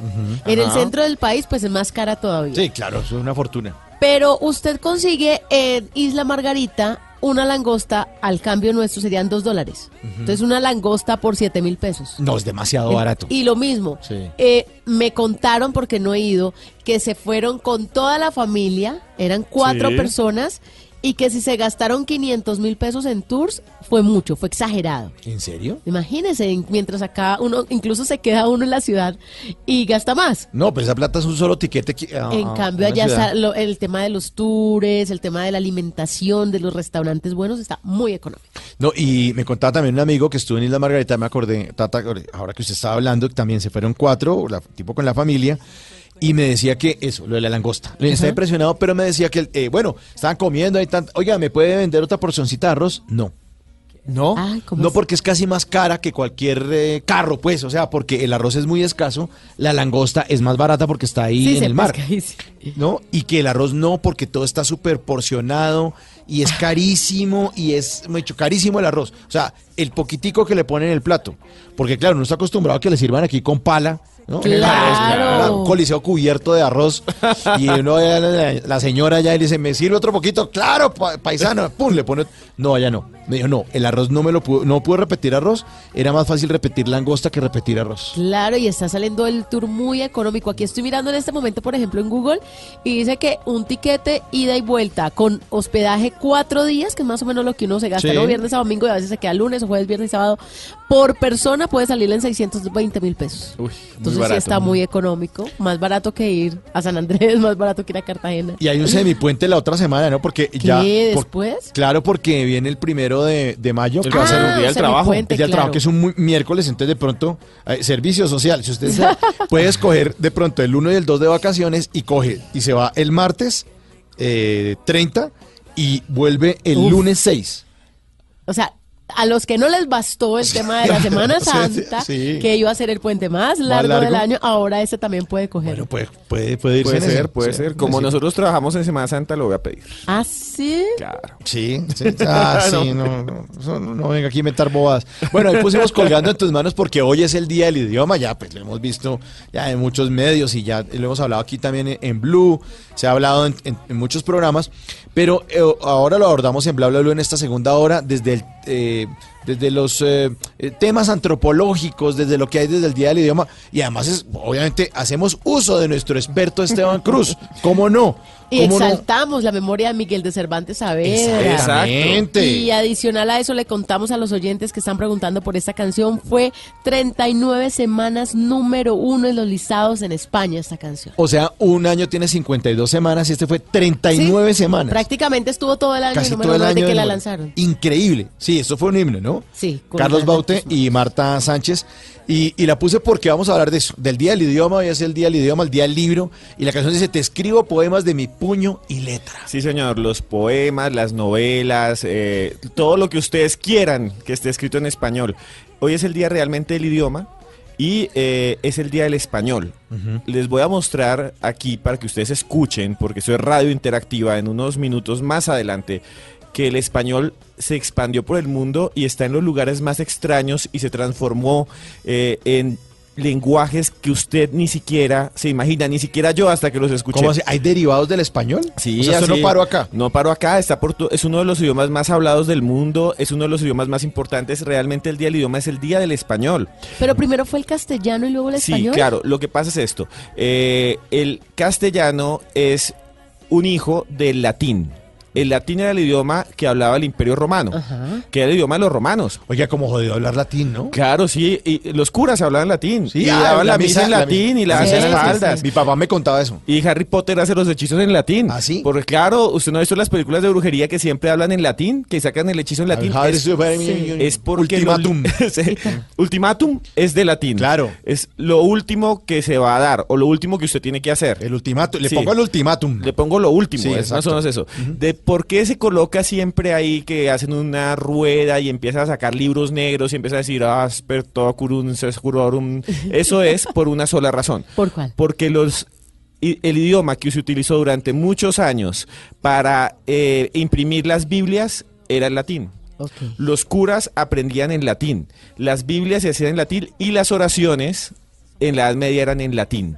En el centro del país, pues es más cara todavía. Sí, claro, es una fortuna. Pero usted consigue en Isla Margarita una langosta, al cambio nuestro serían dos dólares. Entonces, una langosta por siete mil pesos. No, es demasiado barato. Y lo mismo, Sí. eh, me contaron, porque no he ido, que se fueron con toda la familia, eran cuatro Sí. personas, y que si se gastaron 500 mil pesos en tours, fue mucho, fue exagerado. ¿En serio? Imagínense, en- mientras acá uno, incluso se queda uno en la ciudad y gasta más. No, pues esa plata es un solo tiquete. que- a- En a- cambio, allá ciudad. está lo- el tema de los tours, el tema de la alimentación, de los restaurantes buenos, está muy económico. No, y me contaba también un amigo que estuvo en Isla Margarita, me acordé, Tata, ahora que usted estaba hablando, también se fueron cuatro, la- tipo con la familia, y me decía que eso, lo de la langosta. Estaba impresionado, pero me decía que, eh, bueno, estaban comiendo ahí tanto, oiga, ¿me puede vender otra porcioncita de arroz? No. No, Ay, ¿cómo no porque es casi más cara que cualquier eh, carro, pues, o sea, porque el arroz es muy escaso, la langosta es más barata porque está ahí Sí, en el mar. pesca ahí, sí. ¿no? Y que el arroz no, porque todo está súper porcionado y es carísimo y es mucho carísimo el arroz. O sea, el poquitico que le ponen en el plato. Porque claro, uno está acostumbrado a que le sirvan aquí con pala. ¿No? Claro. Un coliseo cubierto de arroz. Y <laughs> uno ve a la, la señora ya y le dice, ¿me sirve otro poquito? Claro, pa- paisano. Pum, le pone. No, allá no. Me dijo, no, el arroz no me lo pudo, no pude repetir arroz. Era más fácil repetir langosta que repetir arroz. Claro, y está saliendo el tour muy económico. Aquí estoy mirando en este momento, por ejemplo, en Google, y dice que un tiquete ida y vuelta con hospedaje cuatro días, que es más o menos lo que uno se gasta, Sí. ¿no? Viernes a domingo y a veces se queda lunes o jueves, viernes y sábado, por persona puede salirle en 620 mil pesos. Uy, Entonces sí está muy económico, más barato que ir a San Andrés, <laughs> más barato que ir a Cartagena. Y hay un semipuente la otra semana, ¿no? Porque ya. por- después? claro, porque viene el primero de, de mayo, que va a ser Ah, el día del trabajo. El semipuente, día del trabajo, claro. que es un muy- miércoles, entonces de pronto, eh, servicio social. Si usted sa- <laughs> puede escoger de pronto el 1 y el 2 de vacaciones y coge, y se va el martes eh, 30 y vuelve el Uf. lunes 6. O sea, a los que no les bastó el tema de la Semana <laughs> Sí, Santa, sí. que iba a ser el puente más largo, largo. del año, ahora ese también puede coger. Bueno, puede, puede, puede irse Puede ese. ser, puede Sí, ser. Como nosotros trabajamos en Semana Santa, lo voy a pedir. ¿Ah, sí? Claro. Sí, sí. <laughs> Ah, sí, no, no, no, no venga aquí a inventar bobadas. Bueno, ahí pusimos colgando en tus manos porque hoy es el día del idioma, ya pues lo hemos visto ya en muchos medios y ya lo hemos hablado aquí también en, en Blue, se ha hablado en, en- muchos programas, pero eh, ahora lo abordamos en Bla Bla Blue en esta segunda hora desde el... eh, desde los eh, eh, temas antropológicos, desde lo que hay desde el Día del Idioma, y además es, obviamente hacemos uso de nuestro experto Esteban Cruz, ¿cómo no? Y exaltamos la memoria de Miguel de Cervantes Saavedra. Exactamente. Y adicional a eso le contamos a los oyentes que están preguntando por esta canción, fue 39 semanas número uno en los listados en España esta canción. O sea, un año tiene 52 semanas y este fue 39 semanas. Prácticamente estuvo todo el año Casi número todo el año desde que la lanzaron. Increíble. Sí, eso fue un himno, ¿no? ¿No? Sí, con Carlos Baute y Marta Sánchez. Y, y la puse porque vamos a hablar de eso, del Día del Idioma, hoy es el Día del Idioma, el Día del Libro, y la canción dice, te escribo poemas de mi puño y letra. Sí, señor, los poemas, las novelas, eh, todo lo que ustedes quieran que esté escrito en español. Hoy es el día realmente del idioma y eh, es el día del español. Les voy a mostrar aquí para que ustedes escuchen, porque esto es radio interactiva en unos minutos más adelante, que el español se expandió por el mundo y está en los lugares más extraños y se transformó eh, en lenguajes que usted ni siquiera se imagina, ni siquiera yo hasta que los escuché. ¿Cómo así? ¿Hay derivados del español? Sí, O sea, así- no paro acá. No paro acá, está por es uno de los idiomas más hablados del mundo, es uno de los idiomas más importantes. Realmente el día del idioma es el día del español. Pero primero fue el castellano y luego el español. Sí, claro, lo que pasa es esto. Eh, el castellano es un hijo del latín. El latín era el idioma que hablaba el imperio romano, que era el idioma de los romanos. Oiga, como jodido hablar latín, ¿no? Claro, sí, y los curas hablaban latín. Sí, y ah, daban la, la misa, misa- en la latín y la sí, espaldas. sí. Mi papá me contaba eso. Y Harry Potter hace los hechizos en latín. ¿Ah, sí? Porque claro, usted no ha visto las películas de brujería que siempre hablan en latín, que sacan el hechizo en latín. Es, es porque... Lo- <laughs> Sí. Ultimátum es de latín. Claro. Es lo último que se va a dar o lo último que usted tiene que hacer. El ultimátum. Le pongo el ultimátum. Le pongo lo último, Sí, es más o menos eso. De por qué se coloca siempre ahí que hacen una rueda y empiezan a sacar libros negros y empieza a decir asperto curum sescurorum. <laughs> Eso es por una sola razón. ¿Por cuál? Porque los el idioma que se utilizó durante muchos años para eh, imprimir las Biblias era el latín. Los curas aprendían en latín, las Biblias se hacían en latín y las oraciones en la Edad Media eran en latín,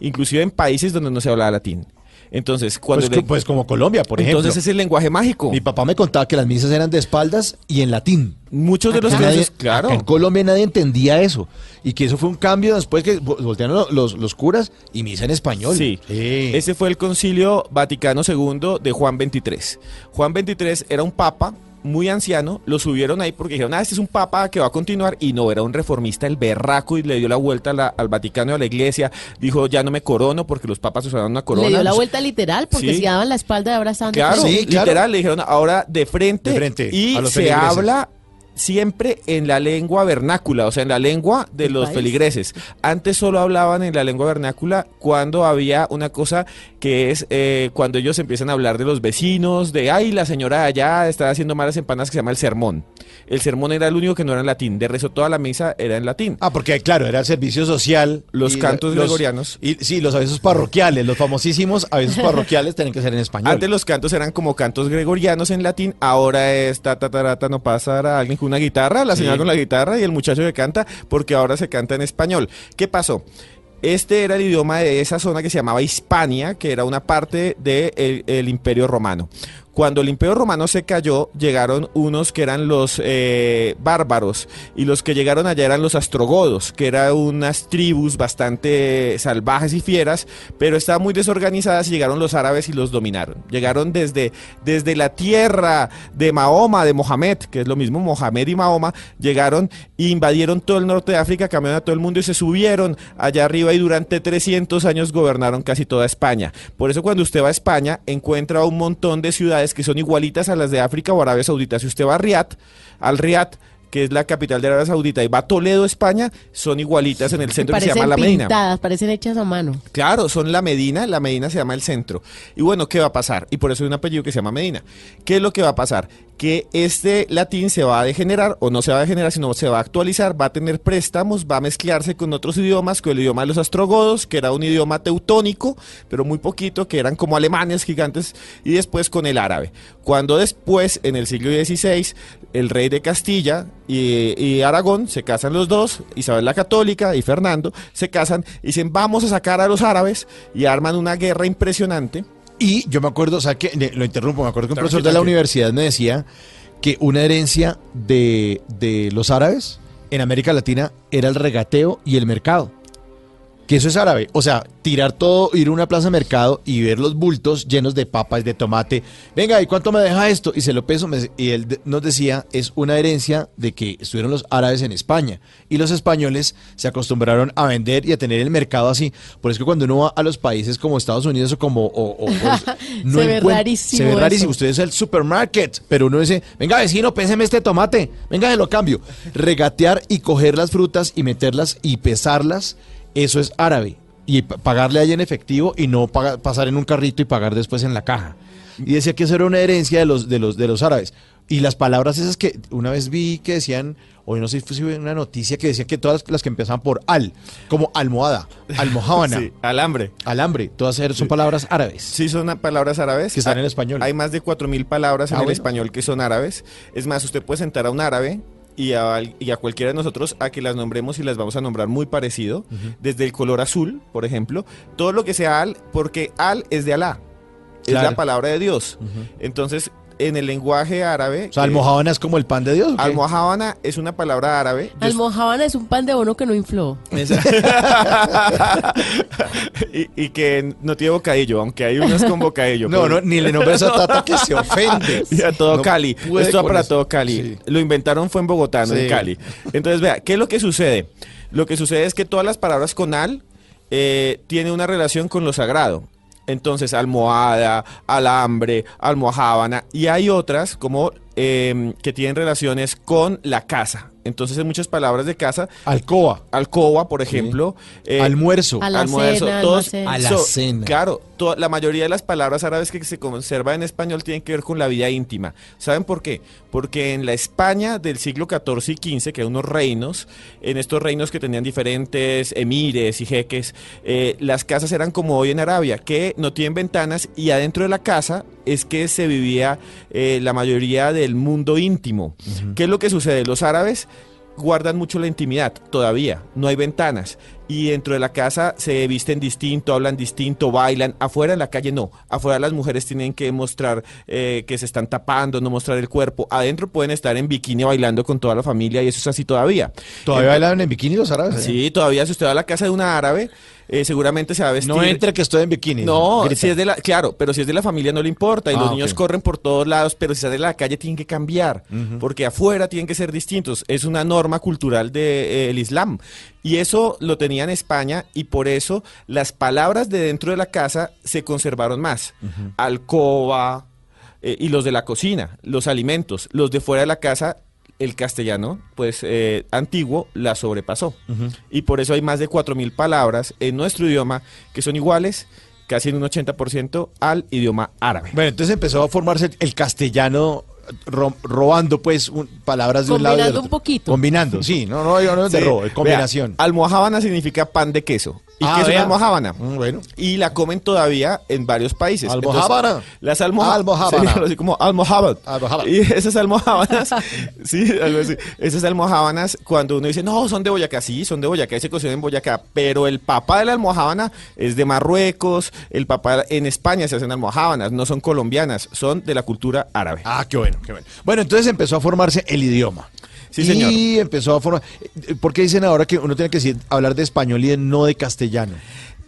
inclusive en países donde no se hablaba latín. Entonces, cuando Pues, le- pues como Colombia, por ejemplo. entonces es el lenguaje mágico. Mi papá me contaba que las misas eran de espaldas y en latín. Muchos de los nadie- claro. en Colombia nadie entendía eso. Y que eso fue un cambio después que vo- voltearon lo- los, los curas y misa en español. Sí. Ese fue el concilio Vaticano II de Juan XXIII. Juan XXIII era un papa muy anciano, lo subieron ahí porque dijeron, ah, este es un papa que va a continuar, y no, era un reformista, el berraco, y le dio la vuelta a la- al Vaticano y a la iglesia, dijo, ya no me corono, porque los papas usaban una corona. Le dio la vuelta literal porque Sí. si daban la espalda y abrazaban. de Claro, literal, le dijeron ahora de frente, De frente, y se feligreses. habla siempre en la lengua vernácula, o sea, en la lengua de los país. feligreses. Antes solo hablaban en la lengua vernácula cuando había una cosa que es eh, cuando ellos empiezan a hablar de los vecinos, de, ay, la señora allá está haciendo malas empanadas que se llama el sermón. El sermón era el único que no era en latín, de resto toda la misa era en latín. Ah, porque claro, era el servicio social. Los y cantos los- gregorianos. Y, sí, los avisos parroquiales, los famosísimos avisos parroquiales tienen que ser en español. Antes los cantos eran como cantos gregorianos en latín, ahora es ta ta ta, ta, ta, no pasará alguien una guitarra, la Sí. señora con la guitarra y el muchacho que canta, porque ahora se canta en español. ¿Qué pasó? Este era el idioma de esa zona que se llamaba Hispania, que era una parte del el Imperio Romano. Cuando el Imperio Romano se cayó, llegaron unos que eran los eh, bárbaros, y los que llegaron allá eran los astrogodos, que eran unas tribus bastante salvajes y fieras, pero estaban muy desorganizadas y llegaron los árabes y los dominaron. Llegaron desde, desde la tierra de Mahoma, de Mohamed, que es lo mismo, Mohamed y Mahoma, llegaron e invadieron todo el norte de África, cambiaron a todo el mundo y se subieron allá arriba y durante 300 años gobernaron casi toda España. Por eso cuando usted va a España encuentra un montón de ciudades que son igualitas a las de África o Arabia Saudita. Si usted va a Riad, al Riad, que es la capital de Arabia Saudita, y va a Toledo, España, son igualitas en el centro que se llama La Medina. pintadas, parecen hechas a mano. Claro, son la Medina, la Medina se llama el centro. Y bueno, ¿qué va a pasar? Y por eso hay un apellido que se llama Medina. ¿Qué es lo que va a pasar? Que este latín se va a degenerar, o no se va a degenerar, sino se va a actualizar, va a tener préstamos, va a mezclarse con otros idiomas, con el idioma de los astrogodos, que era un idioma teutónico, pero muy poquito, que eran como alemanes gigantes, y después con el árabe. Cuando después, en el siglo XVI, el rey de Castilla y, Aragón se casan los dos, Isabel la Católica y Fernando se casan y dicen vamos a sacar a los árabes y arman una guerra impresionante. Y yo me acuerdo, o sea, que lo interrumpo, me acuerdo que un profesor de la universidad me decía que una herencia de, de los árabes en América Latina era el regateo y el mercado. Que eso es árabe. O sea, tirar todo, ir a una plaza de mercado y ver los bultos llenos de papas, de tomate. Venga, ¿y cuánto me deja esto? Y se lo peso. Y él nos decía, es una herencia de que estuvieron los árabes en España. Y los españoles se acostumbraron a vender y a tener el mercado así. Por eso que cuando uno va a los países como Estados Unidos o como... o- o- o- <laughs> Se ve rarísimo Se ve rarísimo. Usted es el supermarket, pero uno dice, venga vecino, péseme este tomate. Venga, se lo cambio. Regatear y coger las frutas y meterlas y pesarlas, eso es árabe. Y pa- pagarle ahí en efectivo y no paga- pasar en un carrito y pagar después en la caja. Y decía que eso era una herencia de los, de los, de los árabes. Y las palabras esas que una vez vi que decían, hoy no sé si fue una noticia que decía que todas las que empezaban por al, como almohada, <laughs> almohábana, Sí, alambre. alambre, todas son palabras árabes. Sí, son palabras árabes. Que están Ah, en español. Hay más de 4.000 palabras en Ah, el bueno. español que son árabes. Es más, usted puede sentar a un árabe y a, y a cualquiera de nosotros a que las nombremos y las vamos a nombrar muy parecido. Desde el color azul, por ejemplo. Todo lo que sea al, porque al es de Alá. Es la palabra de Dios. Entonces, en el lenguaje árabe... O sea, eh, almohábana es como el pan de Dios. almohábana es una palabra árabe. Almohábana es un pan de bono que no infló. <laughs> y, y que no tiene bocadillo, aunque hay unas con bocadillo. <laughs> No, pero- no, ni le nombres a Tata que se ofende. <laughs> Y a todo No Cali. Esto para eso. todo Cali. Sí. Lo inventaron fue en Bogotá, no en. Cali. Entonces, vea, ¿qué es lo que sucede? Lo que sucede es que todas las palabras con al eh, tienen una relación con lo sagrado. Entonces, almohada, alambre, almohábana. Y hay otras como eh, que tienen relaciones con la casa. Entonces, hay muchas palabras de casa. Alcoba. Alcoba, por ejemplo. eh, Almuerzo. Alacena, Todos- almacén. Alacena. Claro, to- la mayoría de las palabras árabes que se conservan en español tienen que ver con la vida íntima. ¿Saben por qué? Porque en la España del siglo XIV y XV, que eran unos reinos, en estos reinos que tenían diferentes emires y jeques, eh, las casas eran como hoy en Arabia, que no tienen ventanas y adentro de la casa es que se vivía eh, la mayoría del mundo íntimo. ¿Qué es lo que sucede? Los árabes guardan mucho la intimidad, todavía, no hay ventanas. Y dentro de la casa se visten distinto, hablan distinto, bailan. Afuera en la calle no. Afuera las mujeres tienen que mostrar eh, que se están tapando, no mostrar el cuerpo. Adentro pueden estar en bikini bailando con toda la familia y eso es así todavía. ¿Todavía Entonces- bailan en bikini los árabes? Sí, todavía si usted va a la casa de una árabe, eh, seguramente se va a vestir. No entre que estoy en bikini. No, Grita. si es de la, claro, pero si es de la familia no le importa y Ah, los niños corren por todos lados, pero si sale de la calle tienen que cambiar, porque afuera tienen que ser distintos. Es una norma cultural del Islam. Y eso lo tenía en España y por eso las palabras de dentro de la casa se conservaron más. Alcoba eh, y los de la cocina, los alimentos, los de fuera de la casa. El castellano, pues eh, antiguo, la sobrepasó. Y por eso hay más de 4.000 palabras en nuestro idioma que son iguales, casi en un 80% al idioma árabe. Bueno, entonces empezó a formarse el castellano ro- robando pues un- palabras de un lado y del Combinando un poquito. Combinando, sí, no, no, no, no es de Sí, robo, es vea, combinación. almohábana significa pan de queso. ¿Y Ah, qué es una vea. almohábana? Mm, bueno. Y la comen todavía en varios países. Almohábana. Entonces, las almoha- Almohábana. Sí, <laughs> así como almohábana. Almohábana. Y esas almohábanas, <laughs> sí, algo así. Esas almohábanas, cuando uno dice, no, son de Boyacá, sí, son de Boyacá y se cocinan en Boyacá, pero el papá de la almohábana es de Marruecos, el papá en España se hacen almohábanas, no son colombianas, son de la cultura árabe. Ah, qué bueno, qué bueno. Bueno, entonces empezó a formarse el idioma. Sí, y señor. empezó a formar. ¿Por qué dicen ahora que uno tiene que decir, hablar de español y de no de castellano?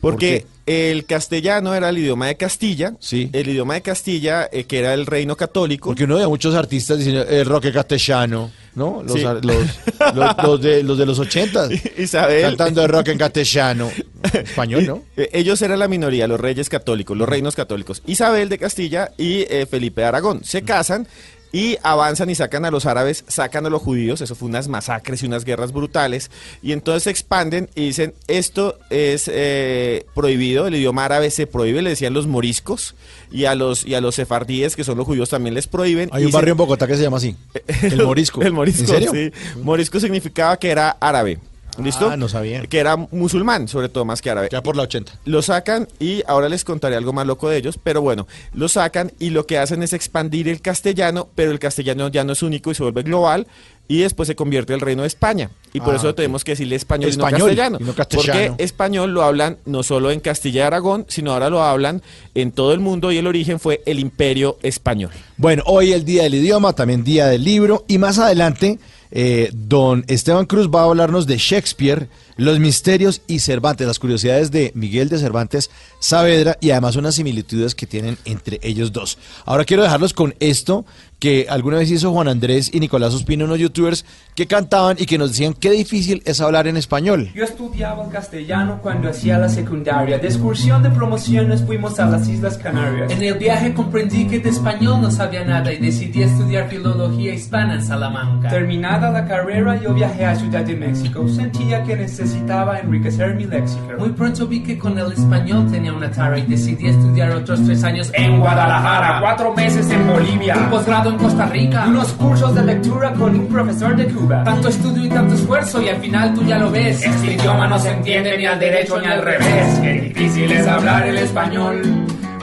Porque el castellano era el idioma de Castilla, Sí. el idioma de Castilla, eh, que era el reino católico. Porque uno ve a muchos artistas diciendo el rock castellano, ¿no? Los, Sí. los, <laughs> los- los de, los de los ochentas. <laughs> Isabel. Cantando el rock en castellano. Español, ¿no? Eh, Ellos eran la minoría, los reyes católicos, los reinos católicos. Isabel de Castilla y eh, Felipe de Aragón se casan y avanzan y sacan a los árabes, sacan a los judíos, eso fue unas masacres y unas guerras brutales, y entonces se expanden y dicen, esto es eh, prohibido, el idioma árabe se prohíbe, le decían los moriscos, y a los, y a los sefardíes, que son los judíos, también les prohíben. Hay un barrio en Bogotá que se llama así. <laughs> El Morisco. el morisco, ¿En serio? sí. Morisco significaba que era árabe. ¿Listo? Ah, no sabía. Que era musulmán, sobre todo, más que árabe. Ya por la 80. Lo sacan y ahora les contaré algo más loco de ellos, pero bueno, lo sacan y lo que hacen es expandir el castellano, pero el castellano ya no es único y se vuelve global y después se convierte el reino de España. Y por Ah, eso tenemos que decirle español, Español, y no castellano. y no castellano. Porque español lo hablan no solo en Castilla y Aragón, sino ahora lo hablan en todo el mundo y el origen fue el imperio español. Bueno, hoy el día del idioma, también día del libro y más adelante Eh, don Esteban Cruz va a hablarnos de Shakespeare, los misterios y Cervantes, las curiosidades de Miguel de Cervantes Saavedra y además unas similitudes que tienen entre ellos dos. Ahora quiero dejarlos con esto que alguna vez hizo Juan Andrés y Nicolás Ospino, unos youtubers que cantaban y que nos decían qué difícil es hablar en español. Yo estudiaba castellano cuando hacía la secundaria. De excursión de promociones fuimos a las Islas Canarias. En el viaje comprendí que de español no sabía nada y decidí estudiar filología hispana en Salamanca. Terminada la carrera, yo viajé a Ciudad de México. Sentía que necesitaba enriquecer mi léxico. Muy pronto vi que con el español tenía una tara y decidí estudiar otros tres años en Guadalajara, cuatro meses en Bolivia, un posgrado en Costa Rica, unos cursos de lectura con un profesor de Cuba. Tanto estudio y tanto esfuerzo y al final tú ya lo ves. Este idioma no se entiende ni al derecho ni al revés. Qué difícil es hablar el español.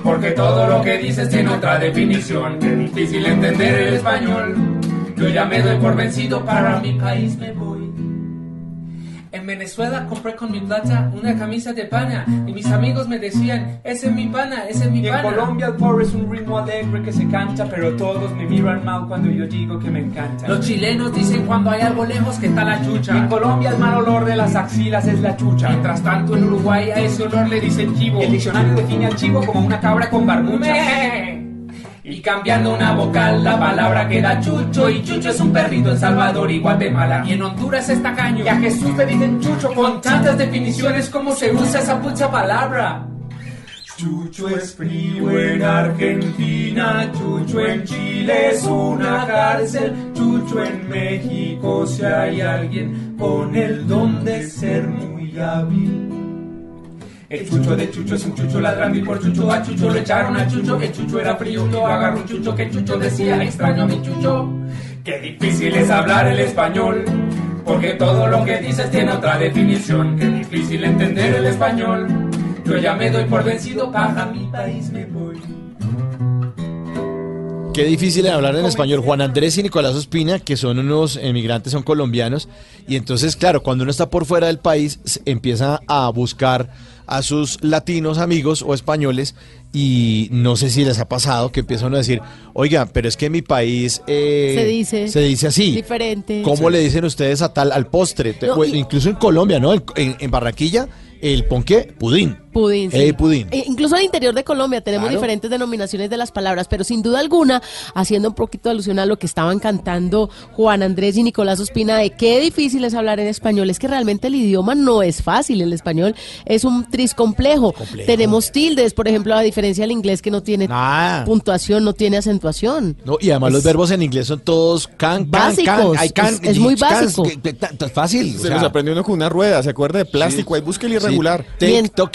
Porque todo lo que dices tiene otra definición. Qué difícil entender el español. Yo ya me doy por vencido, para mi país me voy. En Venezuela compré con mi plata una camisa de pana y mis amigos me decían, ese es mi pana, ese es mi Y en pana. Colombia el pobre es un ritmo alegre que se canta, pero todos me miran mal cuando yo digo que me encanta. Los chilenos dicen cuando hay algo lejos que está la chucha. En Colombia el mal olor de las axilas es la chucha. Mientras tanto en Uruguay a ese olor le dicen chivo. El diccionario define al chivo como una cabra con barbucha. Y cambiando una vocal, la palabra queda chucho. Y chucho es un perrito en Salvador y Guatemala. Y en Honduras es tacaño. Y a Jesús le dicen chucho con tantas definiciones como se usa esa pucha palabra. Chucho es frío en Argentina, Chucho en Chile es una cárcel, Chucho en México si hay alguien con el don de ser muy hábil. El chucho de chucho es un chucho ladrando y por chucho a chucho lo echaron a chucho. Que chucho era frío, lo agarró un chucho. Que chucho decía, extraño a mi chucho. Qué difícil es hablar el español. Porque todo lo que dices tiene otra definición. Qué difícil entender el español. Yo ya me doy por vencido, para mi país me voy. Qué difícil es hablar en español. Juan Andrés y Nicolás Ospina, que son unos emigrantes, son colombianos. Y entonces, claro, cuando uno está por fuera del país, empieza a buscar a sus latinos amigos o españoles. Y no sé si les ha pasado que empiezan a decir, oiga, pero es que en mi país eh, Se dice. se dice así. Diferente. ¿Cómo le dicen ustedes a tal al postre? Te- No, o y- incluso en Colombia, ¿no? En, en- en Barranquilla, el ponqué, pudín. Pudín, sí. Eh, pudín. E incluso al interior de Colombia tenemos Claro. diferentes denominaciones de las palabras, pero sin duda alguna, haciendo un poquito de alusión a lo que estaban cantando Juan Andrés y Nicolás Ospina, de qué difícil es hablar en español, es que realmente el idioma no es fácil, el español es un tris complejo. Tenemos tildes, por ejemplo, a diferencia del inglés que no tiene Nada. puntuación, no tiene acentuación. No, y además los verbos en inglés son todos can, can, Básicos, can, can, es- es muy can, básico. ta- fácil. o Se sea, los aprendió uno con una rueda, ¿se acuerda de plástico? Ahí búsquele sí,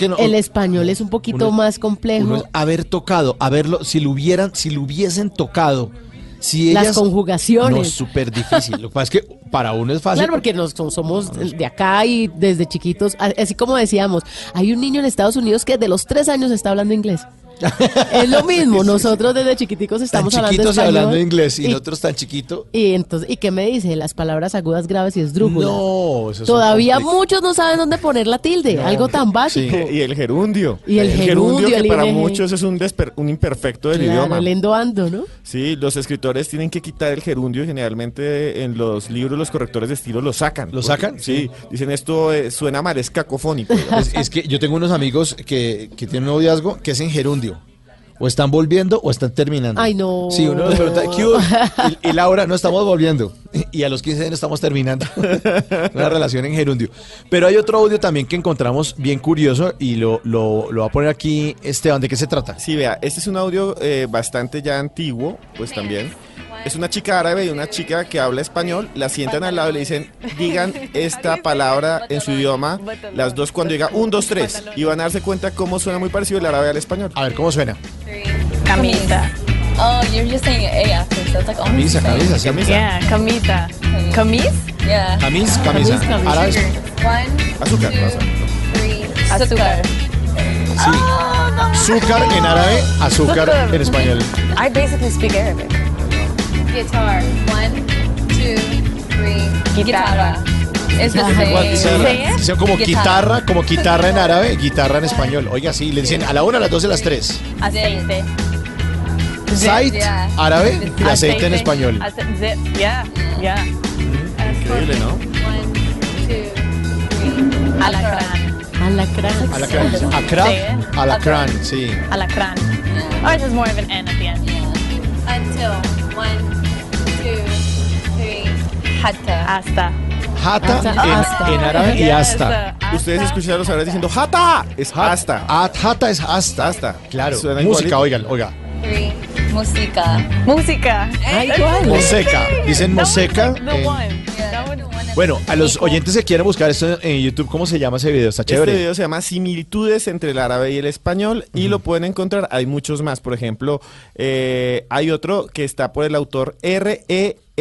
no, el español es un poquito uno- más complejo. es haber tocado, haberlo, si lo hubieran, si lo hubiesen tocado, si Las ellas- conjugaciones. No, es súper difícil. Lo que pasa es que para uno es fácil. Claro, porque nos, so- somos de acá y desde chiquitos, así como decíamos, hay un niño en Estados Unidos que de los tres años está hablando inglés. Es lo mismo, <laughs> nosotros desde chiquiticos tan estamos hablando chiquitos español. hablando inglés y, y, nosotros tan chiquito. y entonces, ¿y qué me dice? Las palabras agudas, graves y esdrújulas. No, eso es Todavía muchos no saben dónde poner la tilde, algo tan básico. Y el gerundio. Y el gerundio, que el para ING. muchos es un, desper- un imperfecto del Claro, idioma. el endoando, ¿no? Sí, los escritores tienen que quitar el gerundio y generalmente en los libros los correctores de estilo lo sacan. ¿Lo Porque- sacan? Sí, dicen esto eh, suena mal, es cacofónico. <laughs> Es, es que yo tengo unos amigos que, que tienen un noviazgo que es en gerundio. O están volviendo o están terminando. Ay, no. Sí, uno les pregunta, ¿qué hubo? Y, y Laura, no estamos volviendo. Y a los 15 años estamos terminando. <laughs> Una relación en gerundio. Pero hay otro audio también que encontramos bien curioso y lo, lo, lo va a poner aquí Esteban. ¿De qué se trata? Sí, vea, este es un audio eh, bastante ya antiguo, pues también. Es una chica árabe y una chica que habla español, la sientan al lado y le dicen, digan esta palabra en su idioma, las dos cuando diga un, dos, tres, y van a darse cuenta cómo suena muy parecido el árabe al español. A ver, ¿cómo suena? Camisa. Oh, you're just saying A after, so it's like almost Camisa, same. camisa, sí, camisa. Yeah, camita. Camis? Yeah. Camis, camisa. Camis, camis. Árabe. One, Azúcar, two, pasa. three. Azúcar. Sí. Azúcar en árabe, azúcar en español. I basically speak Arabic. Guitar. One, two, three. Guitarra. Dicen- dicen como guitarra, como guitarra en árabe, guitarra en español. Oiga, sí, le dicen a la una, a las dos y a las tres. Aceite. Zait, árabe, y aceite en español. Yeah, yeah. Increíble, ¿no? One, two, three. Alacrán. Alacrán. Alacrán. Sí. Acrán. Alacrán, sí. Alacrán. Or it has more of an N at the end. Until. One. Hatta. Hasta. Jata Hasta- en, hasta. en árabe y hasta. Ustedes escucharon a los árabes diciendo ¡Hata! Es hasta. Jata es hasta. Hasta. Claro. Suena Música, oigan, oiga. Three. Música. Música. Ay, ¿cuál? Moseca. Dicen moseca. Bueno, a los oyentes que quieran buscar esto en YouTube, ¿cómo se llama ese video? Está Este chévere. video se llama Similitudes entre el árabe y el español y lo pueden encontrar. Hay muchos más. Por ejemplo, eh, hay otro que está por el autor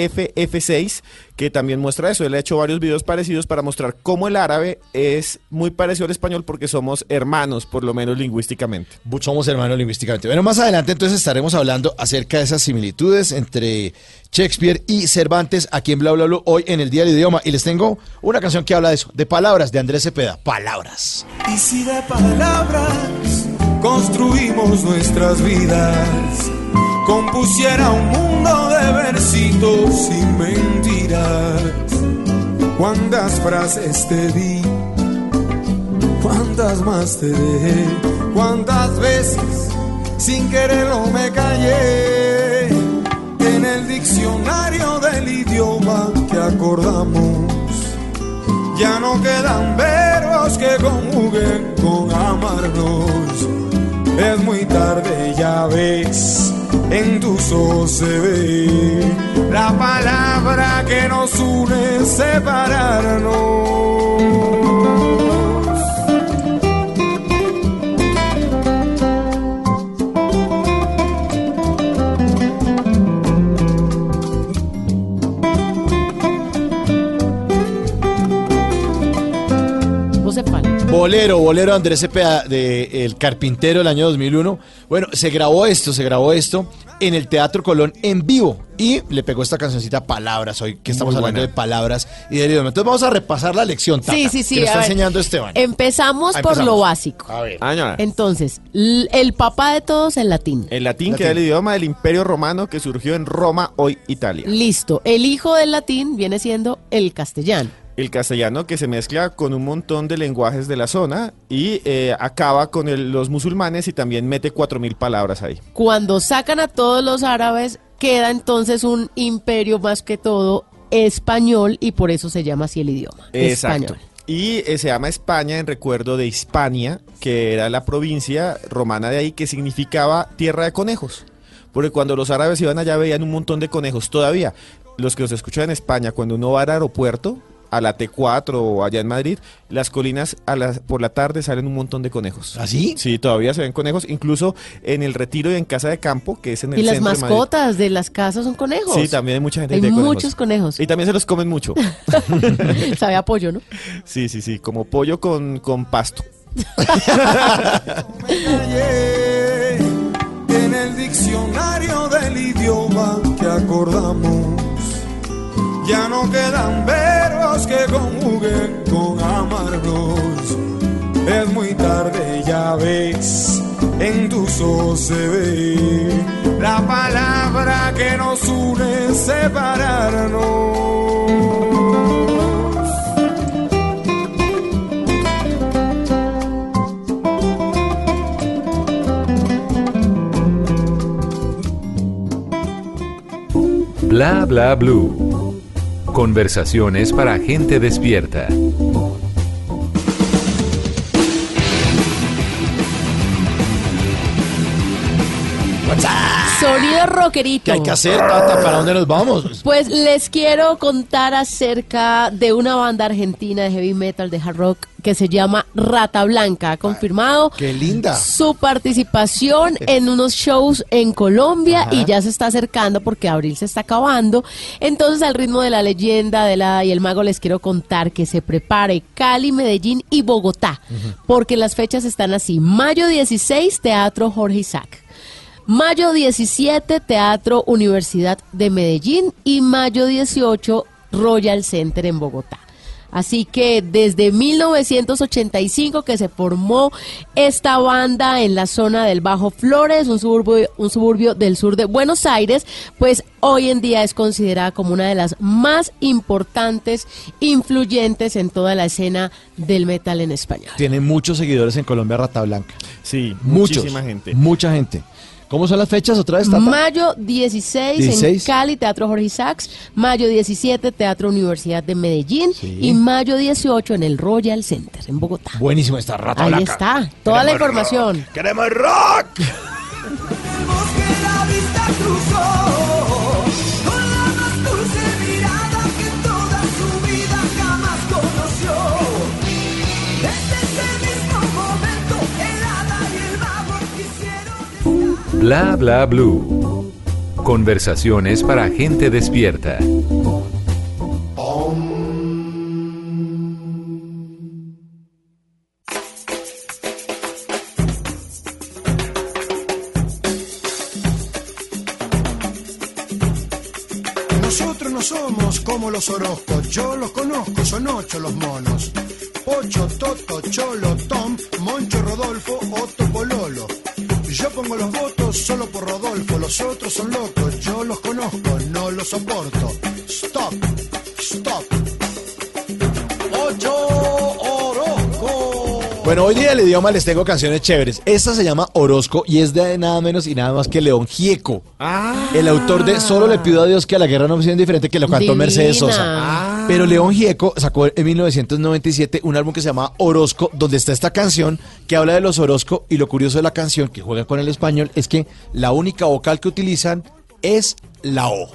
REFF6 que también muestra eso. Él ha hecho varios videos parecidos para mostrar cómo el árabe es muy parecido al español porque somos hermanos, por lo menos lingüísticamente. Somos hermanos lingüísticamente. Bueno, más adelante entonces estaremos hablando acerca de esas similitudes entre Shakespeare y Cervantes aquí en Bla Bla Bla hoy en el Día del Idioma. Y les tengo una canción que habla de eso, de palabras, de Andrés Cepeda. Palabras. Y si de palabras construimos nuestras vidas, compusiera un mundo de versitos sin mentiras. ¿Cuántas frases te di? ¿Cuántas más te dejé? ¿Cuántas veces sin quererlo me callé? En el diccionario del idioma que acordamos. Ya no quedan verbos que conjuguen con amarnos. Es muy tarde, ya ves, en tus ojos se ve la palabra que nos une separarnos. Bolero, bolero de Andrés Cepeda, de El Carpintero del año 2001. Bueno, se grabó esto, se grabó esto en el Teatro Colón en vivo y le pegó esta cancioncita Palabras hoy, que estamos Muy hablando buena. de palabras y del idioma. Entonces vamos a repasar la lección, Tata, Sí, sí, sí. que nos está ver. enseñando Esteban. Empezamos Ah, por lo básico. A ver. Ah. Entonces, el papá de todos, el latín. El latín, que era el idioma del Imperio Romano que surgió en Roma, hoy Italia. Listo. El hijo del latín viene siendo el castellano. El castellano que se mezcla con un montón de lenguajes de la zona y eh, acaba con el- los musulmanes y también mete 4.000 palabras ahí. Cuando sacan a todos los árabes, queda entonces un imperio más que todo español y por eso se llama así el idioma. Exacto. Español. Y eh, se llama España en recuerdo de Hispania, que era la provincia romana de ahí que significaba tierra de conejos. Porque cuando los árabes iban allá veían un montón de conejos. Todavía, los que nos escuchan en España, cuando uno va al aeropuerto, a la T4 o allá en Madrid, las colinas a las, por la tarde salen un montón de conejos. ¿Así? Sí, todavía se ven conejos, incluso en el retiro y en casa de campo, que es en el Y las centro de Madrid. mascotas de las casas son conejos. Sí, también hay mucha gente Hay que tiene muchos conejos. Y también se los comen mucho. <laughs> Sabe a pollo, ¿no? <laughs> Sí, sí, sí, como pollo con, con pasto. <laughs> callé en el diccionario del idioma que acordamos. Ya no quedan verbos que conjuguen con amarnos. Es muy tarde, ya ves, en tus ojos se ve la palabra que nos une separarnos. Bla bla blue. Conversaciones para gente despierta. Sonido rockerito. ¿Qué hay que hacer, Tata? ¿Para dónde nos vamos? Pues les quiero contar acerca de una banda argentina de heavy metal, de hard rock, que se llama Rata Blanca. Ha confirmado ¡Qué linda! su participación en unos shows en Colombia Ajá. y ya se está acercando porque abril se está acabando. Entonces, al ritmo de la leyenda de la y el mago, les quiero contar que se prepare Cali, Medellín y Bogotá, porque las fechas están así. Mayo 16, Teatro Jorge Isaac. Mayo 17, Teatro Universidad de Medellín y mayo 18, Royal Center en Bogotá. Así que desde 1985 que se formó esta banda en la zona del Bajo Flores, un suburbio, un suburbio del sur de Buenos Aires, pues hoy en día es considerada como una de las más importantes, influyentes en toda la escena del metal en español. Tiene muchos seguidores en Colombia Rata Blanca. Sí, Muchos. muchísima gente. Mucha gente. ¿Cómo son las fechas otra vez, Tata? Mayo 16, 16. en Cali, Teatro Jorge Isaacs. Mayo 17, Teatro Universidad de Medellín. Sí. Y mayo 18 en el Royal Center, en Bogotá. Buenísimo esta Rata Ahí Blanca. está, toda la Queremos información. rock, ¡Queremos rock! la vista cruzó Bla bla blue. Conversaciones para gente despierta. Nosotros no somos como los Orozcos, yo los conozco, son ocho los monos. Pocho, Toto, Cholo, Tom, Moncho, Rodolfo, Otto, Pololo. Yo pongo los votos solo por Rodolfo, los otros son locos, yo los conozco, no los soporto. Stop, stop. Ocho Orozco. Bueno, hoy día del idioma les tengo canciones chéveres. Esta se llama Orozco y es de nada menos y nada más que León Gieco. El autor de Solo le pido a Dios que a la guerra no me sea indiferente que lo cantó Divina. Mercedes Sosa. Pero León Gieco sacó en 1997 un álbum que se llama Orozco, donde está esta canción que habla de los Orozco y lo curioso de la canción que juega con el español es que la única vocal que utilizan es la O.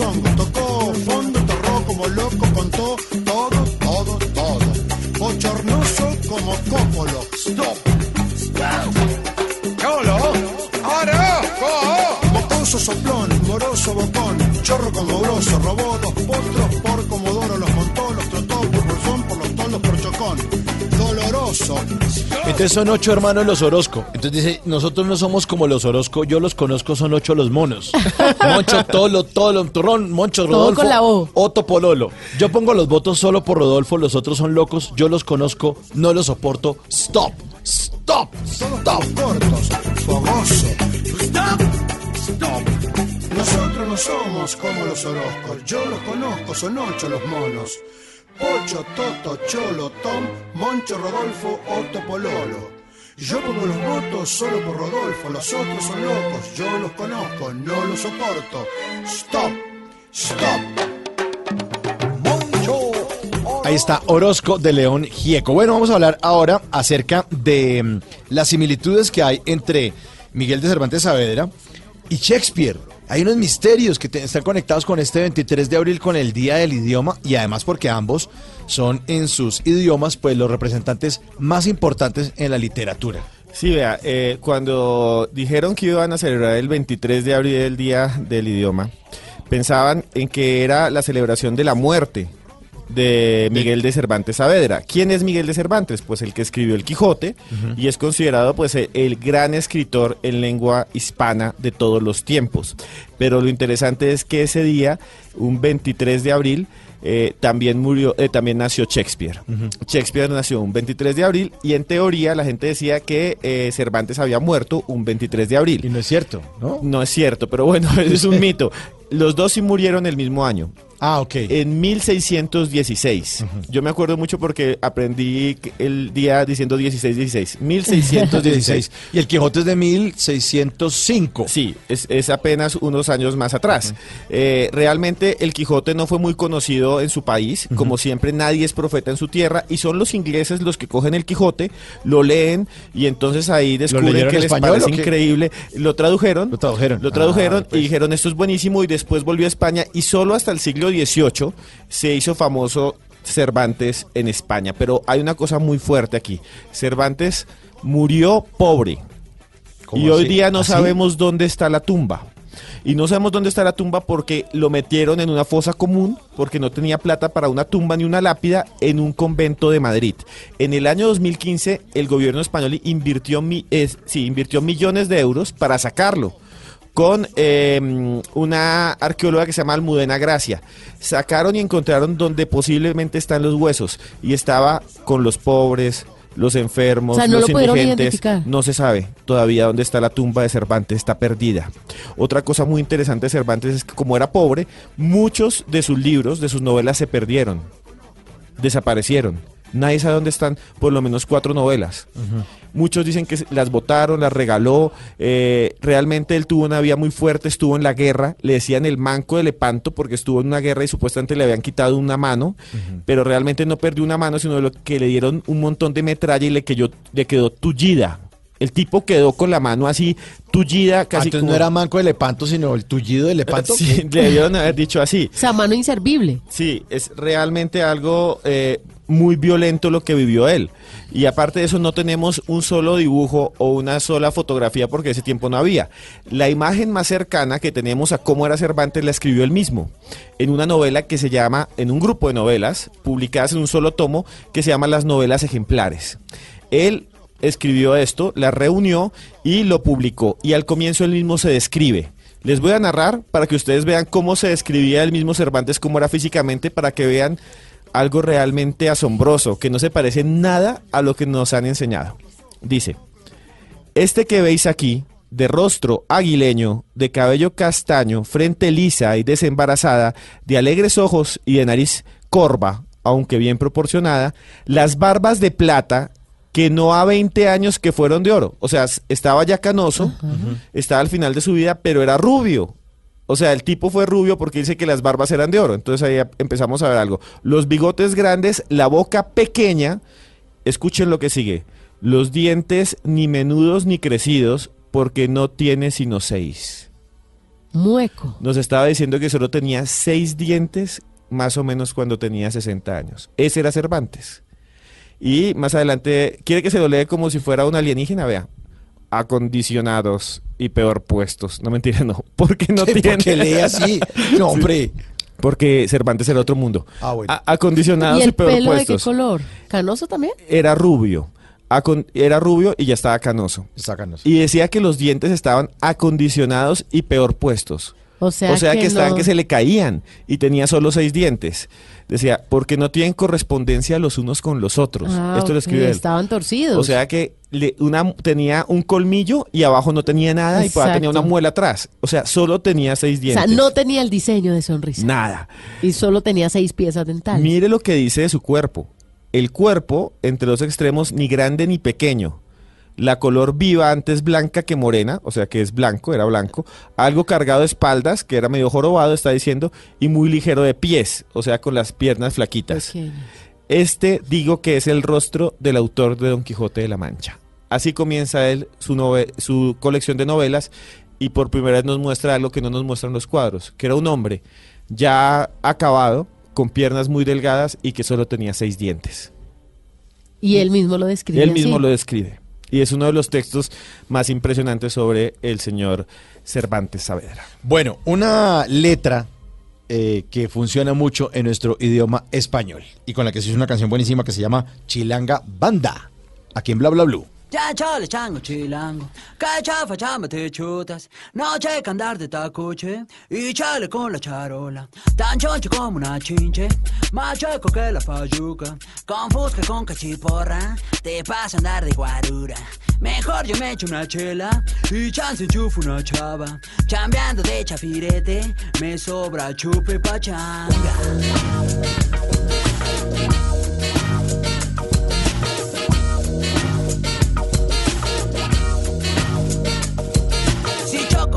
hongos, tocó fondo, torró como loco, contó todo, todo, todo. Bochornoso como cópolo, stop, stop. Cholo, Orozco. Mocoso soplón, moroso bocón, chorro como grosso, robó dos potros por comodoro, los Entonces son ocho hermanos los Orozco. Entonces dice, nosotros no somos como los Orozco, yo los conozco, son ocho los monos. <laughs> Moncho, Tolo, Tolo, Turrón, Moncho, Todo Rodolfo, con la O. Otto, Pololo. Yo pongo los votos solo por Rodolfo, los otros son locos, yo los conozco, no los soporto. Stop, stop, stop. cortos, fogoso. Stop, stop. Nosotros no somos como los Orozcos, yo los conozco, son ocho los monos. Pocho, Toto, Cholo, Tom, Moncho, Rodolfo, Otto, Pololo. Yo pongo los votos solo por Rodolfo, los otros son locos, yo los conozco, no los soporto. Stop, stop. Ahí está Orozco de León Gieco. Bueno, vamos a hablar ahora acerca de mm, las similitudes que hay entre Miguel de Cervantes Saavedra y Shakespeare. Hay unos misterios que están conectados con este 23 de abril con el Día del Idioma y además porque ambos son en sus idiomas pues los representantes más importantes en la literatura. Sí, vea, eh, cuando dijeron que iban a celebrar el 23 de abril el Día del Idioma, pensaban en que era la celebración de la muerte de Miguel de Cervantes Saavedra. ¿Quién es Miguel de Cervantes? Pues el que escribió El Quijote y es considerado pues el, el gran escritor en lengua hispana de todos los tiempos. Pero lo interesante es que ese día, un 23 de abril, eh, también murió, eh, también nació Shakespeare. Shakespeare nació un 23 de abril y en teoría la gente decía que eh, Cervantes había muerto un 23 de abril. Y no es cierto, ¿no? No es cierto, pero bueno, <laughs> es un mito. Los dos sí murieron el mismo año. Ah, ok. En 1616. Yo me acuerdo mucho porque aprendí el día diciendo 16, 16. 1616. Y el Quijote es de 1605. Sí, es, es apenas unos años más atrás. Eh, realmente el Quijote no fue muy conocido en su país. Como siempre, nadie es profeta en su tierra. Y son los ingleses los que cogen el Quijote, lo leen y entonces ahí descubren que les español parece increíble. Lo tradujeron. Lo tradujeron. Lo tradujeron Ah, pues. y dijeron esto es buenísimo y después volvió a España y solo hasta el siglo XVIII se hizo famoso Cervantes en España. Pero hay una cosa muy fuerte aquí. Cervantes murió pobre. ¿Cómo Y hoy día no ¿Así? sabemos dónde está la tumba. Y no sabemos dónde está la tumba porque lo metieron en una fosa común, porque no tenía plata para una tumba ni una lápida en un convento de Madrid. En el año 2015, el gobierno español invirtió, mi- eh, sí, invirtió millones de euros para sacarlo con eh, una arqueóloga que se llama Almudena Gracia. Sacaron y encontraron donde posiblemente están los huesos y estaba con los pobres, los enfermos, O sea, no los lo indigentes. No se sabe todavía dónde está la tumba de Cervantes, está perdida. Otra cosa muy interesante de Cervantes es que como era pobre, muchos de sus libros, de sus novelas se perdieron, desaparecieron. Nadie sabe dónde están por lo menos cuatro novelas. Muchos dicen que las votaron, las regaló. eh, realmente él tuvo una vida muy fuerte, estuvo en la guerra. Le decían el manco de Lepanto porque estuvo en una guerra y supuestamente le habían quitado una mano. Pero realmente no perdió una mano, sino lo que le dieron un montón de metralla y le quedó, le quedó tullida. El tipo quedó con la mano así tullida, casi Antes como- no era manco de Lepanto, sino el tullido de Lepanto. Sí, le debieron haber dicho así. O sea, mano inservible. Sí, es realmente algo eh, muy violento lo que vivió él. Y aparte de eso no tenemos un solo dibujo o una sola fotografía porque ese tiempo no había. La imagen más cercana que tenemos a cómo era Cervantes la escribió él mismo en una novela que se llama, en un grupo de novelas publicadas en un solo tomo que se llama Las novelas ejemplares. Él escribió esto, la reunió y lo publicó. Y al comienzo él mismo se describe. Les voy a narrar para que ustedes vean cómo se describía el mismo Cervantes, cómo era físicamente, para que vean algo realmente asombroso, que no se parece nada a lo que nos han enseñado. Dice, este que veis aquí, de rostro aguileño, de cabello castaño, frente lisa y desembarazada, de alegres ojos y de nariz corva, aunque bien proporcionada, las barbas de plata que no a 20 años que fueron de oro. O sea, estaba ya canoso, estaba al final de su vida, pero era rubio. O sea, el tipo fue rubio porque dice que las barbas eran de oro. Entonces ahí empezamos a ver algo. Los bigotes grandes, la boca pequeña. Escuchen lo que sigue. Los dientes ni menudos ni crecidos porque no tiene sino seis. Mueco. Nos estaba diciendo que solo tenía seis dientes más o menos cuando tenía 60 años. Ese era Cervantes. Y más adelante, quiere que se lo lee como si fuera un alienígena, vea. Acondicionados y peor puestos. No mentira, no. <laughs> Porque no ¿Por tiene. qué lee así? <laughs> No, hombre. Porque Cervantes era otro mundo. Ah, bueno. A- acondicionados ¿Y y, el peor pelo de qué puestos. color? ¿Canoso también? Era rubio. Acon- era rubio y ya estaba canoso. Está canoso. Y decía que los dientes estaban acondicionados y peor puestos. O sea, o sea que, estaban no- que se le caían y tenía solo seis dientes. Decía, porque no tienen correspondencia los unos con los otros. Ah, Esto lo escribe él. Estaban torcidos. O sea que le- una, tenía un colmillo y abajo no tenía nada y por ahí tenía una muela atrás. O sea, solo tenía seis O dientes. sea, no tenía el diseño de sonrisa. Nada. Y solo tenía seis piezas dentales. Mire lo que dice de su cuerpo. El cuerpo, entre los extremos, ni grande ni pequeño. La color viva antes blanca que morena, o sea que es blanco, era blanco. Algo cargado de espaldas, que era medio jorobado, está diciendo, y muy ligero de pies, o sea con las piernas flaquitas. Pequeño. Este digo que es el rostro del autor de Don Quijote de la Mancha. Así comienza él su, nove- su colección de novelas y por primera vez nos muestra algo que no nos muestran los cuadros, que era un hombre ya acabado, con piernas muy delgadas y que solo tenía seis dientes. Y él mismo lo describe. él mismo así. lo describe. Y es uno de los textos más impresionantes sobre el señor Cervantes Saavedra. Bueno, una letra eh, que funciona mucho en nuestro idioma español y con la que se hizo una canción buenísima que se llama Chilanga Banda, aquí en Bla Bla Blue. Ya chale chango chilango, que chafa chamba te chutas, noche que andar de tacuche y chale con la charola, tan choncho como una chinche, más chueco que la payuca, con fusca con cachiporra, te pasa andar de guarura. Mejor yo me echo una chela y chance enchufo una chava, chambeando de chafirete, me sobra chupe pachanga.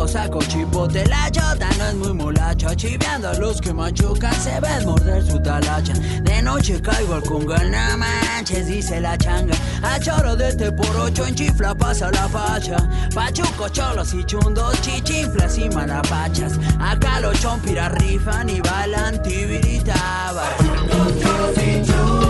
Saco chipote, la chota no es muy molacha Chiveando a los que machucan se ven morder su talacha De noche caigo al congal, no manches, dice la changa A choro de este por ocho en chifla pasa la facha Pachuco, cholos y chundos, chichinflas y malapachas Acá los chompiras rifan y bailan tibiritabas Acá los chompiras rifan y bailan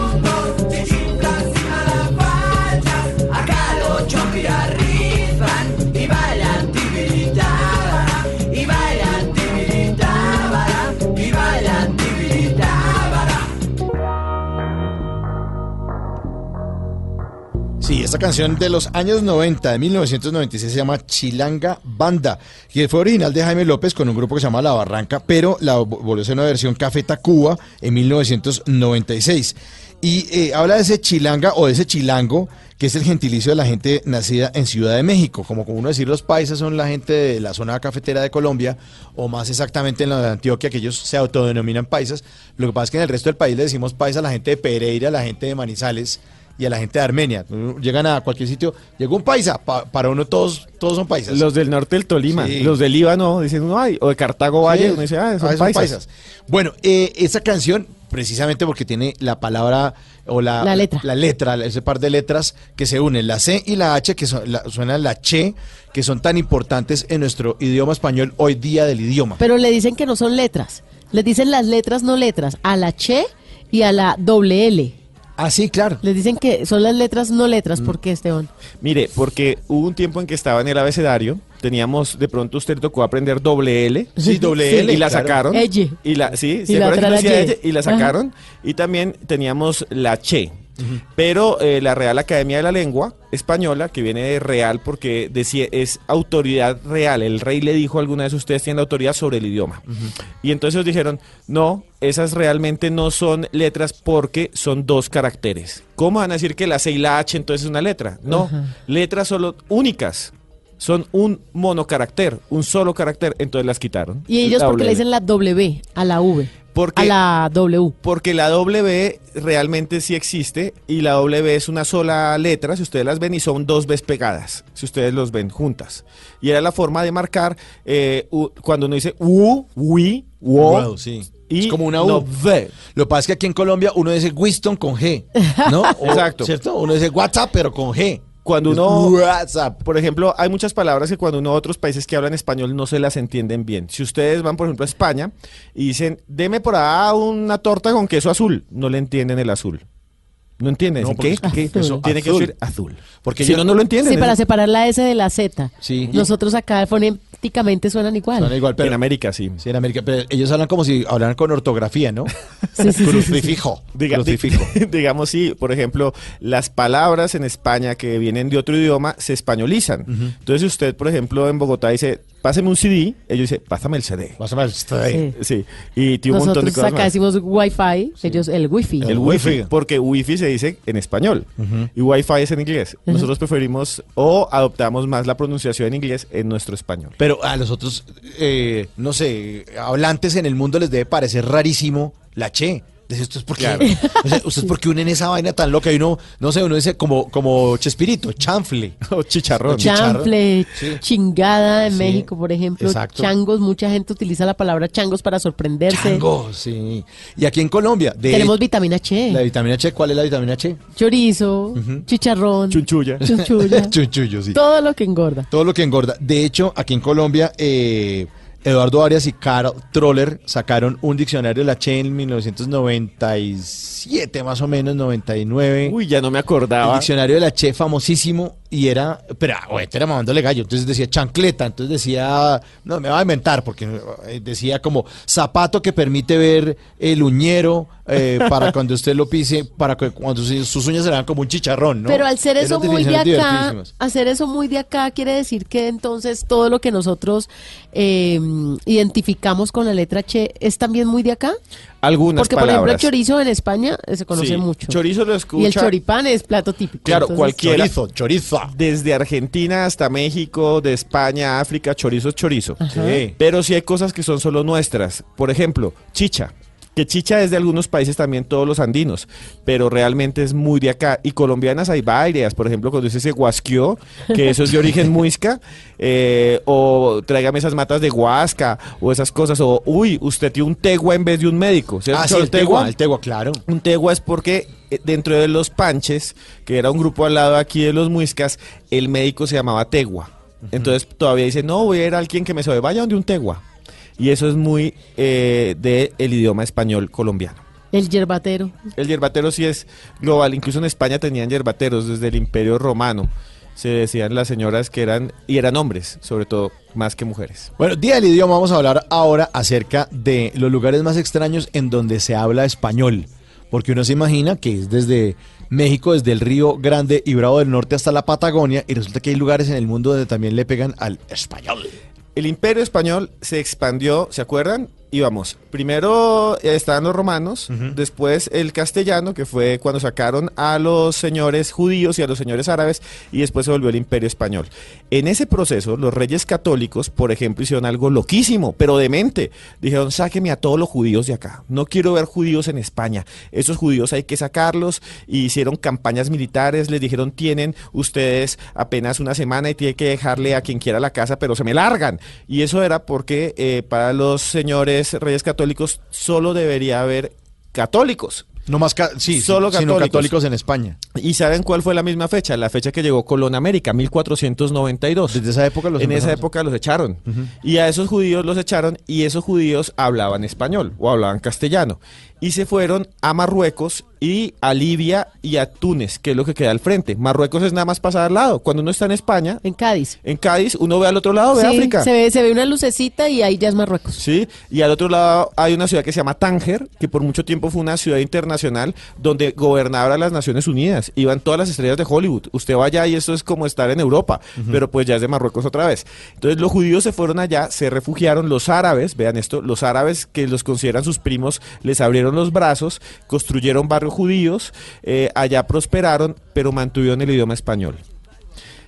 Esta canción de los años 90, de 1996, se llama Chilanga Banda, que fue original de Jaime López con un grupo que se llama La Barranca, pero la vo- volvió a ser una versión Café Tacuba en 1996. Y eh, habla de ese chilanga o de ese chilango, que es el gentilicio de la gente nacida en Ciudad de México. Como como uno decir, los paisas son la gente de la zona cafetera de Colombia, o más exactamente en la de Antioquia, que ellos se autodenominan paisas. Lo que pasa es que en el resto del país le decimos paisa a la gente de Pereira, a la gente de Manizales y a la gente de Armenia. Llegan a cualquier sitio, llegó un paisa, pa- para uno todos, todos son paisas. Los del norte del Tolima, Sí. los del Líbano dicen uno, ay, o de Cartago Valle, Sí, uno dice, ah, son, ah, paisas. Bueno, eh, esa canción, precisamente porque tiene la palabra o la, La letra. la letra, ese par de letras que se unen, la C y la H, que son, la, suena la Che, que son tan importantes en nuestro idioma español hoy día del idioma. Pero le dicen que no son letras. Les dicen las letras no letras, a la che y a la doble L. Ah, sí, claro. Les dicen que son las letras no letras. ¿Por qué, Esteban? Mire, porque hubo un tiempo en que estaba en el abecedario, teníamos, de pronto usted le tocó aprender doble L. Sí, doble Sí, L, Y la claro. sacaron. Elle. Y la, sí, Y ¿se la que decía elle? Y la Ajá. sacaron. Y también teníamos la che. Pero eh, la Real Academia de la Lengua Española, que viene de real porque decía, es autoridad real, el rey le dijo a alguna vez ustedes tienen autoridad sobre el idioma. Y entonces dijeron, no, esas realmente no son letras porque son dos caracteres. ¿Cómo van a decir que la C y la H entonces es una letra? No, letras solo únicas. Son un monocarácter, un solo carácter, entonces las quitaron. Y ellos porque le dicen la W a la V. Porque- a la W. Porque la W realmente sí existe y la W es una sola letra, si ustedes las ven, y son dos veces pegadas, si ustedes los ven juntas. Y era la forma de marcar eh, u- cuando uno dice U, Wi, Wo. Wow, sí. y es como una U. no. Lo que pasa es que aquí en Colombia uno dice Winston con G, ¿no? <laughs> O- Exacto. ¿Cierto? Uno dice WhatsApp, pero con G. Cuando uno, WhatsApp. por ejemplo, hay muchas palabras que cuando uno a otros países que hablan español no se las entienden bien. Si ustedes van, por ejemplo, a España y dicen, deme por ahí una torta con queso azul, no le entienden el azul. No entienden. No, ¿Qué? Tiene que decir azul. Porque si no, no lo entienden. Sí, para separar la S de la Z. Sí. Nosotros acá fonéticamente suenan igual. Suena igual, pero en América, sí. Sí, en América, pero ellos hablan como si hablaran con ortografía, ¿no? <laughs> Sí, sí, sí, sí, sí. Crucifijo. Diga- Crucifijo. di- <laughs> digamos, sí, por ejemplo, las palabras en España que vienen de otro idioma se españolizan. Entonces, si usted, por ejemplo, en Bogotá dice, páseme un CD, ellos dicen, pásame el CD. Pásame el CD. Sí, y tiene un montón de Nosotros cosas acá más. decimos Wi-Fi, ellos el Wi-Fi. El wifi, porque wifi se dice en español y wifi es en inglés. Nosotros preferimos o adoptamos más la pronunciación en inglés en nuestro español. Pero a los otros, eh, no sé, hablantes en el mundo les debe parecer rarísimo la che. Dice, ¿esto es por qué? Claro. <laughs> O sea, ¿Ustedes por qué unen esa vaina tan loca? Y uno, no sé, uno dice como, como Chespirito, chanfle. <laughs> O chicharrón. Chanfle, Sí. chingada en Sí, México, por ejemplo. exacto. Changos, mucha gente utiliza la palabra changos para sorprenderse. Chango, sí. Y aquí en Colombia, de Tenemos vitamina Che, la vitamina Che, ¿cuál es la vitamina Che? chorizo, chicharrón, Chunchulla. chunchulla, <laughs> Chunchullo, sí. todo lo que engorda. Todo lo que engorda. De hecho, aquí en Colombia, eh, Eduardo Arias y Carl Troller sacaron un diccionario de la Che en 1997, más o menos, 99. Uy, ya no me El acordaba. diccionario de la Che famosísimo y era, pero ah, este era mamándole gallo, entonces decía chancleta, entonces decía, no, me va a inventar porque eh, decía como zapato que permite ver el uñero eh, <laughs> para cuando usted lo pise, para que cuando sus uñas se le vean como un chicharrón, ¿no? Pero al ser eso muy de acá, hacer eso muy de acá quiere decir que entonces todo lo que nosotros eh, identificamos con la letra Che es también muy de acá. Algunas Porque, por ejemplo, el chorizo en España eh, se conoce Sí, mucho. Chorizo lo escucha. Y el choripán es plato típico. Claro, Entonces, cualquiera. Chorizo, chorizo. Desde Argentina hasta México, de España, África, chorizo es chorizo. Ajá. Sí. Pero sí hay cosas que son solo nuestras. Por ejemplo, chicha. Que chicha es de algunos países también, todos los andinos, pero realmente es muy de acá. Y colombianas hay varias, por ejemplo, cuando dice ese guasquio, que eso es de origen <laughs> muisca, eh, o tráigame esas matas de huasca, o esas cosas, o uy, usted tiene un tegua en vez de un médico. ¿Sí has Ah, sí, el tegua, el tegua, claro. un tegua es porque eh, dentro de los panches, que era un grupo al lado aquí de los muiscas, el médico se llamaba tegua. Entonces todavía dice, no, voy a ir a alguien que me sabe, vaya donde un tegua. Y eso es muy eh, del idioma español colombiano. El yerbatero. El yerbatero sí es global, incluso en España tenían yerbateros desde el imperio romano. Se decían las señoras que eran, y eran hombres, sobre todo, más que mujeres. Bueno, Día del Idioma, vamos a hablar ahora acerca de los lugares más extraños en donde se habla español. Porque uno se imagina que es desde México desde el Río Grande y Bravo del Norte hasta la Patagonia y resulta que hay lugares en el mundo donde también le pegan al español. El imperio español se expandió, ¿se acuerdan? Íbamos, primero eh, estaban los romanos, después el castellano, que fue cuando sacaron a los señores judíos y a los señores árabes, y después se volvió el imperio español. En ese proceso, los reyes católicos, por ejemplo, hicieron algo loquísimo, pero demente. Dijeron, sáqueme a todos los judíos de acá. No quiero ver judíos en España. Esos judíos hay que sacarlos. Y hicieron campañas militares, les dijeron, tienen ustedes apenas una semana y tienen que dejarle a quien quiera la casa, pero se me largan. Y eso era porque eh, para los señores reyes católicos solo debería haber católicos. No más, ca- sí, solo sino católicos. católicos en España. ¿Y saben cuál fue la misma fecha? La fecha que llegó Colón a América, 1492. Desde esa época los En esa época los echaron. Y a esos judíos los echaron y esos judíos hablaban español o hablaban castellano. Y se fueron a Marruecos y a Libia y a Túnez, que es lo que queda al frente. Marruecos es nada más pasar al lado. Cuando uno está en España, En Cádiz. en Cádiz, uno ve al otro lado, ve Sí, África. se ve, se ve una lucecita y ahí ya es Marruecos. Sí, y al otro lado hay una ciudad que se llama Tánger, que por mucho tiempo fue una ciudad internacional donde gobernaba las Naciones Unidas. Iban todas las estrellas de Hollywood. Usted va allá y esto es como estar en Europa, pero pues ya es de Marruecos otra vez. Entonces los judíos se fueron allá, se refugiaron, los árabes, vean esto, los árabes que los consideran sus primos, les abrieron los brazos, construyeron barrios judíos, eh, allá prosperaron, pero mantuvieron el idioma español.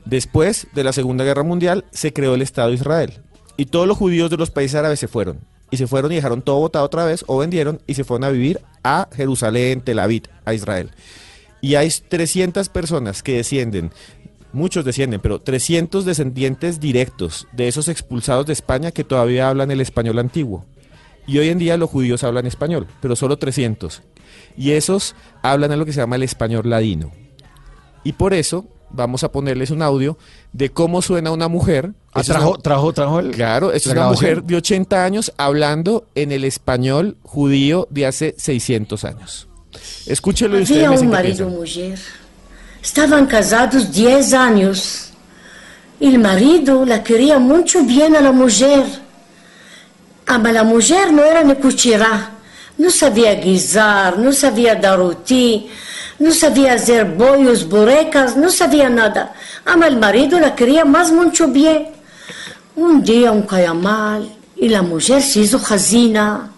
Después de la Segunda Guerra Mundial se creó el Estado de Israel y todos los judíos de los países árabes se fueron. Y se fueron y dejaron todo botado otra vez o vendieron y se fueron a vivir a Jerusalén, Tel Aviv, a Israel. Y hay 300 personas que descienden, muchos descienden, pero 300 descendientes directos de esos expulsados de España que todavía hablan el español antiguo. Y hoy en día los judíos hablan español, pero solo 300. Y esos hablan a lo que se llama el español ladino. Y por eso vamos a ponerles un audio de cómo suena una mujer. Ah, trajo, una- trajo, trajo el. Claro, es una grabación. mujer de 80 años hablando en el español judío de hace 600 años. Escúchelo y ustedes dicen qué marido e piensan. mulher. Estavam casados 10 anos. El marido la queria muito bem a la mulher. Ah, mas a mulher não era nem cutirá. Não sabia guisar, não sabia dar roti, não sabia fazer boios, burecas, não sabia nada. Ah, mas o marido la queria mais muito bem. Um dia um caia mal e a mulher se hizo jazina.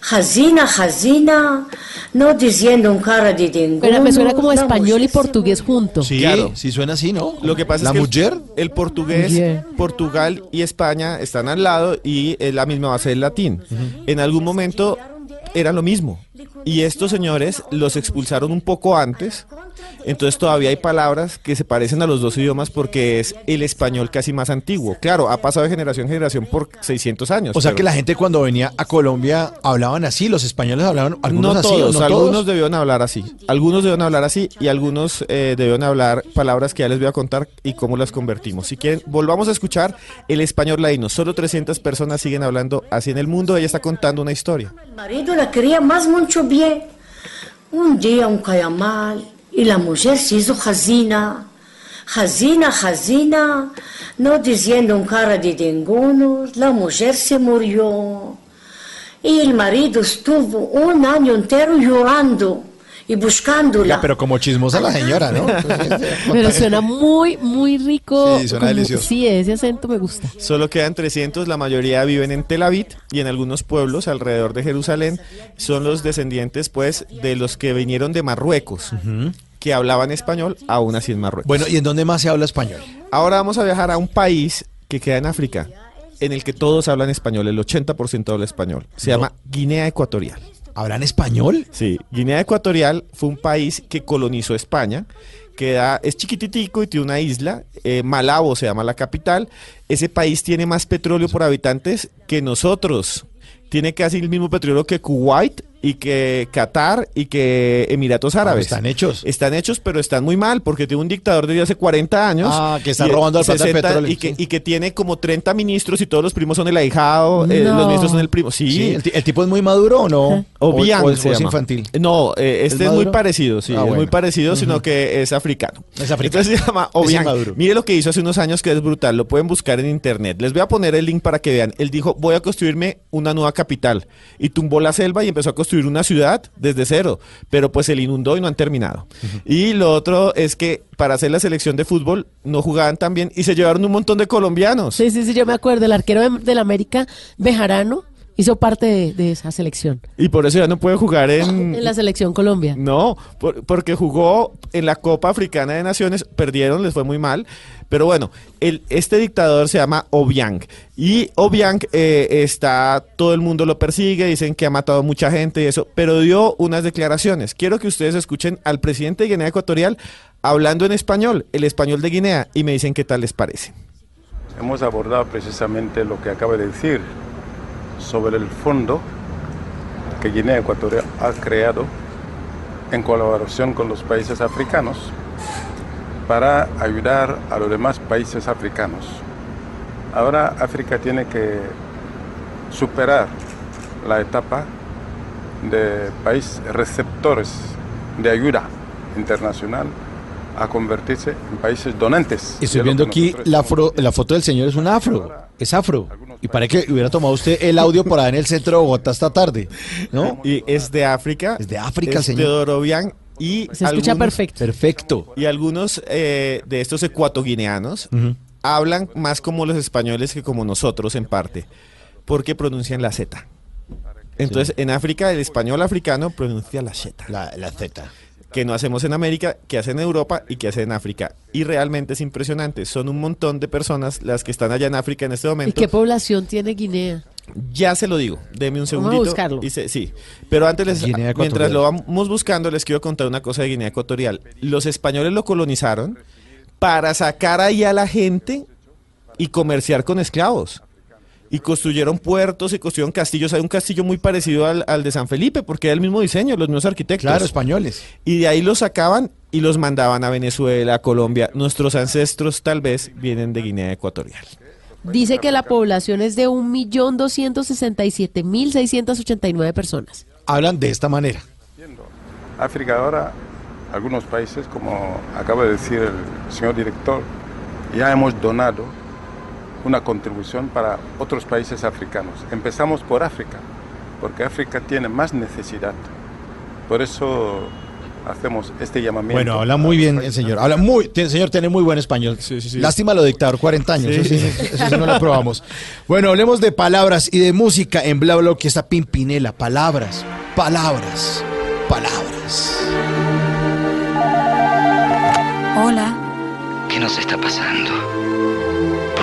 Jazina, jazina, no diciendo un cara de dinguno. Pero me suena como español y portugués junto. Sí, Claro. sí suena así, ¿no? Lo que pasa la es que el- mujer. el, portugués. Portugal y España están al lado y es la misma base del latín. En algún momento eran lo mismo. Y estos señores los expulsaron un poco antes. Entonces todavía hay palabras que se parecen a los dos idiomas porque es el español casi más antiguo. Claro, ha pasado de generación en generación por 600 años. O sea pero- que la gente cuando venía a Colombia hablaban así, los españoles hablaban algunos no así, todos, ¿o no algunos todos? debieron hablar así. Algunos debieron hablar así y algunos eh, debieron hablar palabras que ya les voy a contar y cómo las convertimos. Si quieren, volvamos a escuchar el español ladino. Solo 300 personas siguen hablando así en el mundo. Ella está contando una historia. El marido la quería más Un día un caía mal y la mujer se hizo jazina. Jazina, jazina, no diciendo un cara de dingunos, la mujer se murió. Y el marido estuvo un año entero llorando y buscándola. Ya, pero como chismosa la señora, ¿no? Pero suena muy, muy rico. Sí, suena delicioso. Sí, ese acento me gusta. Solo quedan 300, la mayoría viven en Tel Aviv y en algunos pueblos alrededor de Jerusalén. Son los descendientes, pues, de los que vinieron de Marruecos, que hablaban español, aún así en Marruecos. Bueno, ¿y en dónde más se habla español? Ahora vamos a viajar a un país que queda en África, en el que todos hablan español, el 80% habla español. Se No. llama Guinea Ecuatorial. ¿Hablan español? Sí, Guinea Ecuatorial fue un país que colonizó España, que da- es chiquititico y tiene una isla, eh, Malabo se llama la capital. Ese país tiene más petróleo por habitantes que nosotros. Tiene casi el mismo petróleo que Kuwait y que Qatar y que Emiratos Árabes. están hechos. Están hechos, pero están muy mal porque tiene un dictador desde hace 40 años. Ah, que está y- robando al plata del 60 petróleo, Y que, sí. y que tiene como 30 ministros y todos los primos son el ahijado, eh, No. los ministros son el primo. Sí, Sí, ¿el, ti- el tipo es muy maduro o no? O, o es, o es llama. infantil. No, eh, este es, muy parecido, sí, Ah, es muy parecido, sino que es africano. Es africano. Entonces se llama Es Obiang. Mire lo que hizo hace unos años que es brutal, lo pueden buscar en internet. Les voy a poner el link para que vean. Él dijo, voy a construirme una nueva capital. Y tumbó la selva y empezó a construir construir una ciudad desde cero, pero pues se le inundó y no han terminado. Y lo otro es que para hacer la selección de fútbol no jugaban tan bien y se llevaron un montón de colombianos. Sí, sí, sí, yo me acuerdo. El arquero de, del América, Bejarano, hizo parte de, de esa selección. Y por eso ya no puede jugar en... <laughs> En la selección Colombia. No, por- porque jugó en la Copa Africana de Naciones, perdieron, les fue muy mal. Pero bueno, el, este dictador se llama Obiang. Y Obiang eh, está, todo el mundo lo persigue, dicen que ha matado mucha gente y eso, pero dio unas declaraciones. Quiero que ustedes escuchen al presidente de Guinea Ecuatorial hablando en español, el español de Guinea, y me dicen qué tal les parece. Hemos abordado precisamente lo que acaba de decir sobre el fondo que Guinea Ecuatorial ha creado en colaboración con los países africanos para ayudar a los demás países africanos. Ahora África tiene que superar la etapa de países receptores de ayuda internacional a convertirse en países donantes. Estoy viendo aquí nosotros la, afro- la foto del señor es un afro, es afro. Y parece que hubiera tomado usted el audio por ahí en el centro de Bogotá esta tarde, ¿no? Y es de África. Es de África, es señor. Teodoro Obiang y Se escucha perfecto. Perfecto. Y algunos eh, de estos ecuatoguineanos hablan más como los españoles que como nosotros en parte, porque pronuncian la Z. Entonces, en África, el español africano pronuncia la Z. La, la Z. Que no hacemos en América, que hacen en Europa y que hacen en África. Y realmente es impresionante. Son un montón de personas las que están allá en África en este ¿Y momento. qué población tiene Guinea? Ya se lo digo, deme un Vamos a segundito. buscarlo. y se- sí, pero antes, les, mientras lo vamos buscando, les quiero contar una cosa de Guinea Ecuatorial. Los españoles lo colonizaron para sacar ahí a la gente y comerciar con esclavos. Y construyeron puertos y construyeron castillos. Hay un castillo muy parecido al, al de San Felipe, porque era el mismo diseño, los mismos arquitectos. Claro, españoles. Y de ahí los sacaban y los mandaban a Venezuela, a Colombia. Nuestros ancestros tal vez vienen de Guinea Ecuatorial. Dice que la población es de 1.267.689 personas. Hablan de esta manera. África ahora, algunos países, como acaba de decir el señor director, ya hemos donado una contribución para otros países africanos. Empezamos por África, porque África tiene más necesidad. Por eso hacemos este llamamiento. Bueno, habla muy bien el señor. Habla muy, el señor tiene muy buen español. Lástima lo dictador 40 años. Sí. Eso, sí, eso sí no lo probamos. Bueno, hablemos de palabras y de música en Bla Bla, que está Pimpinela. Palabras, palabras, palabras. Hola. ¿Qué nos está pasando?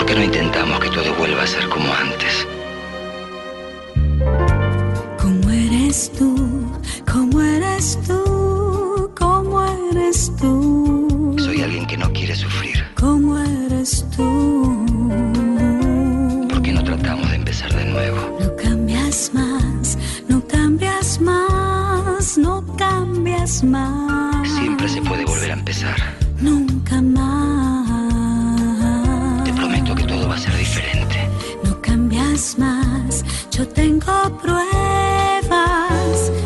¿Por qué no intentamos que todo vuelva a ser como antes? ¿Cómo eres tú? ¿Cómo eres tú? ¿Cómo eres tú? Soy alguien que no quiere sufrir. ¿Cómo eres tú? ¿Por qué no tratamos de empezar de nuevo? No cambias más, no cambias más, no cambias más. Siempre se puede volver a empezar. Nunca más. Más, yo tengo pruebas.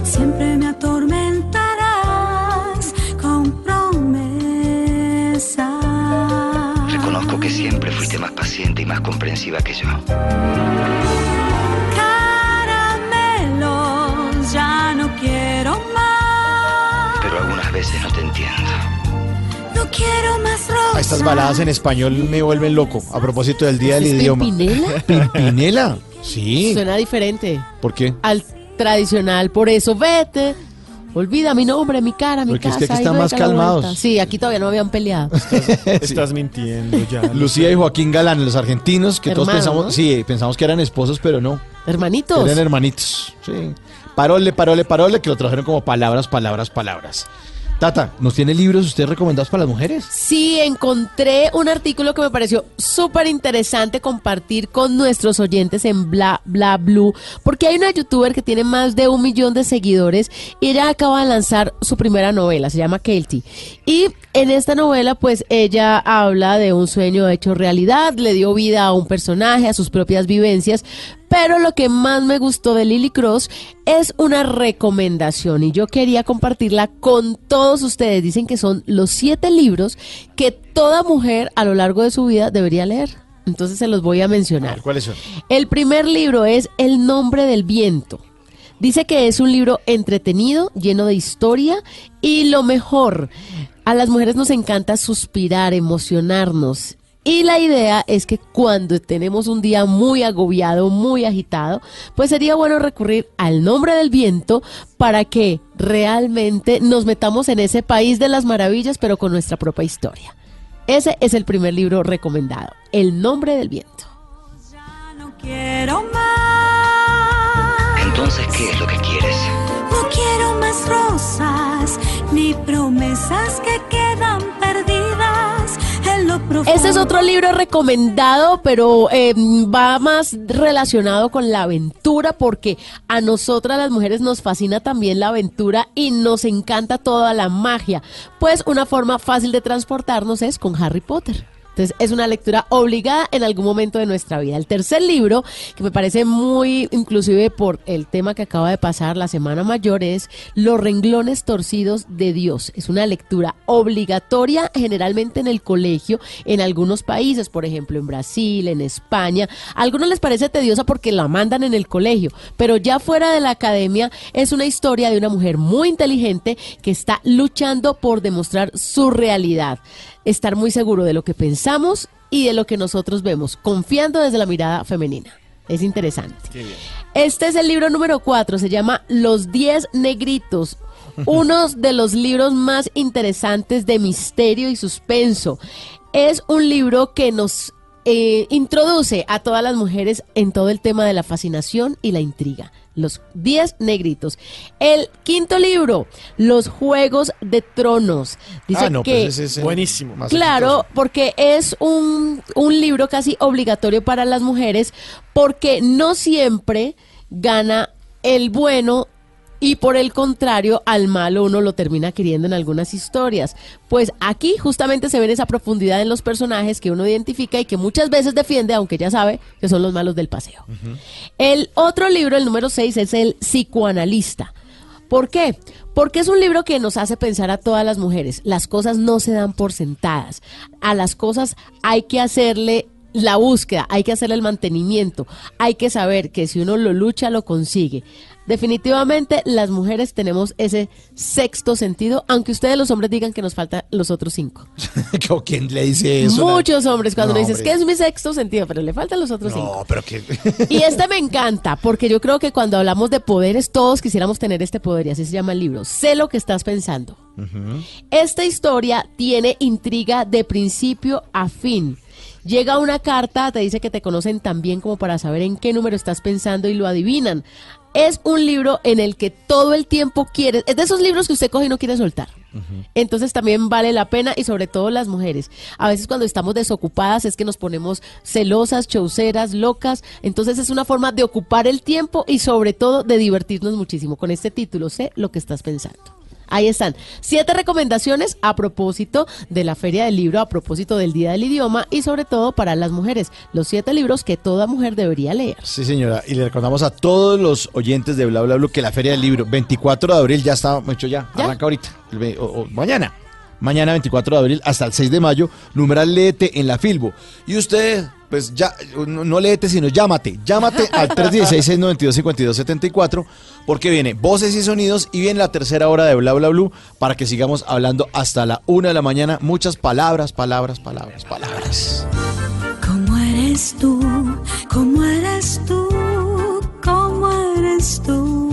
Siempre me atormentarás con promesas. Reconozco que siempre fuiste más paciente y más comprensiva que yo. Caramelos, ya no quiero más. Pero algunas veces no te entiendo. Quiero más rosas. Estas baladas en español me vuelven loco. A propósito del día del ¿Es idioma. Pimpinela? <laughs> Pimpinela. Sí. Suena diferente ¿Por qué? al tradicional. Por eso, vete. Olvida mi nombre, mi cara, mi Porque es casa. que aquí están más calmados. Sí, aquí todavía no habían peleado. <laughs> Estás mintiendo ya. <laughs> Lucía y Joaquín Galán, los argentinos, que todos pensamos, ¿no? sí, pensamos que eran esposos, pero no. Hermanitos. Eran hermanitos. Sí. Parole, parole, parole, que lo trajeron como palabras, palabras, palabras. Tata, ¿nos tiene libros ustedes recomendados para las mujeres? Sí, encontré un artículo que me pareció súper interesante compartir con nuestros oyentes en Bla Bla Blue, porque hay una youtuber que tiene más de un millón de seguidores y ella acaba de lanzar su primera novela, se llama Kelty. Y en esta novela, pues ella habla de un sueño hecho realidad, le dio vida a un personaje, a sus propias vivencias, pero lo que más me gustó de Lily Cross es una recomendación y yo quería compartirla con todos ustedes. Dicen que son los siete libros que toda mujer a lo largo de su vida debería leer. Entonces se los voy a mencionar. ¿Cuáles son? El primer libro es El nombre del viento Dice que es un libro entretenido, lleno de historia y lo mejor, a las mujeres nos encanta suspirar, emocionarnos. Y la idea es que cuando tenemos un día muy agobiado, muy agitado, pues sería bueno recurrir al nombre del viento para que realmente nos metamos en ese país de las maravillas, pero con nuestra propia historia. Ese es el primer libro recomendado, El nombre del viento. Quiero más. Entonces, ¿qué es lo que quieres? No quiero más rosas ni promesas que Este es otro libro recomendado, pero eh, va más relacionado con la aventura porque a nosotras las mujeres nos fascina también la aventura y nos encanta toda la magia. Pues una forma fácil de transportarnos es con Harry Potter. Entonces es una lectura obligada en algún momento de nuestra vida. El tercer libro, que me parece muy inclusive por el tema que acaba de pasar la Semana Mayor, es Los renglones torcidos de Dios. Es una lectura obligatoria generalmente en el colegio, en algunos países, por ejemplo en Brasil, en España. A algunos les parece tediosa porque la mandan en el colegio, pero ya fuera de la academia es una historia de una mujer muy inteligente que está luchando por demostrar su realidad estar muy seguro de lo que pensamos y de lo que nosotros vemos, confiando desde la mirada femenina. Es interesante. Este es el libro número 4, se llama Los 10 Negritos, uno de los libros más interesantes de misterio y suspenso. Es un libro que nos eh, introduce a todas las mujeres en todo el tema de la fascinación y la intriga. Los 10 negritos. El quinto libro, Los Juegos de Tronos. Dice Ah, no, que pues ese es Buenísimo. más Claro, porque es un, un libro casi obligatorio para las mujeres, porque no siempre gana el bueno y por el contrario, al malo uno lo termina queriendo en algunas historias. Pues aquí justamente se ve esa profundidad en los personajes que uno identifica y que muchas veces defiende, aunque ya sabe que son los malos del paseo. El otro libro, el número 6, es el psicoanalista. ¿Por qué? Porque es un libro que nos hace pensar a todas las mujeres. Las cosas no se dan por sentadas. A las cosas hay que hacerle la búsqueda, hay que hacerle el mantenimiento. Hay que saber que si uno lo lucha, lo consigue. Definitivamente las mujeres tenemos ese sexto sentido, aunque ustedes los hombres digan que nos faltan los otros cinco. <laughs> ¿O ¿Quién le dice eso? Muchos hombres cuando No, le dices que es mi sexto sentido, pero le faltan los otros cinco. No, pero que... <laughs> Y este me <laughs> encanta, porque yo creo que cuando hablamos de poderes, todos quisiéramos tener este poder, y así se llama el libro. Sé lo que estás pensando. Esta historia tiene intriga de principio a fin. Llega una carta, te dice que te conocen tan bien como para saber en qué número estás pensando y lo adivinan. Es un libro en el que todo el tiempo quieres, es de esos libros que usted coge y no quiere soltar. Entonces también vale la pena y sobre todo las mujeres. A veces cuando estamos desocupadas es que nos ponemos celosas, chauceras, locas. Entonces es una forma de ocupar el tiempo y sobre todo de divertirnos muchísimo. Con este título sé lo que estás pensando. Ahí están. Siete recomendaciones a propósito de la Feria del Libro, a propósito del Día del Idioma y sobre todo para las mujeres. Los siete libros que toda mujer debería leer. Sí, señora. Y le recordamos a todos los oyentes de Bla Bla Bla que la Feria del Libro, 24 de abril, ya está hecho ya. Arranca ahorita. o- o mañana. Mañana, 24 de abril, hasta el 6 de mayo, numeral léete en la Filbo. Y usted, pues ya, no, no léete, sino llámate. Llámate al <laughs> 316-692-5274, porque viene voces y sonidos y viene la tercera hora de Bla Bla Blue para que sigamos hablando hasta la una de la mañana. Muchas palabras, palabras, palabras, palabras. ¿Cómo eres tú? ¿Cómo eres tú? ¿Cómo eres tú?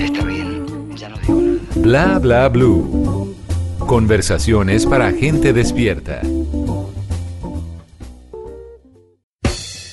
Bla bla blue. Conversaciones para gente despierta.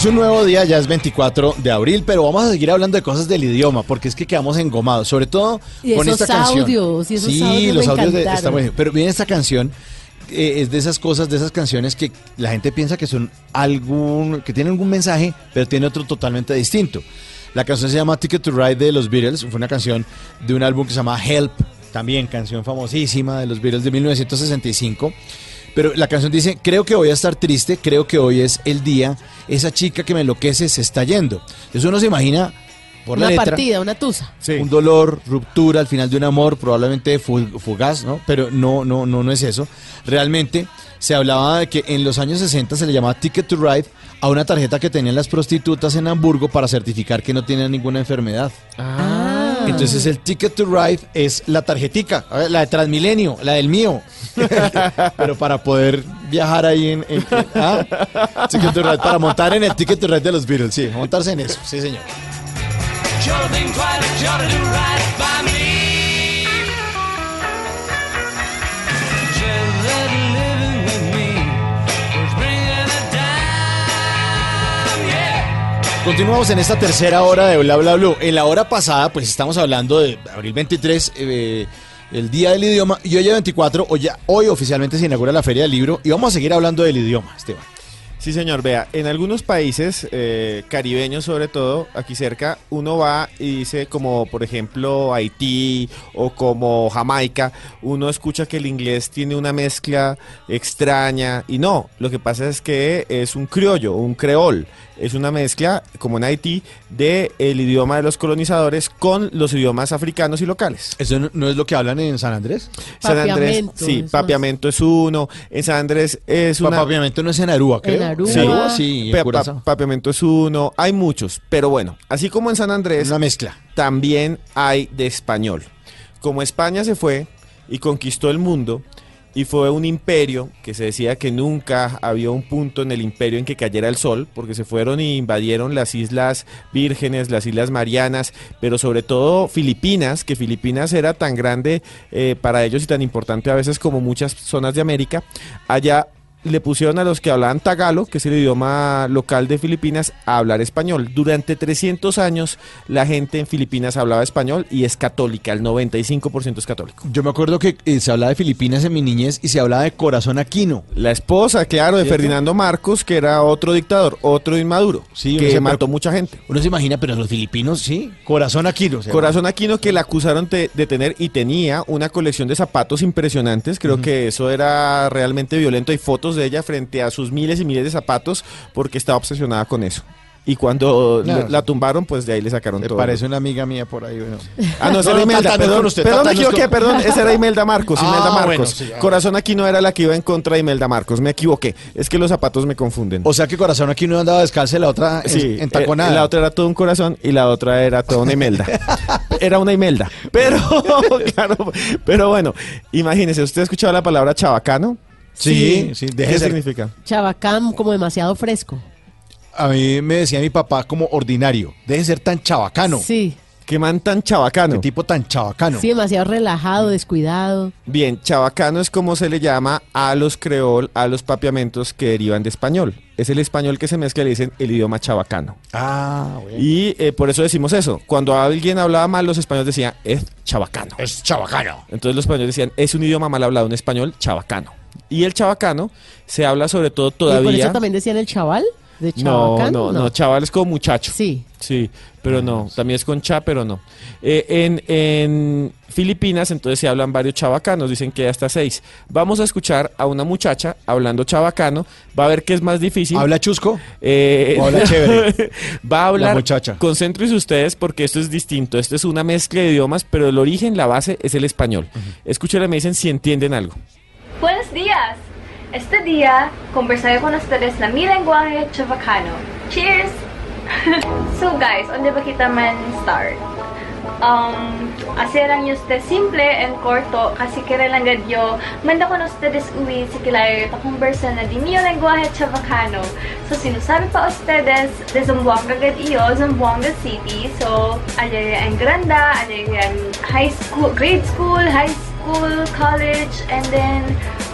Es un nuevo día, ya es 24 de abril, pero vamos a seguir hablando de cosas del idioma, porque es que quedamos engomados, sobre todo Y con esos esta canción. audios, y esos sí, audios los audios de, está bueno. Pero viene esta canción, eh, es de esas cosas, de esas canciones que la gente piensa que son algún, que tienen algún mensaje, pero tiene otro totalmente distinto. La canción se llama Ticket to Ride de los Beatles, fue una canción de un álbum que se llama Help, también canción famosísima de los Beatles de 1965. Pero la canción dice, creo que voy a estar triste, creo que hoy es el día, esa chica que me enloquece se está yendo. Entonces uno se imagina por la Una letra, partida, una tusa. un dolor, ruptura al final de un amor, probablemente fu- fugaz, ¿no? Pero no, no, no, no es eso. Realmente se hablaba de que en los años 60 se le llamaba Ticket to Ride a una tarjeta que tenían las prostitutas en Hamburgo para certificar que no tenían ninguna enfermedad. Entonces el Ticket to Ride es la tarjetica, la de Transmilenio, la del mío. <laughs> Pero para poder viajar ahí en- ah, Ticket to Ride, para montar en el Ticket to Ride de los Beatles, sí, montarse en eso, sí señor. Continuamos en esta tercera hora de Bla Bla Blue. En la hora pasada, pues estamos hablando de abril 23, eh, el Día del Idioma, y hoy es 24, hoy, hoy oficialmente se inaugura la Feria del Libro, y vamos a seguir hablando del idioma, Esteban. Sí, señor, vea, en algunos países, eh, caribeños sobre todo, aquí cerca, uno va y dice como, por ejemplo, Haití o como Jamaica, uno escucha que el inglés tiene una mezcla extraña y no, lo que pasa es que es un criollo, un creol, es una mezcla, como en Haití, de el idioma de los colonizadores con los idiomas africanos y locales. ¿Eso no, no es lo que hablan en San Andrés? San Andrés, Papiamento, sí, es. papiamento es uno, en San Andrés es una... Papiamento no es en Aruba, creo. En Aruba. Sí, Aruba, sí, en pa- papiamento es uno, hay muchos, pero bueno, así como en San Andrés, Una mezcla. también hay de español. Como España se fue y conquistó el mundo y fue un imperio que se decía que nunca había un punto en el imperio en que cayera el sol, porque se fueron y invadieron las Islas Vírgenes, las Islas Marianas, pero sobre todo Filipinas, que Filipinas era tan grande eh, para ellos y tan importante a veces como muchas zonas de América. Allá le pusieron a los que hablaban tagalo, que es el idioma local de Filipinas, a hablar español. Durante 300 años la gente en Filipinas hablaba español y es católica, el 95% es católico. Yo me acuerdo que eh, se hablaba de Filipinas en mi niñez y se hablaba de Corazón Aquino. La esposa, claro, de ¿Cierto? Ferdinando Marcos, que era otro dictador, otro inmaduro, Sí, que se- mató mucha gente. Uno se imagina, pero los filipinos, sí. Corazón Aquino. Corazón Aquino que la acusaron de, de tener y tenía una colección de zapatos impresionantes. Creo que eso era realmente violento. Hay fotos de ella frente a sus miles y miles de zapatos porque estaba obsesionada con eso. Y cuando Claro. la, tumbaron, pues de ahí le sacaron Me todo. parece una amiga mía por ahí. bueno. Ah, no, esa No, era no, Imelda, no perdón, usted, perdón, me no equivoqué, con- perdón, esa era Imelda Marcos, Ah, Imelda Marcos. bueno, sí, ah. Corazón Aquino era la que iba en contra de Imelda Marcos, me equivoqué, es que los zapatos me confunden. O sea que Corazón Aquino andaba descalza y la otra en- Sí, entaconada. eh, la otra era todo un corazón y la otra era toda una Imelda. <laughs> era una Imelda. Pero, <laughs> claro, pero bueno, imagínese, ¿usted ha escuchado la palabra chabacano? Sí, sí, deje ¿Qué ser. significa? Chabacán como demasiado fresco. A mí me decía mi papá como ordinario. Deje de ser tan chabacano. Sí, ¿Qué man tan chabacano? Qué tipo tan chabacano. sí, demasiado relajado, descuidado. Bien, chabacano es como se le llama a los creol, a los papiamentos que derivan de español. Es el español que se mezcla y le dicen el idioma chabacano. Ah, bueno. Y eh, por eso decimos eso. Cuando alguien hablaba mal, los españoles decían, es chabacano. Es chabacano. Entonces los españoles decían, es un idioma mal hablado en español, chabacano. Y el chabacano se habla sobre todo ¿Y por todavía... eso también decían el chaval? ¿De No, no, no, chaval es como muchacho. Sí. Sí, pero no, también es con cha, pero no. Eh, en, en Filipinas entonces se hablan varios chavacanos, dicen que hay hasta seis. Vamos a escuchar a una muchacha hablando chabacano, va a ver que es más difícil. ¿Habla chusco? Eh, ¿O habla chévere? <laughs> va a hablar. La muchacha. Concéntrense ustedes porque esto es distinto. Esto es una mezcla de idiomas, pero el origen, la base es el español. Escúchenla y me dicen si entienden algo. Buenos días. Este día conversaré con ustedes na mi lenguaje chavacano. Cheers! <laughs> so guys, onde ba kita man start? Um, hacer lang este simple and corto kasi kailan yo manda con ustedes uwi si kilay ta conversa na di mio lenguaje chavacano. So sinasabi pa ustedes de Zamboanga gad iyo, Zamboanga City. So allá en Granda, allá en high school, grade school, high school, college, and then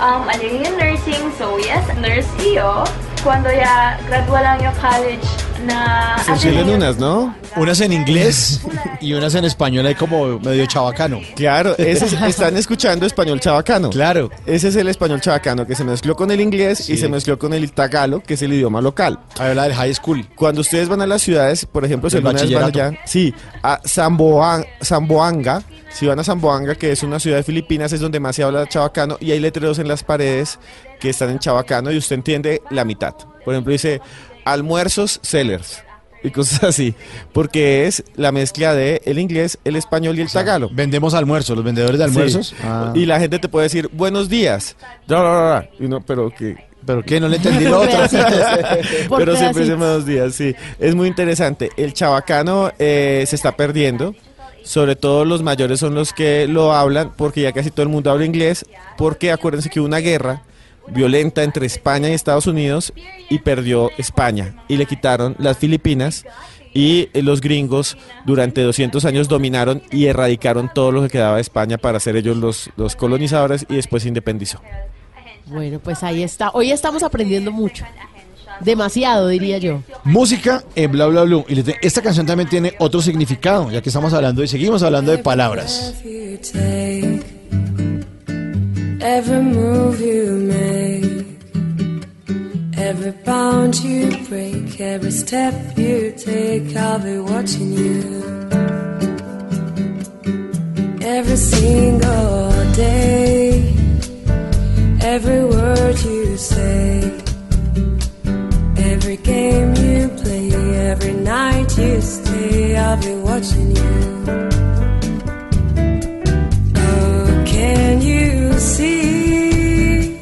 um, allá yung nursing. So yes, nurse iyo. cuando ya gradúa el año college na Funcionan unas, ¿no? Unas en inglés <laughs> y unas en español, ahí como medio chabacano. Claro, ese es- están escuchando español chabacano. Claro. Ese es el español chabacano que se mezcló con el inglés y se mezcló con el tagalo, que es el idioma local. Habla del high school. Cuando ustedes van a las ciudades, por ejemplo, si alguna vez van allá, sí, a Zamboa- Zamboanga, si van a Zamboanga, que es una ciudad de Filipinas, es donde más se habla chabacano y hay letreros en las paredes que están en chabacano y usted entiende la mitad. Por ejemplo, dice almuerzos sellers y cosas así, porque es la mezcla de el inglés, el español y el tagalo. Vendemos almuerzos, los vendedores de almuerzos. Sí. Ah. Y la gente te puede decir buenos días. Y no, pero que pero qué no le entendí lo <laughs> otro. <laughs> Pero siempre dice buenos días, sí. Es muy interesante. El chabacano eh, se está perdiendo. Sobre todo los mayores son los que lo hablan, porque ya casi todo el mundo habla inglés. Porque acuérdense que hubo una guerra violenta entre España y Estados Unidos y perdió España y le quitaron las Filipinas y los gringos durante 200 años dominaron y erradicaron todo lo que quedaba de España para ser ellos los, los colonizadores y después se independizó. Bueno, pues ahí está. Hoy estamos aprendiendo mucho. Demasiado, diría yo. Música en Bla Bla Blue. Y esta canción también tiene otro significado, ya que estamos hablando y seguimos hablando de palabras. every move you make, every bound you break, every step you take, I'll be watching you. Every single day, every word you say, every game you play, every night you stay, I'll be watching you. Oh, can you see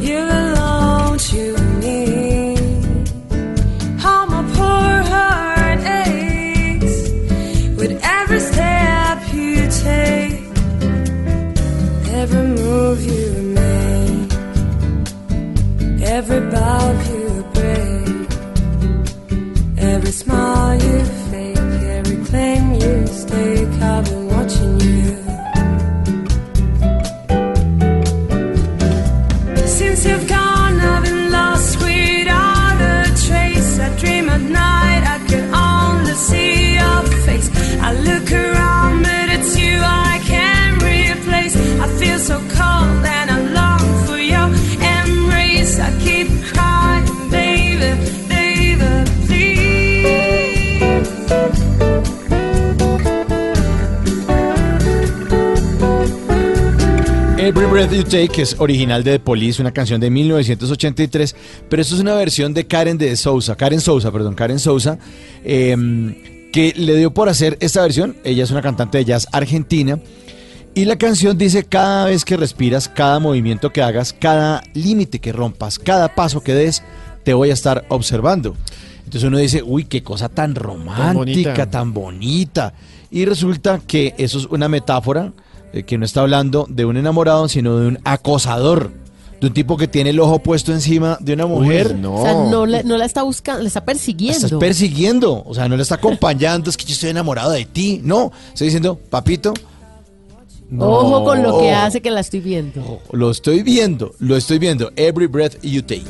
you belong to me? How my poor heart aches with every step you take, every move you make, every Every Breath You Take es original de The Police, una canción de 1983, pero esto es una versión de Karen de Sousa, Karen Sousa, perdón, Karen Sousa, eh, que le dio por hacer esta versión. Ella es una cantante de jazz argentina. Y la canción dice, cada vez que respiras, cada movimiento que hagas, cada límite que rompas, cada paso que des, te voy a estar observando. Entonces uno dice, uy, qué cosa tan romántica, tan bonita. bonita. Y resulta que eso es una metáfora, eh, que no está hablando de un enamorado, sino de un acosador. De un tipo que tiene el ojo puesto encima de una mujer. O sea, no, la- no la está buscando, la está La persiguiendo. estás persiguiendo, o sea, no le está acompañando, es que yo estoy enamorado de ti. No, estoy diciendo, papito, Ojo con lo que no. hace que la estoy viendo. Lo estoy viendo, lo estoy viendo. Every breath you take.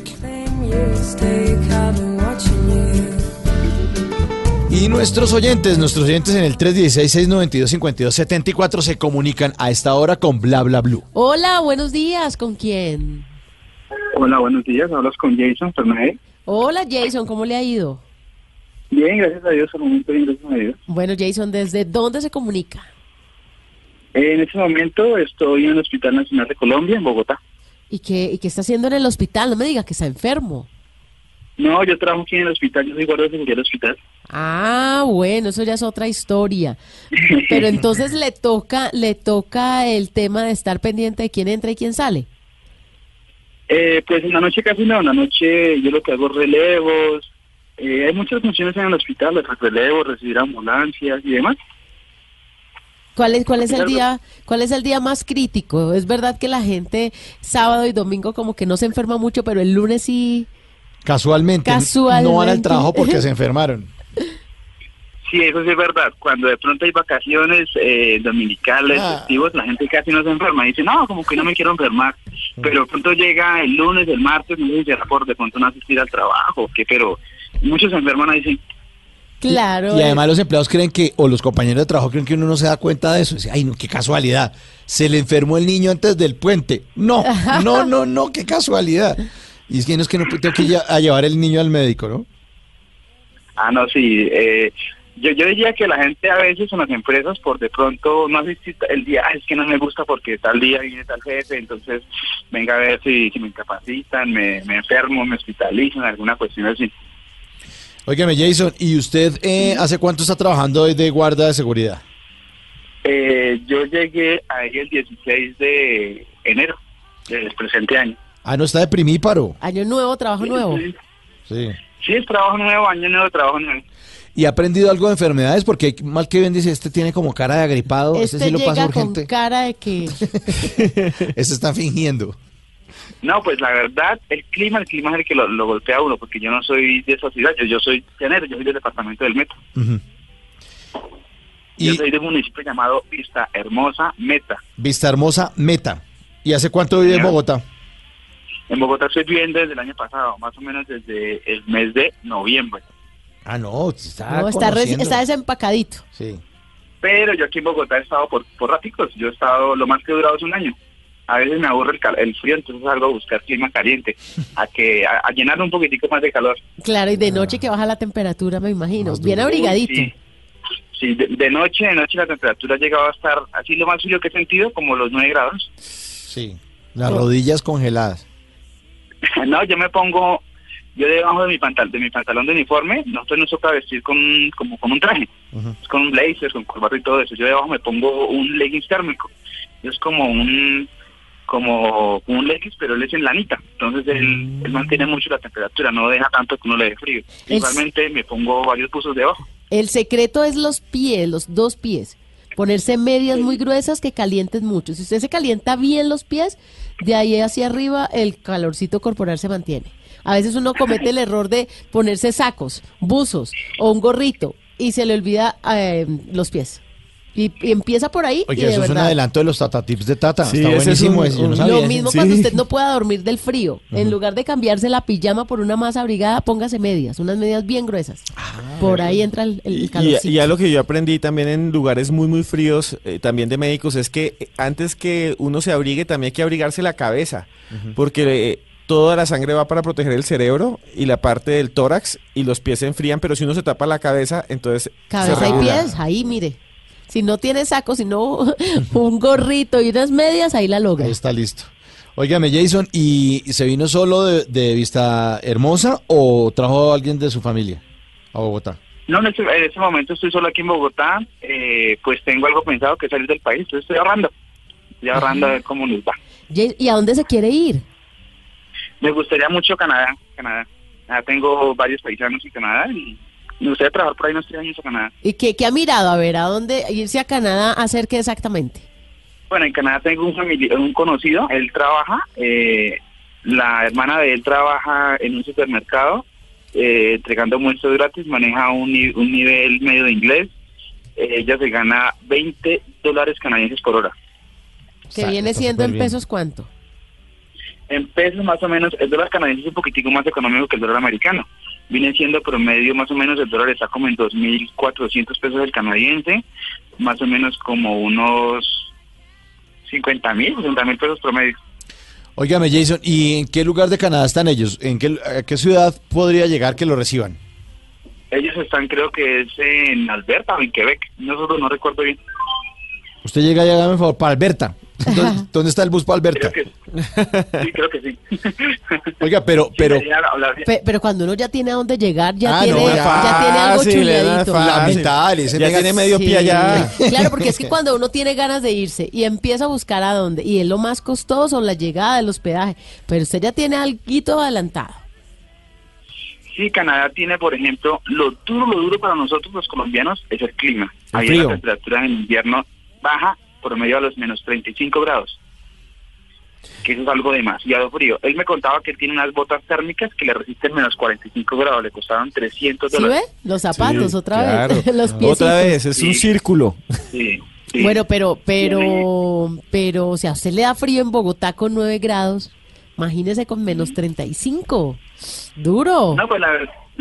Y nuestros oyentes, nuestros oyentes en el 316-692-5274 se comunican a esta hora con Bla Bla Blue. Hola, buenos días. ¿Con quién? Hola, buenos días. Hablas con Jason Fernández. Hola, Jason. ¿Cómo le ha ido? Bien, gracias a Dios, al momento bien, gracias a Dios. Bueno, Jason, ¿desde dónde se comunica? En este momento estoy en el Hospital Nacional de Colombia, en Bogotá. ¿Y qué, ¿Y qué está haciendo en el hospital? No me diga que está enfermo. No, yo trabajo aquí en el hospital, yo soy guardia de seguridad del hospital. Ah, bueno, eso ya es otra historia. Pero <laughs> entonces le toca, le toca el tema de estar pendiente de quién entra y quién sale. Eh, pues en la noche casi no, en la noche yo lo que hago es relevos. Eh, hay muchas funciones en el hospital, los relevos, recibir ambulancias y demás. ¿Cuál es, cuál es el día, cuál es el día más crítico? Es verdad que la gente sábado y domingo como que no se enferma mucho, pero el lunes sí. Casualmente, Casualmente. no van al trabajo porque se <laughs> enfermaron. Sí, eso sí es verdad. Cuando de pronto hay vacaciones eh, dominicales, Ah. festivos, la gente casi no se enferma. Dice, no, como que no me quiero enfermar. Pero de pronto llega el lunes, el martes, no sé si por de pronto no asistir al trabajo, que pero muchos se enferman y dicen, Claro. Y además los empleados creen que, o los compañeros de trabajo creen que uno no se da cuenta de eso. Dice, ay, no, qué casualidad. Se le enfermó el niño antes del puente. No, no, no, no, qué casualidad. Y es que no es que no tengo que ir a llevar el niño al médico, ¿no? ah, no, sí. Eh, yo, yo diría que la gente a veces en las empresas por de pronto no asistir el día, "Ay, es que no me gusta porque tal día viene tal jefe, entonces venga a ver si, si me incapacitan, me, me enfermo, me hospitalizan, alguna cuestión así. Óigame, Jason, ¿y usted eh, hace cuánto está trabajando hoy de guarda de seguridad? Eh, yo llegué ahí el 16 de enero del presente año. Ah, no, está de primíparo. Año nuevo, trabajo nuevo. Sí. Sí, es trabajo nuevo, año nuevo, trabajo nuevo. ¿Y ha aprendido algo de enfermedades? Porque hay mal que bien dice, este tiene como cara de agripado, este, Este sí lo pasa llega con urgente. cara de que... <laughs> Este está fingiendo. No, pues la verdad, el clima, el clima es el que lo, lo golpea a uno, porque yo no soy de esa ciudad, yo, yo soy llanero, yo soy del departamento del Meta. Yo soy de un municipio llamado Vista Hermosa, Meta. Vista Hermosa, Meta. ¿Y hace cuánto vive en. Bogotá? En Bogotá estoy viviendo desde el año pasado, más o menos desde el mes de noviembre. Ah, no, está No, está, desempacadito. Sí. Pero yo aquí en Bogotá he estado por, por raticos, yo he estado, lo más que he durado es un año. A veces me aburre el, cal- el frío, entonces salgo a buscar clima caliente, a que a, a llenar un poquitico más de calor. Claro, y de noche que baja la temperatura, me imagino. Bien abrigadito. Sí, sí de, de noche, de noche la temperatura ha llegado a estar así lo más frío que he sentido, como los 9 grados. Sí. Las rodillas congeladas. <laughs> no, yo me pongo, yo debajo de mi pantalón, de mi pantalón de uniforme, nosotros nos toca vestir con, como con un traje, es con un blazer, con corbata y todo eso. Yo debajo me pongo un leggings térmico. Es como un como un leggings, pero él es en lanita. Entonces él, él mantiene mucho la temperatura, no deja tanto que uno le dé frío. Igualmente me pongo varios buzos debajo. El secreto es los pies, los dos pies. Ponerse medias muy gruesas que calienten mucho. Si usted se calienta bien los pies, de ahí hacia arriba el calorcito corporal se mantiene. A veces uno comete el error de ponerse sacos, buzos o un gorrito y se le olvida eh, los pies. Y, y empieza por ahí y Oye, de eso es un adelanto de los Tata Tips de Tata. Sí, Está es buenísimo un- no sabía Lo mismo Sí. cuando usted no pueda dormir del frío. En lugar de cambiarse la pijama por una más abrigada, póngase medias, unas medias bien gruesas. por ahí entra el, el Y, calorcito. y algo que yo aprendí también en lugares muy muy fríos, eh, también de médicos, es que eh, antes que uno se abrigue también hay que abrigarse la cabeza, porque eh, toda la sangre va para proteger el cerebro y la parte del tórax y los pies se enfrían, pero si uno se tapa la cabeza, entonces se Cabeza y pies, ahí mire. Si no tiene saco, sino <laughs> un gorrito y unas medias, ahí la logra. Ahí está listo. Óigame, Jason, ¿y se vino solo de, de Vista Hermosa o trajo a alguien de su familia a Bogotá? No, en este, en este momento estoy solo aquí en Bogotá, eh, pues tengo algo pensado que es salir del país, entonces estoy ahorrando. Estoy ahorrando a ver cómo nos va. ¿Y a dónde se quiere ir? Me gustaría mucho Canadá, Canadá. Ya tengo varios paisanos en Canadá y me gustaría trabajar por ahí unos tres años a Canadá. ¿Y qué, qué ha mirado? A ver, ¿a dónde irse a Canadá a hacer qué exactamente? Bueno, en Canadá tengo un familiar, un conocido, él trabaja, eh, la hermana de él trabaja en un supermercado, eh, entregando muestras gratis, maneja un, un nivel medio de inglés, eh, ella se gana 20 dólares canadienses por hora. Que viene siendo en pesos cuánto? En pesos más o menos, el dólar canadiense es un poquitico más económico que el dólar americano. Viene siendo promedio más o menos, el dólar está como en 2.400 pesos el canadiense, más o menos como unos 50 mil, 60 mil pesos promedio. Óigame, Jason, ¿y en qué lugar de Canadá están ellos? ¿En qué, a qué ciudad podría llegar que lo reciban? Ellos están, creo que es en Alberta o en Quebec, nosotros no recuerdo bien. Usted llega y hágame un favor, para Alberta. ¿Dónde, dónde está el bus para Alberta? Sí, creo que sí. <laughs> Oiga, pero, pero, hablar. Pe- pero cuando uno ya tiene a dónde llegar, ya, Ah, tiene, no, ya, tiene algo chuleadito. La mitad, ese Ya tiene medio Sí. pie allá. Claro, porque es que cuando uno tiene ganas de irse y empieza a buscar a dónde, y es lo más costoso, la llegada, el hospedaje, pero usted ya tiene algo adelantado. Sí, Canadá tiene, por ejemplo, lo duro, lo duro para nosotros los colombianos es el clima. El Ahí frío. la temperatura en invierno baja por medio de los menos 35 grados. que eso es algo demasiado frío. Él me contaba que él tiene unas botas térmicas que le resisten menos 45 grados, le costaron 300 ¿Sí ve? dólares. Los zapatos, Sí, otra claro. vez. <laughs> Los pies. Otra vez, es un círculo. Sí, <laughs> sí. Bueno, pero, pero, pero, o sea, a usted le da frío en Bogotá con 9 grados. Imagínese con menos 35. Duro. No, pues la,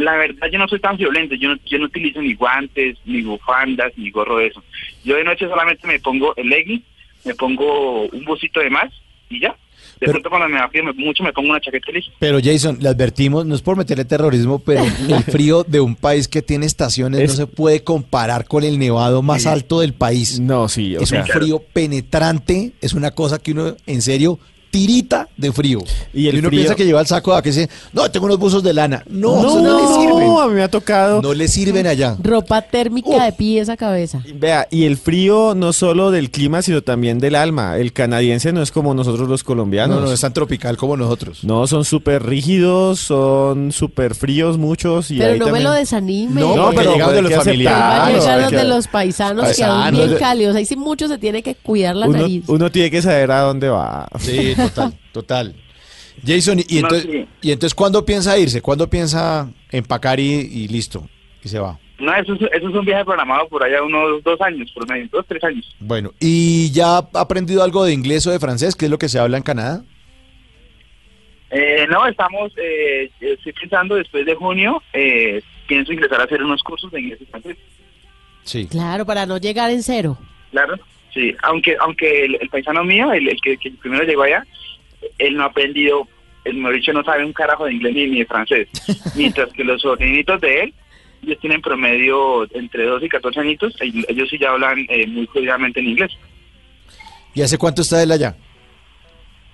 la verdad yo no soy tan violento, yo no, yo no utilizo ni guantes, ni bufandas, ni gorro de eso. Yo de noche solamente me pongo el legging, me pongo un busito de más y ya. De pronto cuando me da frío me- mucho me pongo una chaqueta y listo. Pero Jason, le advertimos, no es por meterle terrorismo, pero <laughs> el frío de un país que tiene estaciones no se puede comparar con el nevado más Sí. alto del país. No, sí, o es sea- un frío penetrante, es una cosa que uno en serio tirita de frío. Y el uno frío- piensa que lleva el saco a que se, no, tengo unos buzos de lana. No, No, no, le sirven. a mí me ha tocado. No le sirven allá. Ropa térmica de pies a cabeza. Vea, y el frío no solo del clima, sino también del alma. El canadiense no es como nosotros los colombianos. No, no es tan tropical como nosotros. No, son súper rígidos, son súper fríos muchos. Y Pero ahí no me lo desanime. No, porque pero llegaron de los familiares. De los paisanos que aún bien cálidos. Ahí sí mucho se tiene que cuidar la uno, nariz. uno tiene que saber a dónde va. Sí, total, total. Jason, y No, entonces, sí. y entonces ¿cuándo piensa irse? ¿Cuándo piensa empacar y, y listo? Y se va. No, eso es, eso es un viaje programado por allá unos dos años, por medio, dos, tres años. Bueno, ¿y ya ha aprendido algo de inglés o de francés? ¿Qué es lo que se habla en Canadá? Eh, no, estamos, eh, estoy pensando después de junio, eh, pienso ingresar a hacer unos cursos de inglés y francés. Sí. Claro, para no llegar en cero. Claro, sí, aunque aunque el, el paisano mío, el, el que, que primero llegó allá, él no ha aprendido, el mejor dicho, no sabe un carajo de inglés ni, ni de francés. <laughs> Mientras que los sobrinitos de él, ellos tienen promedio entre 12 y 14 añitos, ellos sí ya hablan eh, muy fluidamente en inglés. ¿Y hace cuánto está él allá?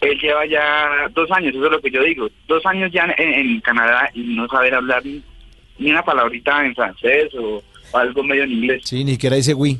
Él lleva ya dos años, eso es lo que yo digo, dos años ya en, en Canadá y no saber hablar ni, ni una palabrita en francés o, o algo medio en inglés. Sí, ni siquiera dice oui.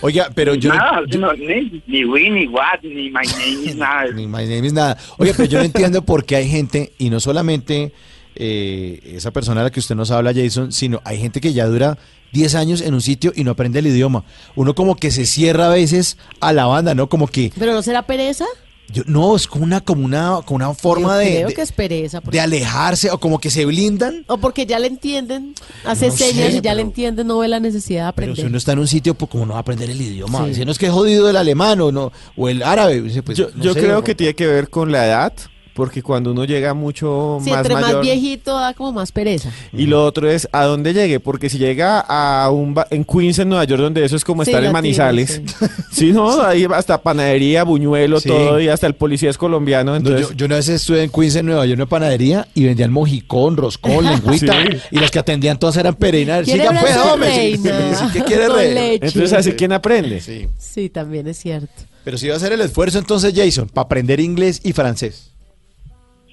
Oiga, pero yo... no- Nada, yo- no, ni, ni we, ni what, ni my name, ni <laughs> nada. Ni my name is nada. Oye, pero yo no entiendo por qué hay gente, y no solamente eh, esa persona a la que usted nos habla, Jason, sino hay gente que ya dura 10 años en un sitio y no aprende el idioma. Uno como que se cierra a veces a la banda, ¿no? Como que, ¿Pero no será pereza? Yo, no, es como una, como una, como una forma Yo de, creo de- que es pereza. porque- de alejarse, o como que se blindan. O porque ya le entienden, hace No sé, señas y ya pero- le entienden, no ve la necesidad de Pero aprender. si uno está en un sitio, pues como no va a aprender el idioma. Sí. Dice, no es que es jodido el alemán o, no, o el árabe. Dice, pues, yo no yo sé, creo o- que tiene que ver con la edad, porque cuando uno llega mucho Si más entre mayor... más viejito da como más pereza. Y lo otro es a dónde llegue, porque si llega a un ba- en Queens, en Nueva York, donde eso es como Sí, estar en Manizales. <laughs> Sí, no, ahí hasta panadería, buñuelo, Sí. todo, y hasta el policía es colombiano. No, Entonces, yo, yo una vez estuve en Queens, en Nueva York, en una panadería, y vendían mojicón, roscón, <laughs> lengüita, Sí. y las que atendían todas eran pereinas. ¿Quiere Siga pues, hombre. sí, sí, ¿Qué quiere Con re? leche. entonces así quién aprende. Sí. Sí, también es cierto. Pero si va a hacer el esfuerzo entonces, Jason, para aprender inglés y francés.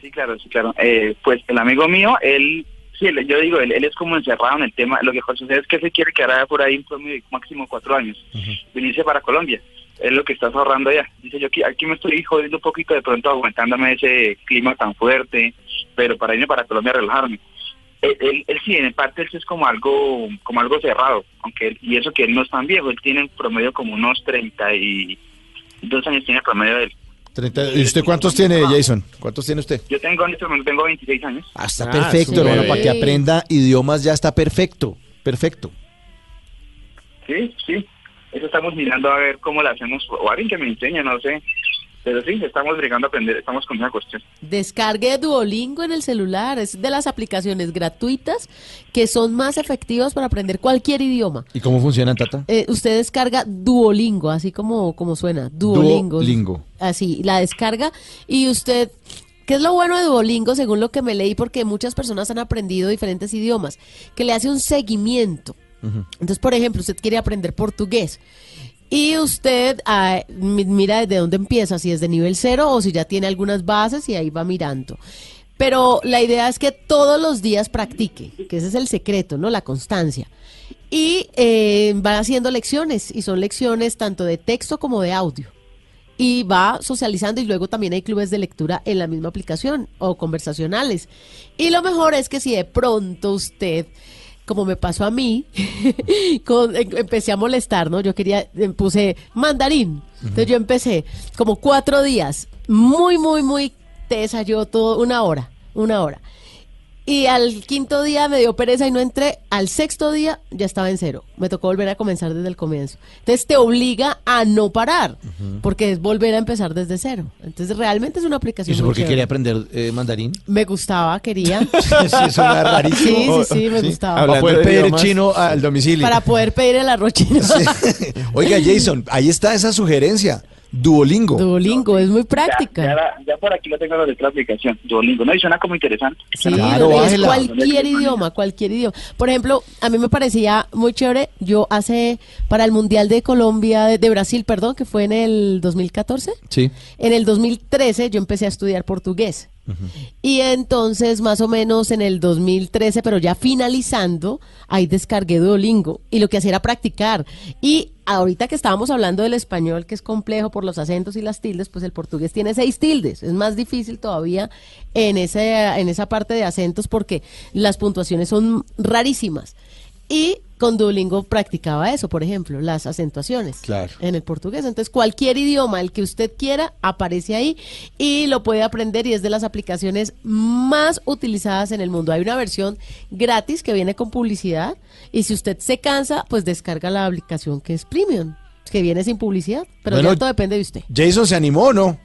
Sí, claro, sí, claro. Eh, pues el amigo mío, él, sí, él- yo digo, él, él es como encerrado en el tema. Lo que sucede es que se quiere quedar por ahí un promedio de máximo cuatro años. Venirse para Colombia. Es lo que estás ahorrando allá. Dice yo, aquí, aquí me estoy jodiendo un poquito de pronto aguantándome ese clima tan fuerte, pero para irme para Colombia a relajarme. Él, él, él sí, en parte él sí es como algo como algo cerrado, aunque él- y eso que él no es tan viejo, él tiene en promedio como unos 32 años tiene el promedio de él. Treinta- ¿Y usted cuántos tiene, Jason? ¿Cuántos tiene usted? Yo tengo en este momento tengo 26 años. Ah, está Ah, perfecto, hermano, bebé. para que aprenda idiomas ya está perfecto. Perfecto. Sí, sí. Eso estamos mirando a ver cómo lo hacemos. O alguien que me enseñe, no sé. Pero sí, estamos brigando a aprender. Estamos con esa cuestión. Descargue Duolingo en el celular. Es de las aplicaciones gratuitas que son más efectivas para aprender cualquier idioma. ¿Y cómo funciona, Tata? Eh, usted descarga Duolingo, así como, como suena. Duolingo. Duolingo. Así, la descarga y usted... ¿Qué es lo bueno de Duolingo según lo que me leí? Porque muchas personas han aprendido diferentes idiomas, que le hace un seguimiento. Entonces, por ejemplo, usted quiere aprender portugués y usted ah, mi- mira desde dónde empieza, si es de nivel cero o si ya tiene algunas bases y ahí va mirando. Pero la idea es que todos los días practique, que ese es el secreto, ¿no? La constancia. Y eh, va haciendo lecciones y son lecciones tanto de texto como de audio y va socializando y luego también hay clubes de lectura en la misma aplicación o conversacionales. Y lo mejor es que si de pronto usted como me pasó a mí, <laughs> con- em- empecé a molestar, ¿no? Yo quería, em, puse mandarín. Entonces yo empecé como cuatro días, muy, muy, muy tesa, yo todo, una hora, una hora. Y al quinto día me dio pereza y no entré. Al sexto día ya estaba en cero. Me tocó volver a comenzar desde el comienzo. Entonces te obliga a no parar, porque es volver a empezar desde cero. Entonces realmente es una ¿Y aplicación eso muy por qué quería aprender eh, mandarín? Me gustaba, quería. <laughs> Sí, rarísimo. Sí, sí, sí, me gustaba. Para poder pedir chino al domicilio. Para poder pedir el arroz chino. <laughs> Oiga, Jason, ahí está esa sugerencia. Duolingo. Duolingo, es muy práctica. Ya, por aquí lo tengo la aplicación, Duolingo, ¿no? Y suena como interesante. Sí, es cualquier idioma, cualquier idioma. Por ejemplo, a mí me parecía muy chévere, yo hace, para el Mundial de Colombia, de, de Brasil, perdón, que fue en el 2014, Sí. en el 2013 yo empecé a estudiar portugués. Y entonces, más o menos en el 2013, pero ya finalizando, ahí descargué Duolingo. Y lo que hacía era practicar. Y ahorita que estábamos hablando del español, que es complejo por los acentos y las tildes, pues el portugués tiene seis tildes. Es más difícil todavía en, ese, en esa parte de acentos porque las puntuaciones son rarísimas. Y con Duolingo practicaba eso, por ejemplo, las acentuaciones Claro. en el portugués. Entonces, cualquier idioma, el que usted quiera, aparece ahí y lo puede aprender y es de las aplicaciones más utilizadas en el mundo. Hay una versión gratis que viene con publicidad y si usted se cansa, pues descarga la aplicación que es premium, que viene sin publicidad, pero Bueno, ya todo depende de usted. Jason se animó, ¿o ¿no?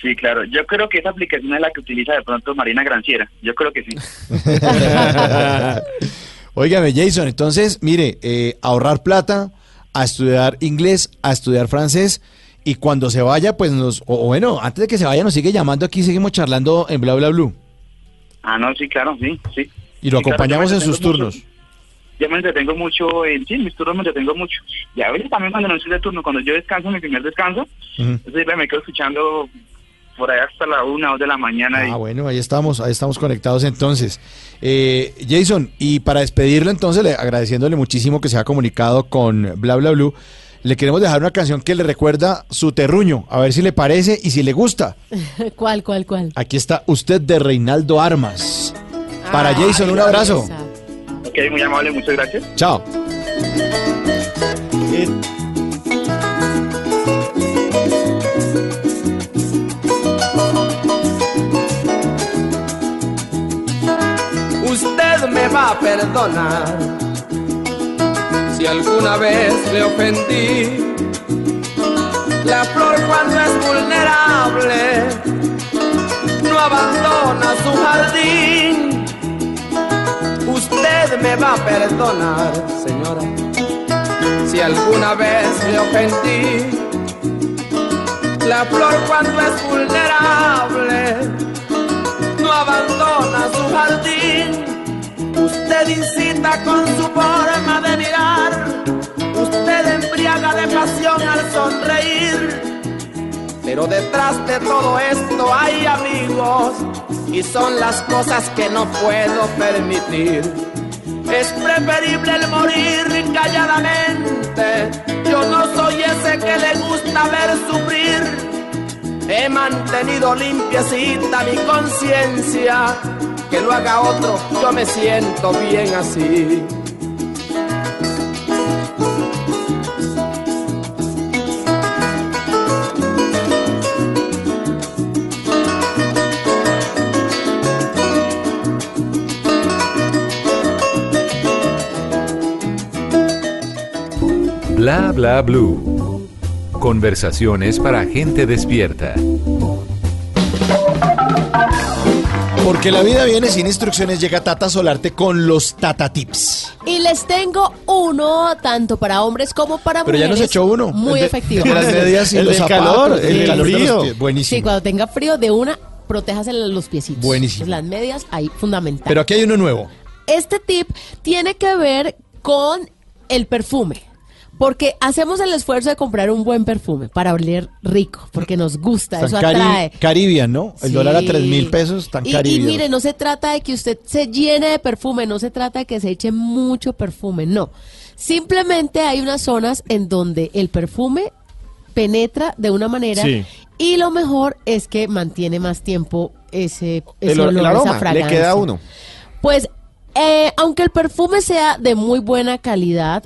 Sí, claro. Yo creo que esa aplicación es la que utiliza de pronto Marina Granciera. Yo creo que sí. <laughs> <laughs> Óigame, Jason, entonces, mire, eh, ahorrar plata, a estudiar inglés, a estudiar francés, y cuando se vaya, pues nos, o bueno, antes de que se vaya, nos sigue llamando aquí, seguimos charlando en Bla Bla Blue. Ah, no, sí, claro, sí, sí. Y lo Sí, acompañamos en sus turnos. mucho. Yo me entretengo mucho en sí, en mis turnos me entretengo mucho. Y a veces también cuando no estoy de turno, cuando yo descanso, mi primer descanso, entonces me quedo escuchando por ahí hasta la una o dos de la mañana. y- Ah, bueno, ahí estamos, ahí estamos conectados entonces. Eh, Jason, y para despedirlo entonces, le- agradeciéndole muchísimo que se ha comunicado con Bla Bla Blue, le queremos dejar una canción que le recuerda su terruño, a ver si le parece y si le gusta. <laughs> ¿Cuál, cuál, cuál? Aquí está usted de Reinaldo Armas. Para Ay, Jason, un abrazo. esa. Ok, muy amable, muchas gracias. Chao. Va a perdonar si alguna vez le ofendí. La flor cuando es vulnerable no abandona su jardín. Usted me va a perdonar, señora, si alguna vez le ofendí. La flor cuando es vulnerable no abandona su jardín. Usted incita con su forma de mirar, usted embriaga de pasión al sonreír. Pero detrás de todo esto hay amigos y son las cosas que no puedo permitir. Es preferible el morir calladamente. Yo no soy ese que le gusta ver sufrir. He mantenido limpiecita mi conciencia. Que lo haga otro, yo me siento bien así. Bla bla blue. Conversaciones para gente despierta. Porque la vida viene sin instrucciones, llega Tata Solarte con los Tata Tips. Y les tengo uno tanto para hombres como para Pero ya mujeres. nos echó uno. Muy El efectivo. de las medias y El los zapatos. calor, el calor los frío. pies. Buenísimo. Sí, cuando tenga frío de una, protéjase los piecitos. Buenísimo. Las medias, ahí, fundamental. Pero aquí hay uno nuevo. Este tip tiene que ver con el perfume. Porque hacemos el esfuerzo de comprar un buen perfume para oler rico, porque nos gusta, eso cari- atrae. Caribbean, ¿no? El Sí. dólar a tres mil pesos, tan Y, y mire, no se trata de que usted se llene de perfume, no se trata de que se eche mucho perfume, no. Simplemente hay unas zonas en donde el perfume penetra de una manera Sí. y lo mejor es que mantiene más tiempo ese, ese El, el olor, aroma esa le fragancia. queda a uno. Pues Eh, aunque el perfume sea de muy buena calidad,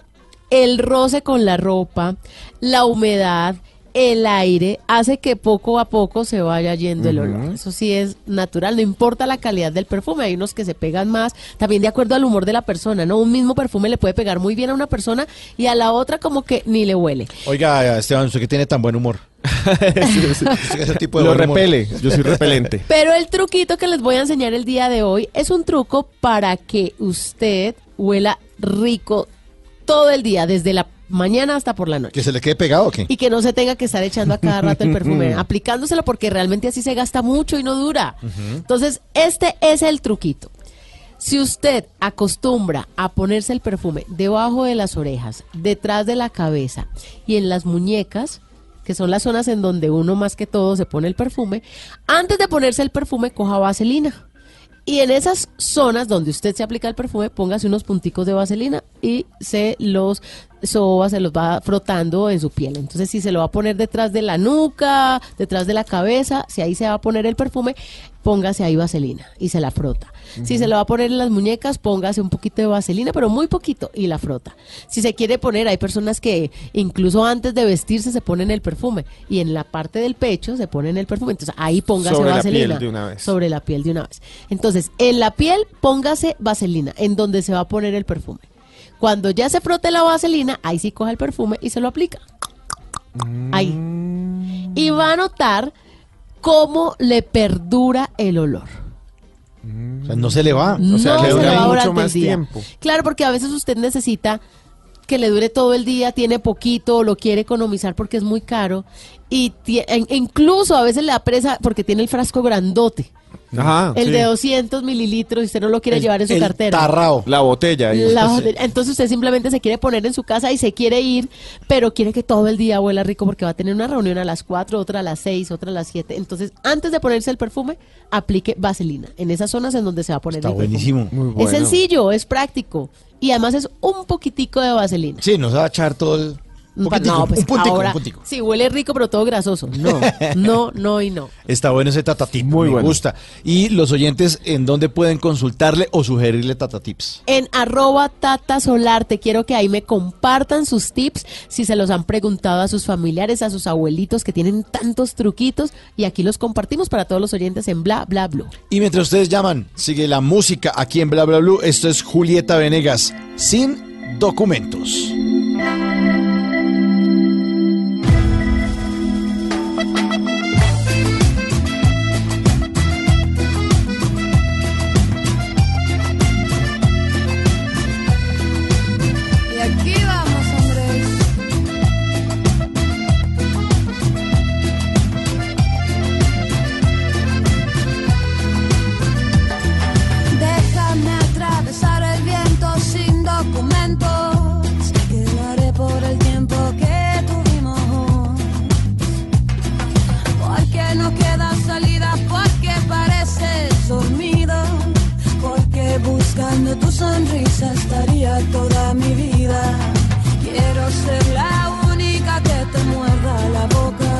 el roce con la ropa, la humedad, el aire, hace que poco a poco se vaya yendo el olor. Eso sí es natural, no importa la calidad del perfume, hay unos que se pegan más, también de acuerdo al humor de la persona, ¿no? Un mismo perfume le puede pegar muy bien a una persona y a la otra como que ni le huele. Oiga, Esteban, usted que tiene tan buen humor. <laughs> Ese tipo de Lo humor. repele, yo soy repelente. <laughs> Pero el truquito que les voy a enseñar el día de hoy es un truco para que usted huela rico todo el día, desde la mañana hasta por la noche. ¿Que se le quede pegado o qué? Y que no se tenga que estar echando a cada rato el perfume, <laughs> aplicándoselo porque realmente así se gasta mucho y no dura. Entonces, este es el truquito. Si usted acostumbra a ponerse el perfume debajo de las orejas, detrás de la cabeza y en las muñecas, que son las zonas en donde uno más que todo se pone el perfume, antes de ponerse el perfume coja vaselina. Y en esas zonas donde usted se aplica el perfume, póngase unos punticos de vaselina y se los soba, se los va frotando en su piel. Entonces, si se lo va a poner detrás de la nuca, detrás de la cabeza, si ahí se va a poner el perfume, póngase ahí vaselina y se la frota. Si se lo va a poner en las muñecas, póngase un poquito de vaselina, pero muy poquito, y la frota. Si se quiere poner, hay personas que incluso antes de vestirse se ponen el perfume y en la parte del pecho se ponen el perfume. Entonces ahí póngase Sobre la vaselina. piel de una vez. Sobre la piel de una vez. Entonces, en la piel póngase vaselina, en donde se va a poner el perfume. Cuando ya se frote la vaselina, ahí sí coja el perfume y se lo aplica. Ahí. Y va a notar cómo le perdura el olor. O sea, no se le va. No o sea, se le le dura va mucho más tiempo. Claro, porque a veces usted necesita que le dure todo el día, tiene poquito, lo quiere economizar porque es muy caro y e incluso a veces le da presa porque tiene el frasco grandote. Ajá. el sí. de 200 mililitros y usted no lo quiere El- llevar en su el cartera. tarrao. La botella. ahí. La botella. Entonces usted simplemente se quiere poner en su casa y se quiere ir, pero quiere que todo el día huela rico porque va a tener una reunión a las 4, otra a las 6, otra a las 7. Entonces, antes de ponerse el perfume, aplique vaselina en esas zonas en donde se va a poner Está el perfume. buenísimo. Muy Es sencillo, es práctico y además es un poquitico de vaselina. Sí, nos va a echar todo el... Un poquitico, no, pues un puntico, ahora, un puntico. sí, huele rico, pero todo grasoso. No, <laughs> no, no y no. Está bueno ese tatatip, Muy me bueno. gusta. Y los oyentes, ¿en dónde pueden consultarle o sugerirle tatatips? En arroba Tata Solar, te quiero que ahí me compartan sus tips, si se los han preguntado a sus familiares, a sus abuelitos que tienen tantos truquitos, y aquí los compartimos para todos los oyentes en Bla Bla Blue. Y mientras ustedes llaman, sigue la música aquí en Bla Bla Blue. Esto es Julieta Venegas, sin documentos. Toda mi vida. Quiero ser la única que te muerda la boca.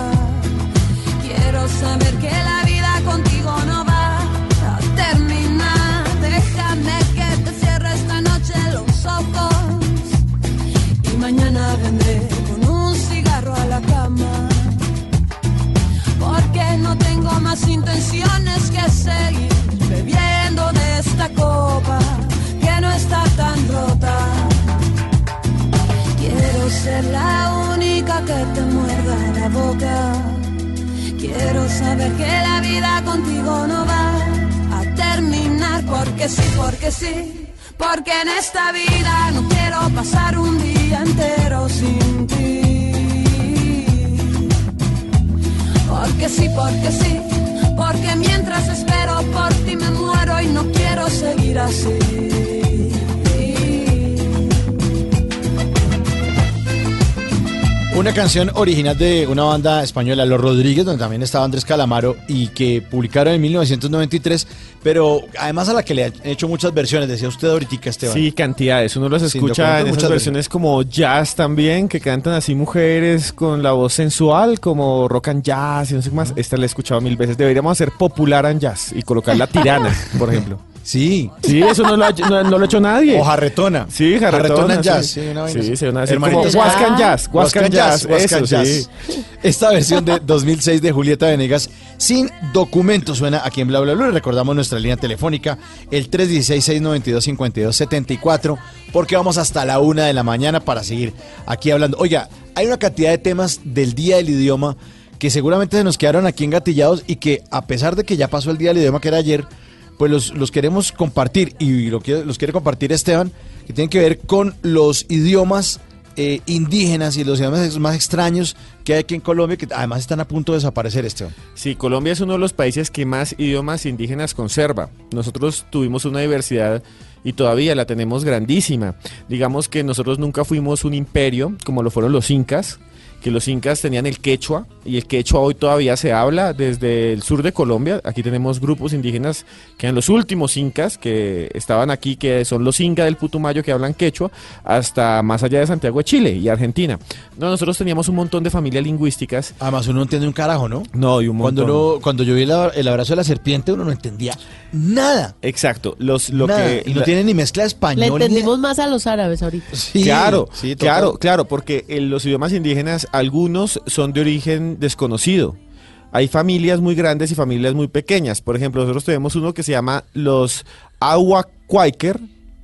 Quiero saber que la vida contigo no va a terminar. Déjame que te cierre esta noche los ojos. Y mañana vendré con un cigarro a la cama. Porque no tengo más intenciones que seguir bebiendo de esta copa está tan rota. Quiero ser la única que te muerda la boca. Quiero saber que la vida contigo no va a terminar porque sí, porque sí. Porque en esta vida no quiero pasar un día entero sin ti. Porque sí, porque sí. Porque mientras espero por ti me muero y no quiero seguir así. Una canción original de una banda española, Los Rodríguez, donde también estaba Andrés Calamaro y que publicaron en 1993, pero además a la que le han hecho muchas versiones, decía usted ahorita, Esteban. Sí, cantidades. Uno los escucha en esas versiones como jazz también, que cantan así mujeres con la voz sensual, como rock and jazz y no sé qué más. Esta la he escuchado mil veces. Deberíamos hacer popular and jazz y colocar la tirana, <laughs> por ejemplo. Sí. Sí, eso no lo ha, no, no lo ha hecho nadie. O jarretona. Sí, jarretona. Jarretona en sí. jazz, sí, una vaina Sí, así. se van a decir Hermanitos como Huascan Jazz. Huascan Jazz. Huascan Jazz. sí. Esta versión de 2006 de Julieta Venegas sin documento suena aquí en Bla Bla Bla. Recordamos nuestra línea telefónica, el 316-692-5274, porque vamos hasta la una de la mañana para seguir aquí hablando. Oiga, hay una cantidad de temas del Día del Idioma que seguramente se nos quedaron aquí engatillados y que a pesar de que ya pasó el Día del Idioma que era ayer, pues los, los queremos compartir y lo que, los quiere compartir Esteban, que tienen que ver con los idiomas eh, indígenas y los idiomas más extraños que hay aquí en Colombia, que además están a punto de desaparecer, Esteban. Sí, Colombia es uno de los países que más idiomas indígenas conserva. Nosotros tuvimos una diversidad y todavía la tenemos grandísima. Digamos que nosotros nunca fuimos un imperio como lo fueron los incas, que los incas tenían el quechua y el quechua hoy todavía se habla desde el sur de Colombia. Aquí tenemos grupos indígenas que eran los últimos incas que estaban aquí, que son los incas del Putumayo que hablan quechua, hasta más allá de Santiago de Chile y Argentina. No, nosotros teníamos un montón de familias lingüísticas. Además uno no entiende un carajo, ¿no? No, y un Cuando, montón. uno- cuando yo vi el, ab- el abrazo de la serpiente, uno no entendía nada. Exacto, los, lo Nada. que y no la- tiene ni mezcla de español. Le ni- entendimos más a los árabes ahorita. claro, sí, claro, claro, porque en los idiomas indígenas algunos son de origen desconocido. Hay familias muy grandes y familias muy pequeñas. Por ejemplo, nosotros tenemos uno que se llama los Ahuacuaiker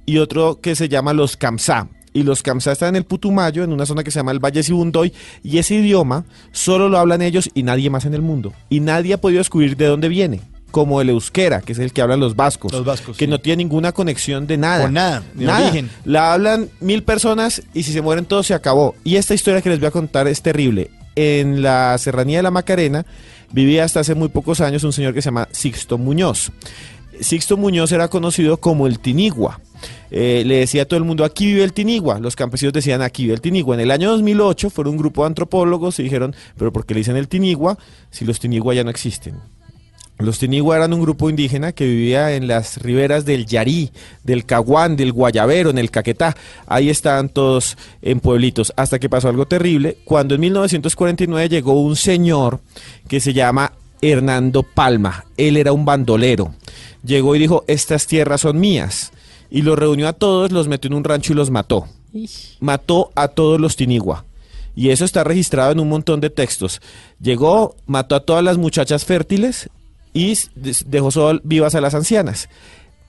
y otro que se llama los Kamsá. Y los Kamsá están en el Putumayo, en una zona que se llama el Valle Sibundoy, y ese idioma solo lo hablan ellos y nadie más en el mundo. Y nadie ha podido descubrir de dónde viene, como el euskera, que es el que hablan los vascos, Los vascos, que sí. no tiene ninguna conexión de nada. Con nada, de Nada. origen. La hablan mil personas y si se mueren todos se acabó. Y esta historia que les voy a contar es terrible. En la serranía de la Macarena vivía hasta hace muy pocos años un señor que se llama Sixto Muñoz. Sixto Muñoz era conocido como el Tinigua. Eh, le decía a todo el mundo, aquí vive el Tinigua. Los campesinos decían, aquí vive el Tinigua. En el año 2008 fueron un grupo de antropólogos y dijeron, pero ¿por qué le dicen el Tinigua si los Tinigua ya no existen? Los Tinigua eran un grupo indígena que vivía en las riberas del Yarí, del Caguán, del Guayabero, en el Caquetá. Ahí estaban todos en pueblitos, hasta que pasó algo terrible, cuando en 1949 llegó un señor que se llama Hernando Palma. Él era un bandolero. Llegó y dijo, estas tierras son mías. Y los reunió a todos, los metió en un rancho y los mató. Mató a todos los Tinigua. Y eso está registrado en un montón de textos. Llegó, mató a todas las muchachas fértiles y dejó solo vivas a las ancianas.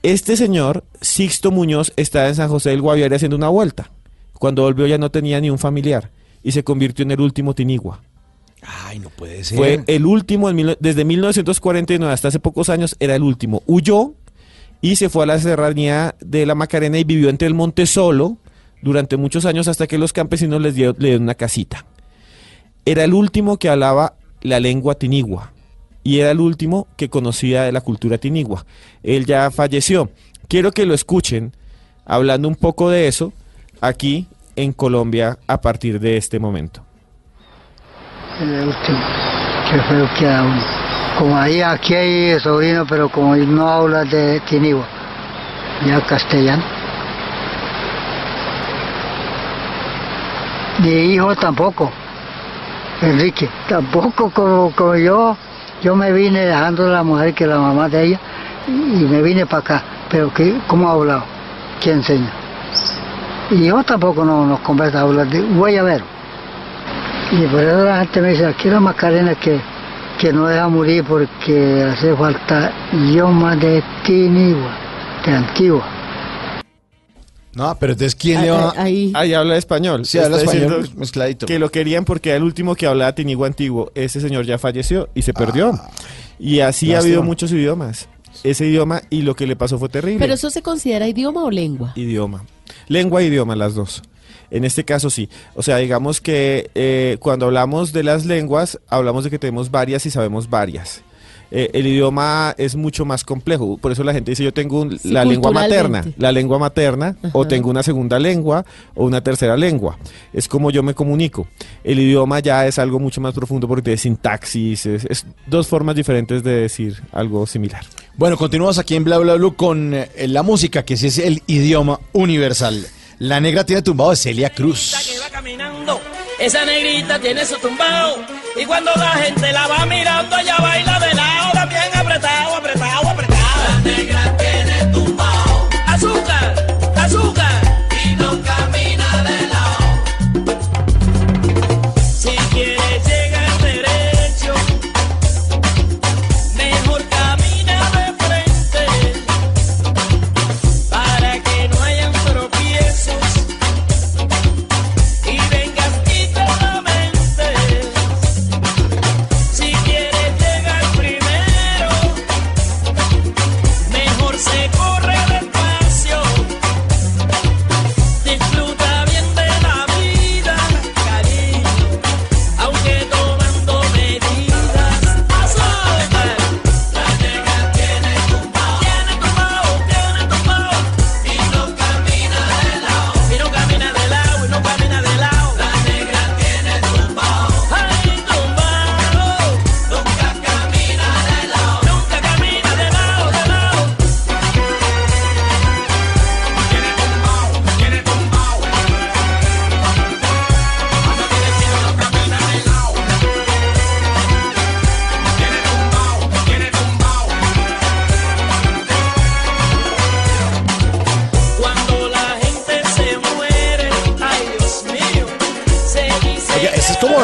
Este señor, Sixto Muñoz, estaba en San José del Guaviare haciendo una vuelta. Cuando volvió ya no tenía ni un familiar y se convirtió en el último Tinigua. Ay, no puede ser. Fue el último, en mil- desde 1949 hasta hace pocos años, era el último. Huyó y se fue a la serranía de la Macarena y vivió entre el monte solo durante muchos años hasta que los campesinos les dio- le dieron una casita. Era el último que hablaba la lengua tinigua y era el último que conocía de la cultura tinigua. Él ya falleció. Quiero que lo escuchen hablando un poco de eso aquí en Colombia a partir de este momento. el último, que fue lo que hablo. Como ahí, aquí hay sobrino, pero como no habla de Tinigua, ya castellano. Mi hijo tampoco, Enrique, tampoco como yo, yo me vine dejando a la mujer que la mamá de ella y me vine para acá, pero que, ¿cómo ha hablado? ¿Quién enseña? Y yo tampoco no nos conversa hablar de guayabero. Y por eso la gente me dice, aquí la Macarena que, que no deja morir porque hace falta idioma de Tinigua, de Antigua. No, pero entonces, ¿quién le va? Ahí habla español. Sí, habla español, mezcladito. Que lo querían porque era el último que hablaba tinigua antiguo. Ese señor ya falleció y se perdió. y así ha habido muchos idiomas. Ese idioma y lo que le pasó fue terrible. ¿Pero eso se considera idioma o lengua? Idioma. Lengua e idioma, las dos. En este caso sí. O sea, digamos que eh, cuando hablamos de las lenguas, hablamos de que tenemos varias y sabemos varias. Eh, el idioma es mucho más complejo. Por eso la gente dice, yo tengo un- Sí, la lengua materna, la lengua materna, o tengo una segunda lengua o una tercera lengua. Es como yo me comunico. El idioma ya es algo mucho más profundo porque tiene sintaxis, es, es dos formas diferentes de decir algo similar. Bueno, continuamos aquí en Bla Bla Blue con eh, la música, que sí es el idioma universal. La negra tiene tumbado de Celia Cruz. caminando. Esa negrita tiene su tumbao. Y cuando la gente la va mirando, ella baila de lado, también apretado, apretado, apretado. La negra tiene tumbao. Azúcar, azúcar.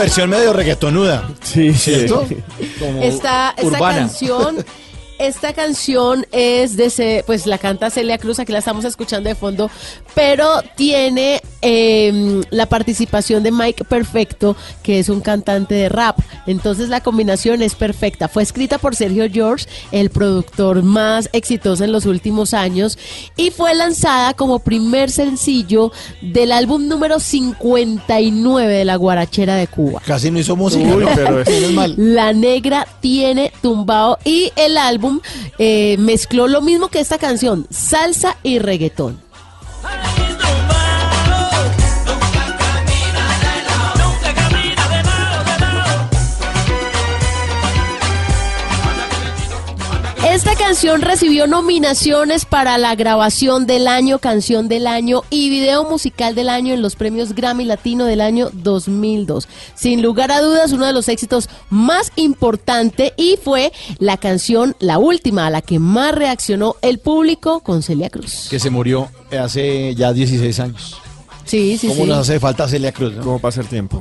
Versión medio reggaetonuda. Sí, ¿Cierto? Como Esta, esta urbana. canción, <laughs> esta canción es de, pues la canta Celia Cruz, aquí la estamos escuchando de fondo, pero tiene eh, la participación de Mike Perfecto, que es un cantante de rap. Entonces la combinación es perfecta. Fue escrita por Sergio George, el productor más exitoso en los últimos años, y fue lanzada como primer sencillo del álbum número 59 de la Guarachera de Cuba. Casi no hizo música. Pero <laughs> es- mal. La Negra tiene tumbado y el álbum eh, mezcló lo mismo que esta canción, salsa y reggaetón. Esta canción recibió nominaciones para la grabación del año, canción del año y video musical del año en los premios Grammy Latino del año 2002. Sin lugar a dudas, uno de los éxitos más importantes y fue la canción, la última, a la que más reaccionó el público con Celia Cruz. Que se murió hace ya 16 años. Sí, sí, ¿Cómo sí. nos hace falta Celia Cruz? ¿no? ¿Cómo pasa el tiempo?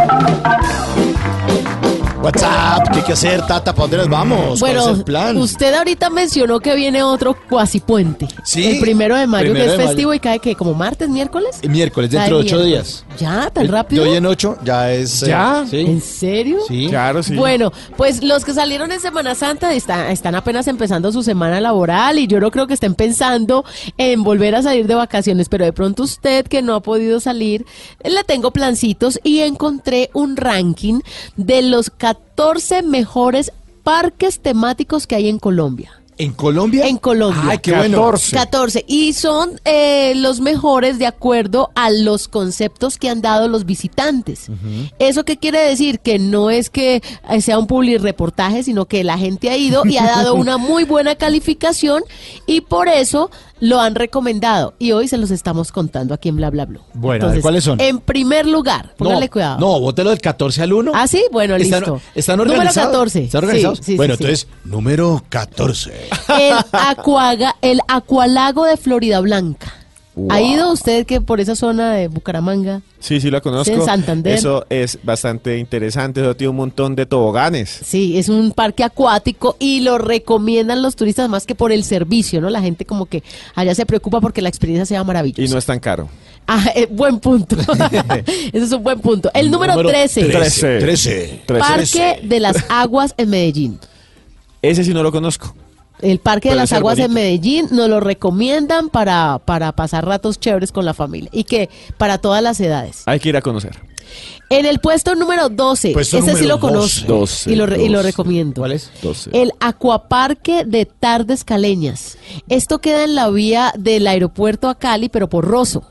WhatsApp, ¿qué hay que hacer, Tata? ¿Para dónde nos vamos? ¿Cuál Bueno, es el plan? usted ahorita mencionó que viene otro cuasi puente. Sí, El primero de mayo, primero que es mayo. festivo y cae que como martes, miércoles. El miércoles, dentro de ocho días. Ya, tan Eh, rápido. De hoy en ocho ya es... eh, ¿Ya? sí. ¿En serio? Sí. Claro, sí. Bueno, pues los que salieron en Semana Santa está- están apenas empezando su semana laboral y yo no creo que estén pensando en volver a salir de vacaciones, pero de pronto usted que no ha podido salir, le tengo plancitos y encontré un ranking de los 14 mejores parques temáticos que hay en Colombia. ¿En Colombia? En Colombia. Ay, qué bueno. 14. 14. Y son eh, los mejores de acuerdo a los conceptos que han dado los visitantes. ¿Eso qué quiere decir? Que no es que eh, sea un reportaje, sino que la gente ha ido y ha dado una <laughs> muy buena calificación y por eso lo han recomendado. Y hoy se los estamos contando aquí en Bla Bla Blue. Bueno, ver, ¿cuáles son? En primer lugar, póngale no, cuidado. No, bótelo del 14 al 1. Ah, sí, bueno, ¿Están, listo. ¿Están Número organizados? 14. ¿Están organizados? Sí, sí, bueno, sí. entonces, número 14. El, acuaga, el acualago de Florida Blanca. ¿Ha ido usted que por esa zona de Bucaramanga? Sí, sí la conozco. en Santander. Eso es bastante interesante. Eso tiene un montón de toboganes. Sí, es un parque acuático y lo recomiendan los turistas más que por el servicio, ¿no? La gente como que allá se preocupa porque la experiencia sea maravillosa. Y no es tan caro. Ah, <laughs> eh, buen punto. <laughs> Ese es un buen punto. El número, 13. 13. 13. Parque de las Aguas en Medellín. Ese sí no lo conozco. El Parque de las Aguas en. Medellín nos lo recomiendan para, para pasar ratos chéveres con la familia y que para todas las edades. Hay que ir a conocer. En el puesto número 12, Puesto ese sí lo conozco 12, y, lo, y lo 12. recomiendo. ¿Cuál es? 12. El Acuaparque de Tardes Caleñas. Esto queda en la vía del aeropuerto a Cali, pero por Rosso,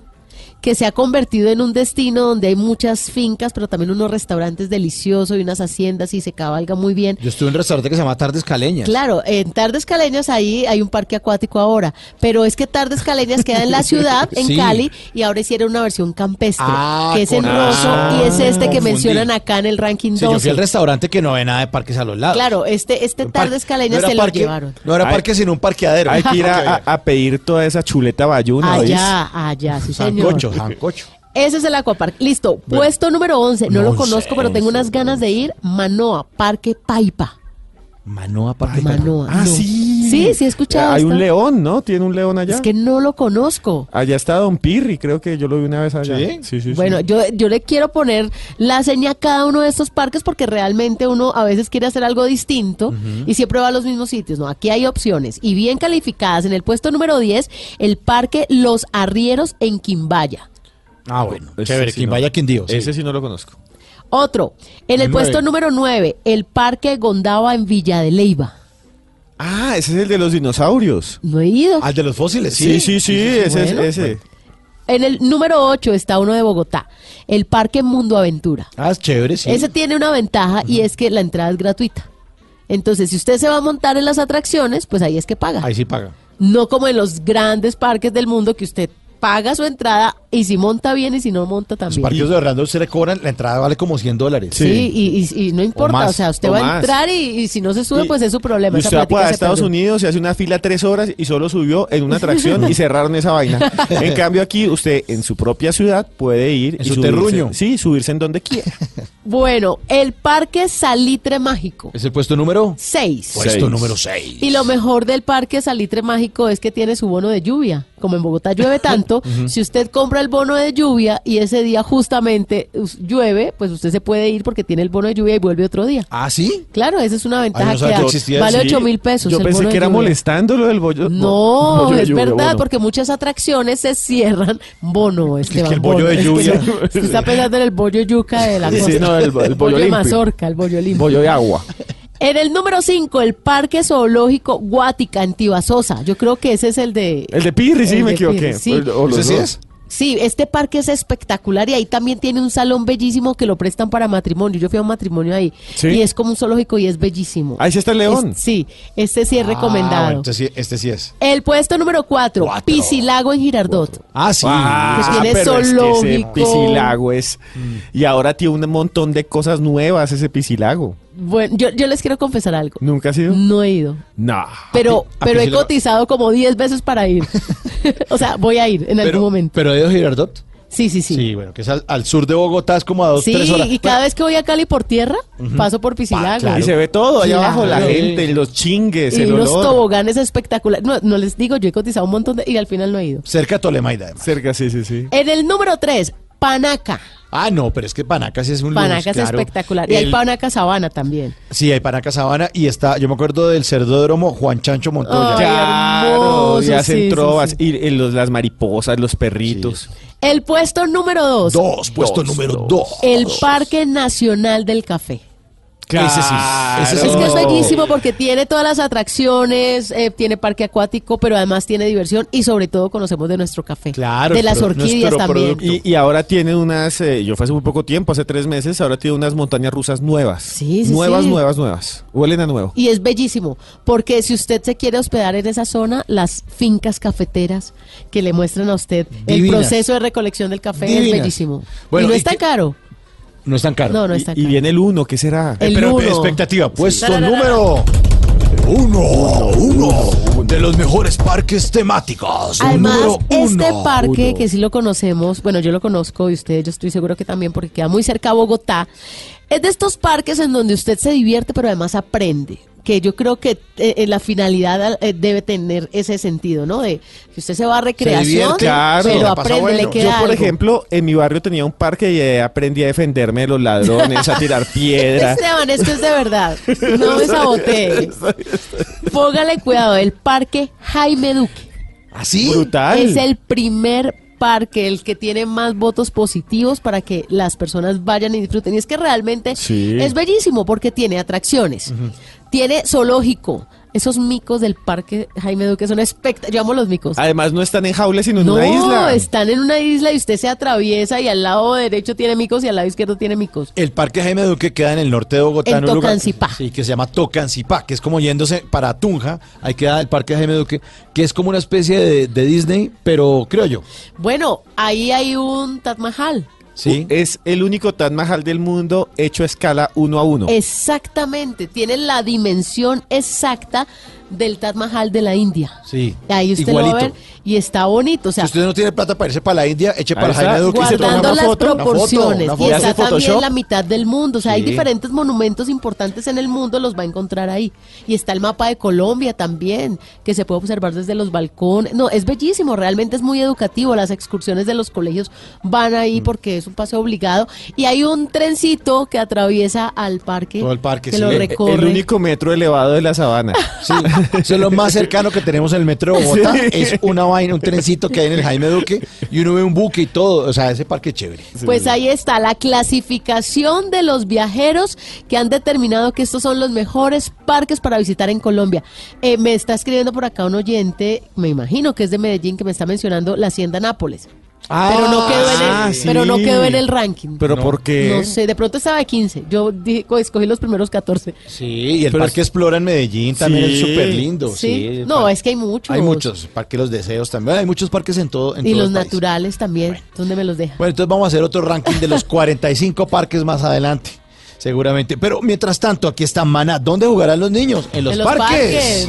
que se ha convertido en un destino donde hay muchas fincas, pero también unos restaurantes deliciosos y unas haciendas y se cabalga muy bien. Yo estuve en un restaurante que se llama Tardes Caleñas. Claro, en Tardes Caleñas ahí hay un parque acuático ahora, pero es que Tardes Caleñas queda en la ciudad, <laughs> en Sí. Cali, y ahora hicieron una versión campestre, Ah, que es en Rosso y es este que Confundí. mencionan acá en el ranking Sí, 12. yo fui al restaurante que no ve nada de parques a los lados. Claro, este, este Un Tardes Caleñas se lo llevaron. No era parque, sino un parqueadero. Hay que ir <laughs> a, pedir toda esa chuleta bayuna. ¿oís? Allá, allá, sí señor. Sancocho, sancocho. Ese es el Aquapark. Listo, puesto número 11. No, lo conozco, pero tengo unas ganas de ir. Manoa, Parque Paipa. Manoa, parque Manoa. Ah, no. sí. Sí, sí he escuchado. Hay un león, ¿no? Tiene un león allá. Es que no lo conozco. Allá está Don Pirri, creo que yo lo vi una vez allá. ¿Sí? Sí, sí, sí. Bueno, yo, yo le quiero poner la seña a cada uno de estos parques porque realmente uno a veces quiere hacer algo distinto y siempre va a los mismos sitios. No, aquí hay opciones y bien calificadas. En el puesto número 10, el Parque Los Arrieros en Quimbaya. Ah, bueno. Ese Chévere, sí quien no. sí. Ese sí no lo conozco. Otro, en el, El puesto número 9, el Parque Gondaba en Villa de Leyva. Ah, ese es el de los dinosaurios. No he ido. Al de los fósiles, Sí, sí. sí, sí, ese Bueno. es ese. En el número 8 está uno de Bogotá, el Parque Mundo Aventura. Ah, es chévere, sí. Ese tiene una ventaja y es que la entrada es gratuita. Entonces, si usted se va a montar en las atracciones, pues ahí es que paga. Ahí sí paga. No como en los grandes parques del mundo que usted paga su entrada y si monta bien y si no monta Los también. parques de Orlando se le cobran, la entrada vale como 100 dólares. Sí, y, y- y no importa, o, más, sea, usted o va a entrar y, y si no se sube, Y- pues es su problema. Y usted va plática a se Estados perdió. Unidos y hace una fila tres horas y solo subió en una atracción y <laughs> cerraron esa vaina. En cambio aquí usted en su propia ciudad puede ir En y su subirse- terruño. Sí, subirse en donde quiera. Bueno, el Parque Salitre Mágico. ¿Es el puesto número? 6. Puesto Seis. número 6. Y lo mejor del Parque Salitre Mágico es que tiene su bono de lluvia. Como en Bogotá llueve tanto, <laughs> si usted compra el bono de lluvia y ese día justamente us- llueve, pues usted se puede ir porque tiene el bono de lluvia y vuelve otro día. ¿Ah, sí? Claro, esa es una ventaja no sabía que que da. existía vale Sí, 8 mil pesos. Yo el pensé bono que era molestando lo del bollo. No, <laughs> bollo es lluvia, verdad, porque muchas atracciones se cierran. Bono, Esteban. que el bollo bono. de <laughs> Es que lluvia. no, usted está pensando en el bollo yuca de la Sí, costa. sí, no, el- el bollo bollo de mazorca, el bollo limpio. Bollo de agua. En el número 5, el Parque Zoológico Guática en Tibasosa. Yo creo que ese es el de... El de Pirri, sí, me equivoqué. Pirri, sí. O los ¿Ese sí es? Sí, este parque es espectacular y ahí también tiene un salón bellísimo que lo prestan para matrimonio. Yo fui a un matrimonio ahí ¿Sí? y es como un zoológico y es bellísimo. Ahí sí está el león. Es- sí, este sí es Ah, recomendado. bueno, este, sí, este sí es. El puesto número 4, Cuatro. Piscilago en Girardot. Ah, sí. Ah, Que tiene pero es que ese zoológico. piscilago es... Y ahora tiene un montón de cosas nuevas ese piscilago. Bueno, yo, yo les quiero confesar algo. ¿Nunca ha sido? No he ido. No. Pero, a pero he cotizado como 10 veces para ir. <laughs> o sea, voy a ir en algún pero, momento. Pero de Girardot. Sí, sí, sí. Sí, bueno, que es al, al sur de Bogotá, es como a dos, Sí, tres horas. y cada vez que voy a Cali por tierra, paso por Piscilago. claro. Y se ve todo allá Claro. abajo, la gente, los chingues, Y el unos olor. toboganes espectaculares. No, no les digo, yo he cotizado un montón de, y al final no he ido. Cerca de Tolemaida, además. Cerca, sí, sí, sí. En el número 3, Panaca. Ah, no, pero es que Panacas es un Panaca lujo, es claro. espectacular. Y hay Panaca Sabana también. Sí, hay Panaca Sabana y está, yo me acuerdo del cerdódromo Juan Chancho Montoya. Ay, Claro, hermoso, y hacen sí, sí, trovas. sí. Y, y los, las mariposas, los perritos. El puesto número 2, Dos, puesto número dos. el Parque Nacional del Café. Ese sí, ese sí. Es que es Claro. bellísimo porque tiene todas las atracciones, eh, tiene parque acuático, pero además tiene diversión y sobre todo conocemos de nuestro café. Claro, De las orquídeas también. Y, y ahora tiene unas, eh, yo fue hace muy poco tiempo, hace tres meses, ahora tiene unas montañas rusas nuevas. Sí, sí, Nuevas, sí. nuevas, nuevas. Huelen a nuevo. Y es bellísimo, porque si usted se quiere hospedar en esa zona, las fincas cafeteras que le muestran a usted el proceso de recolección del café Divinas. es bellísimo. Bueno, y no ¿y es tan caro. No es tan caro. No, no Y, es tan y caro. viene el uno, ¿qué será? El Pero uno. expectativa, puesto número uno, uno de los mejores parques temáticos. Además, número este uno. parque Uno. que sí lo conocemos, bueno, yo lo conozco y usted, yo estoy seguro que también porque queda muy cerca a Bogotá, es de estos parques en donde usted se divierte, pero además aprende. Que yo creo que eh, eh, la finalidad eh, debe tener ese sentido, ¿no? De que usted se va a recreación, divierte, claro, pero aprende, bueno. le Yo, queda Yo, por algo. ejemplo, en mi barrio tenía un parque y eh, aprendí a defenderme de los ladrones, a tirar <laughs> piedra. Esteban, esto es de verdad. <laughs> No me sabotee. Póngale cuidado, el parque Jaime Duque. ¿Así? Brutal. Es el primer parque, el que tiene más votos positivos para que las personas vayan y disfruten. Y es que realmente Sí. es bellísimo porque tiene atracciones, tiene zoológico. Esos micos del parque Jaime Duque son espectaculares. Yo amo los micos. Además, no están en jaulas, sino en no, una isla. están en una isla y usted se atraviesa y al lado derecho tiene micos y al lado izquierdo tiene micos. El Parque Jaime Duque queda en el norte de Bogotá. En lugar- Tocancipá. sí, que se llama Tocancipá, que es como yéndose para Tunja. Ahí queda el Parque Jaime Duque, que es como una especie de, de Disney, pero creo yo. Bueno, ahí hay un Taj Mahal. Sí. Es el único Taj Mahal del mundo hecho a escala uno a uno. Exactamente, tiene la dimensión exacta del Taj Mahal de la India. Sí. Ahí usted lo va a Igualito. ver y está bonito. O sea, si usted no tiene plata para irse para la India, eche para. Jaime Duque y se toma una las foto, una foto, proporciones. y está también la mitad del mundo. O sea, hay diferentes monumentos importantes en el mundo, los va a encontrar ahí. Y está el mapa de Colombia también, que se puede observar desde los balcones. No, es bellísimo, realmente es muy educativo. Las excursiones de los colegios van Mm. ahí porque es un paseo obligado. Y hay un trencito que atraviesa al parque. Todo el parque, que sí. lo El- recorre. El único metro elevado de la sabana. <laughs> Sí, <laughs> eso es lo más cercano que tenemos en el metro de Bogotá. Sí. Es una vaina, un trencito que hay en el Jaime Duque y uno ve un buque y todo. O sea, ese parque es chévere. Pues ahí está la clasificación de los viajeros que han determinado que estos son los mejores parques para visitar en Colombia. Eh, me está escribiendo por acá un oyente, me imagino que es de Medellín, que me está mencionando la Hacienda Nápoles. Pero no quedó en el, ah, sí. pero no quedó en el ranking. ¿Pero por qué? No sé, de pronto estaba de 15. Yo di- escogí los primeros 14. Sí, y el Pero Parque Explora en Medellín también Sí. es súper lindo. Sí. Sí, No, par- es que hay muchos. Hay muchos. Parque Los Deseos también. Hay muchos parques en todo, en Y todo los el país. naturales también. ¿Dónde me los deja? Bueno, entonces vamos a hacer otro ranking de los <laughs> 45 parques más adelante. Seguramente. Pero mientras tanto, aquí está Mana. ¿Dónde jugarán los niños? En los, En los parques.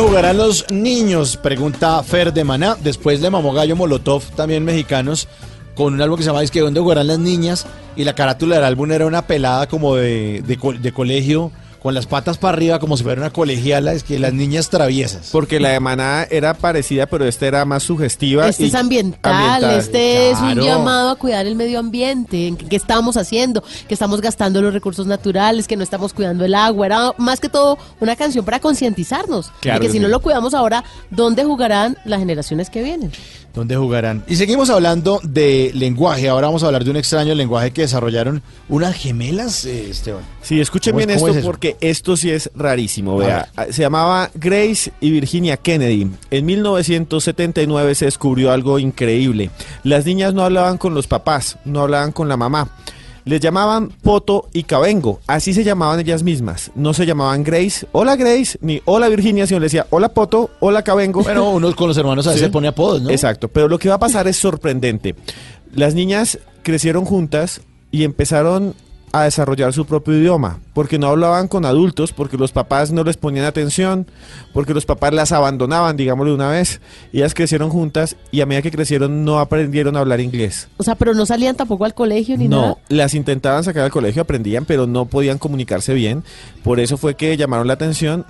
Jugarán los niños? Pregunta Fer de Maná. Después le mamó Gallo Molotov, también mexicanos, con un álbum que se llama Es que ¿Dónde jugarán las niñas? Y la carátula del álbum era una pelada como de, de, de colegio, con las patas para arriba, como si fuera una colegiala. Es que las niñas traviesas. Porque la de Maná era parecida, pero esta era más sugestiva. Este y es ambiental, ambiental. este es un llamado a cuidar el medio ambiente, en que, que estamos haciendo, que estamos gastando los recursos naturales, que no estamos cuidando el agua. Era más que todo una canción para concientizarnos. Claro de que que si sí. no lo cuidamos ahora, ¿dónde jugarán las generaciones que vienen? ¿Dónde jugarán? Y seguimos hablando de lenguaje. Ahora vamos a hablar de un extraño lenguaje que desarrollaron unas gemelas, eh, Esteban. Sí, escuchen ¿Cómo es- bien esto es porque esto sí es rarísimo. Vea, se llamaba Grace y Virginia Kennedy. En 1979 se descubrió algo increíble. Las niñas no hablaban con los papás, no hablaban con la mamá. Les llamaban Poto y Cabengo, así se llamaban ellas mismas. No se llamaban Grace, hola Grace, ni hola Virginia, sino le decía hola Poto, hola Cabengo. Bueno, uno con los hermanos a veces Sí. pone apodos, ¿no? Exacto, pero lo que va a pasar es sorprendente. Las niñas crecieron juntas y empezaron a desarrollar su propio idioma, porque no hablaban con adultos, porque los papás no les ponían atención, porque los papás las abandonaban, digámoslo de una vez. Y ellas crecieron juntas y a medida que crecieron no aprendieron a hablar inglés. O sea, pero no salían tampoco al colegio ni No, nada. las intentaban sacar al colegio, aprendían, pero no podían comunicarse bien. Por eso fue que llamaron la atención,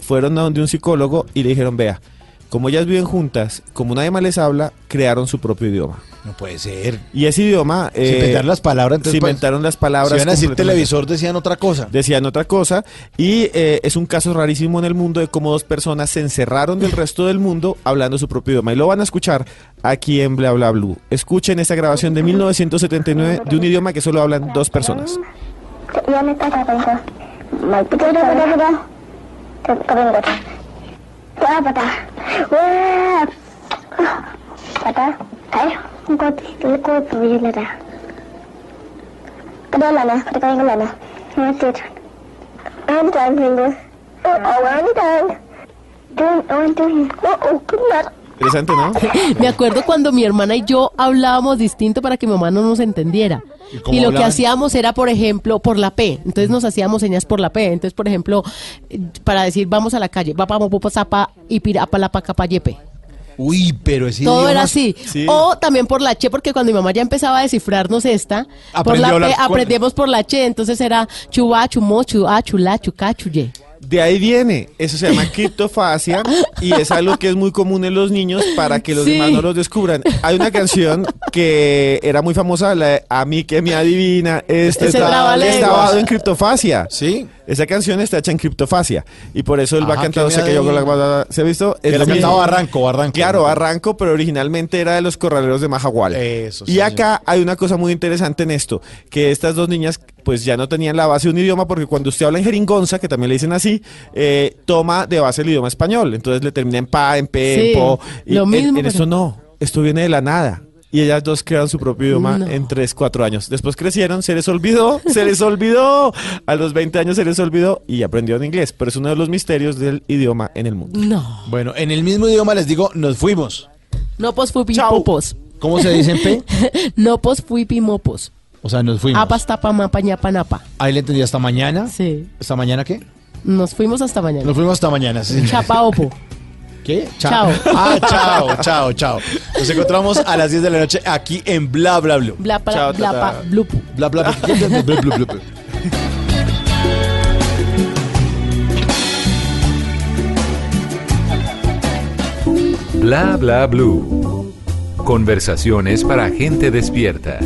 fueron a donde un psicólogo y le dijeron, vea, como ellas viven juntas, como nadie más les habla, crearon su propio idioma. No puede ser. Y ese idioma... Se inventaron las palabras, entonces, se pues, inventaron las palabras. Si iban a decir televisor, decían otra cosa. Decían otra cosa. Y eh, es un caso rarísimo en el mundo de cómo dos personas se encerraron del resto del mundo hablando su propio idioma. Y lo van a escuchar aquí en Bla Bla Blue. Escuchen esta grabación de 1979 de un idioma que solo hablan dos personas. Wah, apa? Wah. Apa dah? Ayo. Engkau di sini, kau di lah dah. Kedua mana? Kedua kau yang kedua mana? Ya, tidur. Anjang, minggu. Oh, awan, dan. Dan, awan, dan. Oh, oh, oh, oh kenar. Interesante, ¿no? <laughs> Me acuerdo cuando mi hermana y yo hablábamos distinto para que mi mamá no nos entendiera. ¿Y lo que hacíamos era, por ejemplo, por la P. Entonces nos hacíamos señas por la P. Entonces, por ejemplo, eh, para decir vamos a la calle, va pa popo zapa y pira pa la pa capa yepe. Uy, pero ese Todo idioma- era así. O también por la Che, porque cuando mi mamá ya empezaba a descifrarnos esta, por la P aprendemos por la Che. Entonces era chuba, chumo, chu, a, chula, chuca, chuye. De ahí viene, eso se llama <laughs> criptofasia y es algo que es muy común en los niños para que los Sí. demás no los descubran. Hay una canción que era muy famosa, la de A mí que me adivina, este Ese está, trabalenguas. está basado en criptofasia. Sí. Esa canción está hecha en criptofasia y por eso él va cantando se cayó con la. ¿Se ha visto? Que mismo. cantaba Barranco, Barranco. Claro, Barranco, pero originalmente era de los corraleros de Majagual. Eso, y acá hay una cosa muy interesante en esto, que estas dos niñas pues ya no tenían la base de un idioma porque cuando usted habla en jeringonza, que también le dicen así, eh, toma de base el idioma español. Entonces le termina en pa, en pe, Sí, en po. Y lo en- mismo, En, pero- esto no, esto viene de la nada. Y ellas dos crearon su propio idioma No. en 3, 4 años. Después crecieron, se les olvidó, <laughs> se les olvidó. A los 20 años se les olvidó y aprendieron inglés. Pero es uno de los misterios del idioma en el mundo. No. Bueno, en el mismo idioma les digo, nos fuimos. No pos fui popos. ¿Cómo se dice en P? <laughs> no pos fui pimopos. O sea, nos fuimos. Apas tapa mapa ñapa napa. Ahí le entendí hasta mañana. Sí. ¿Hasta mañana qué? Nos fuimos hasta mañana. Nos fuimos hasta mañana. sí. Chapa opo. <laughs> ¿Qué? Chao. <laughs> Ah, chao, chao, chao. Nos encontramos a las 10 de la noche aquí en Bla Bla Blue. Bla, bla, Chao, bla. Bla Bla Bla. Bla, bla, bla, bla. Bla bla blue. Conversaciones para gente despierta.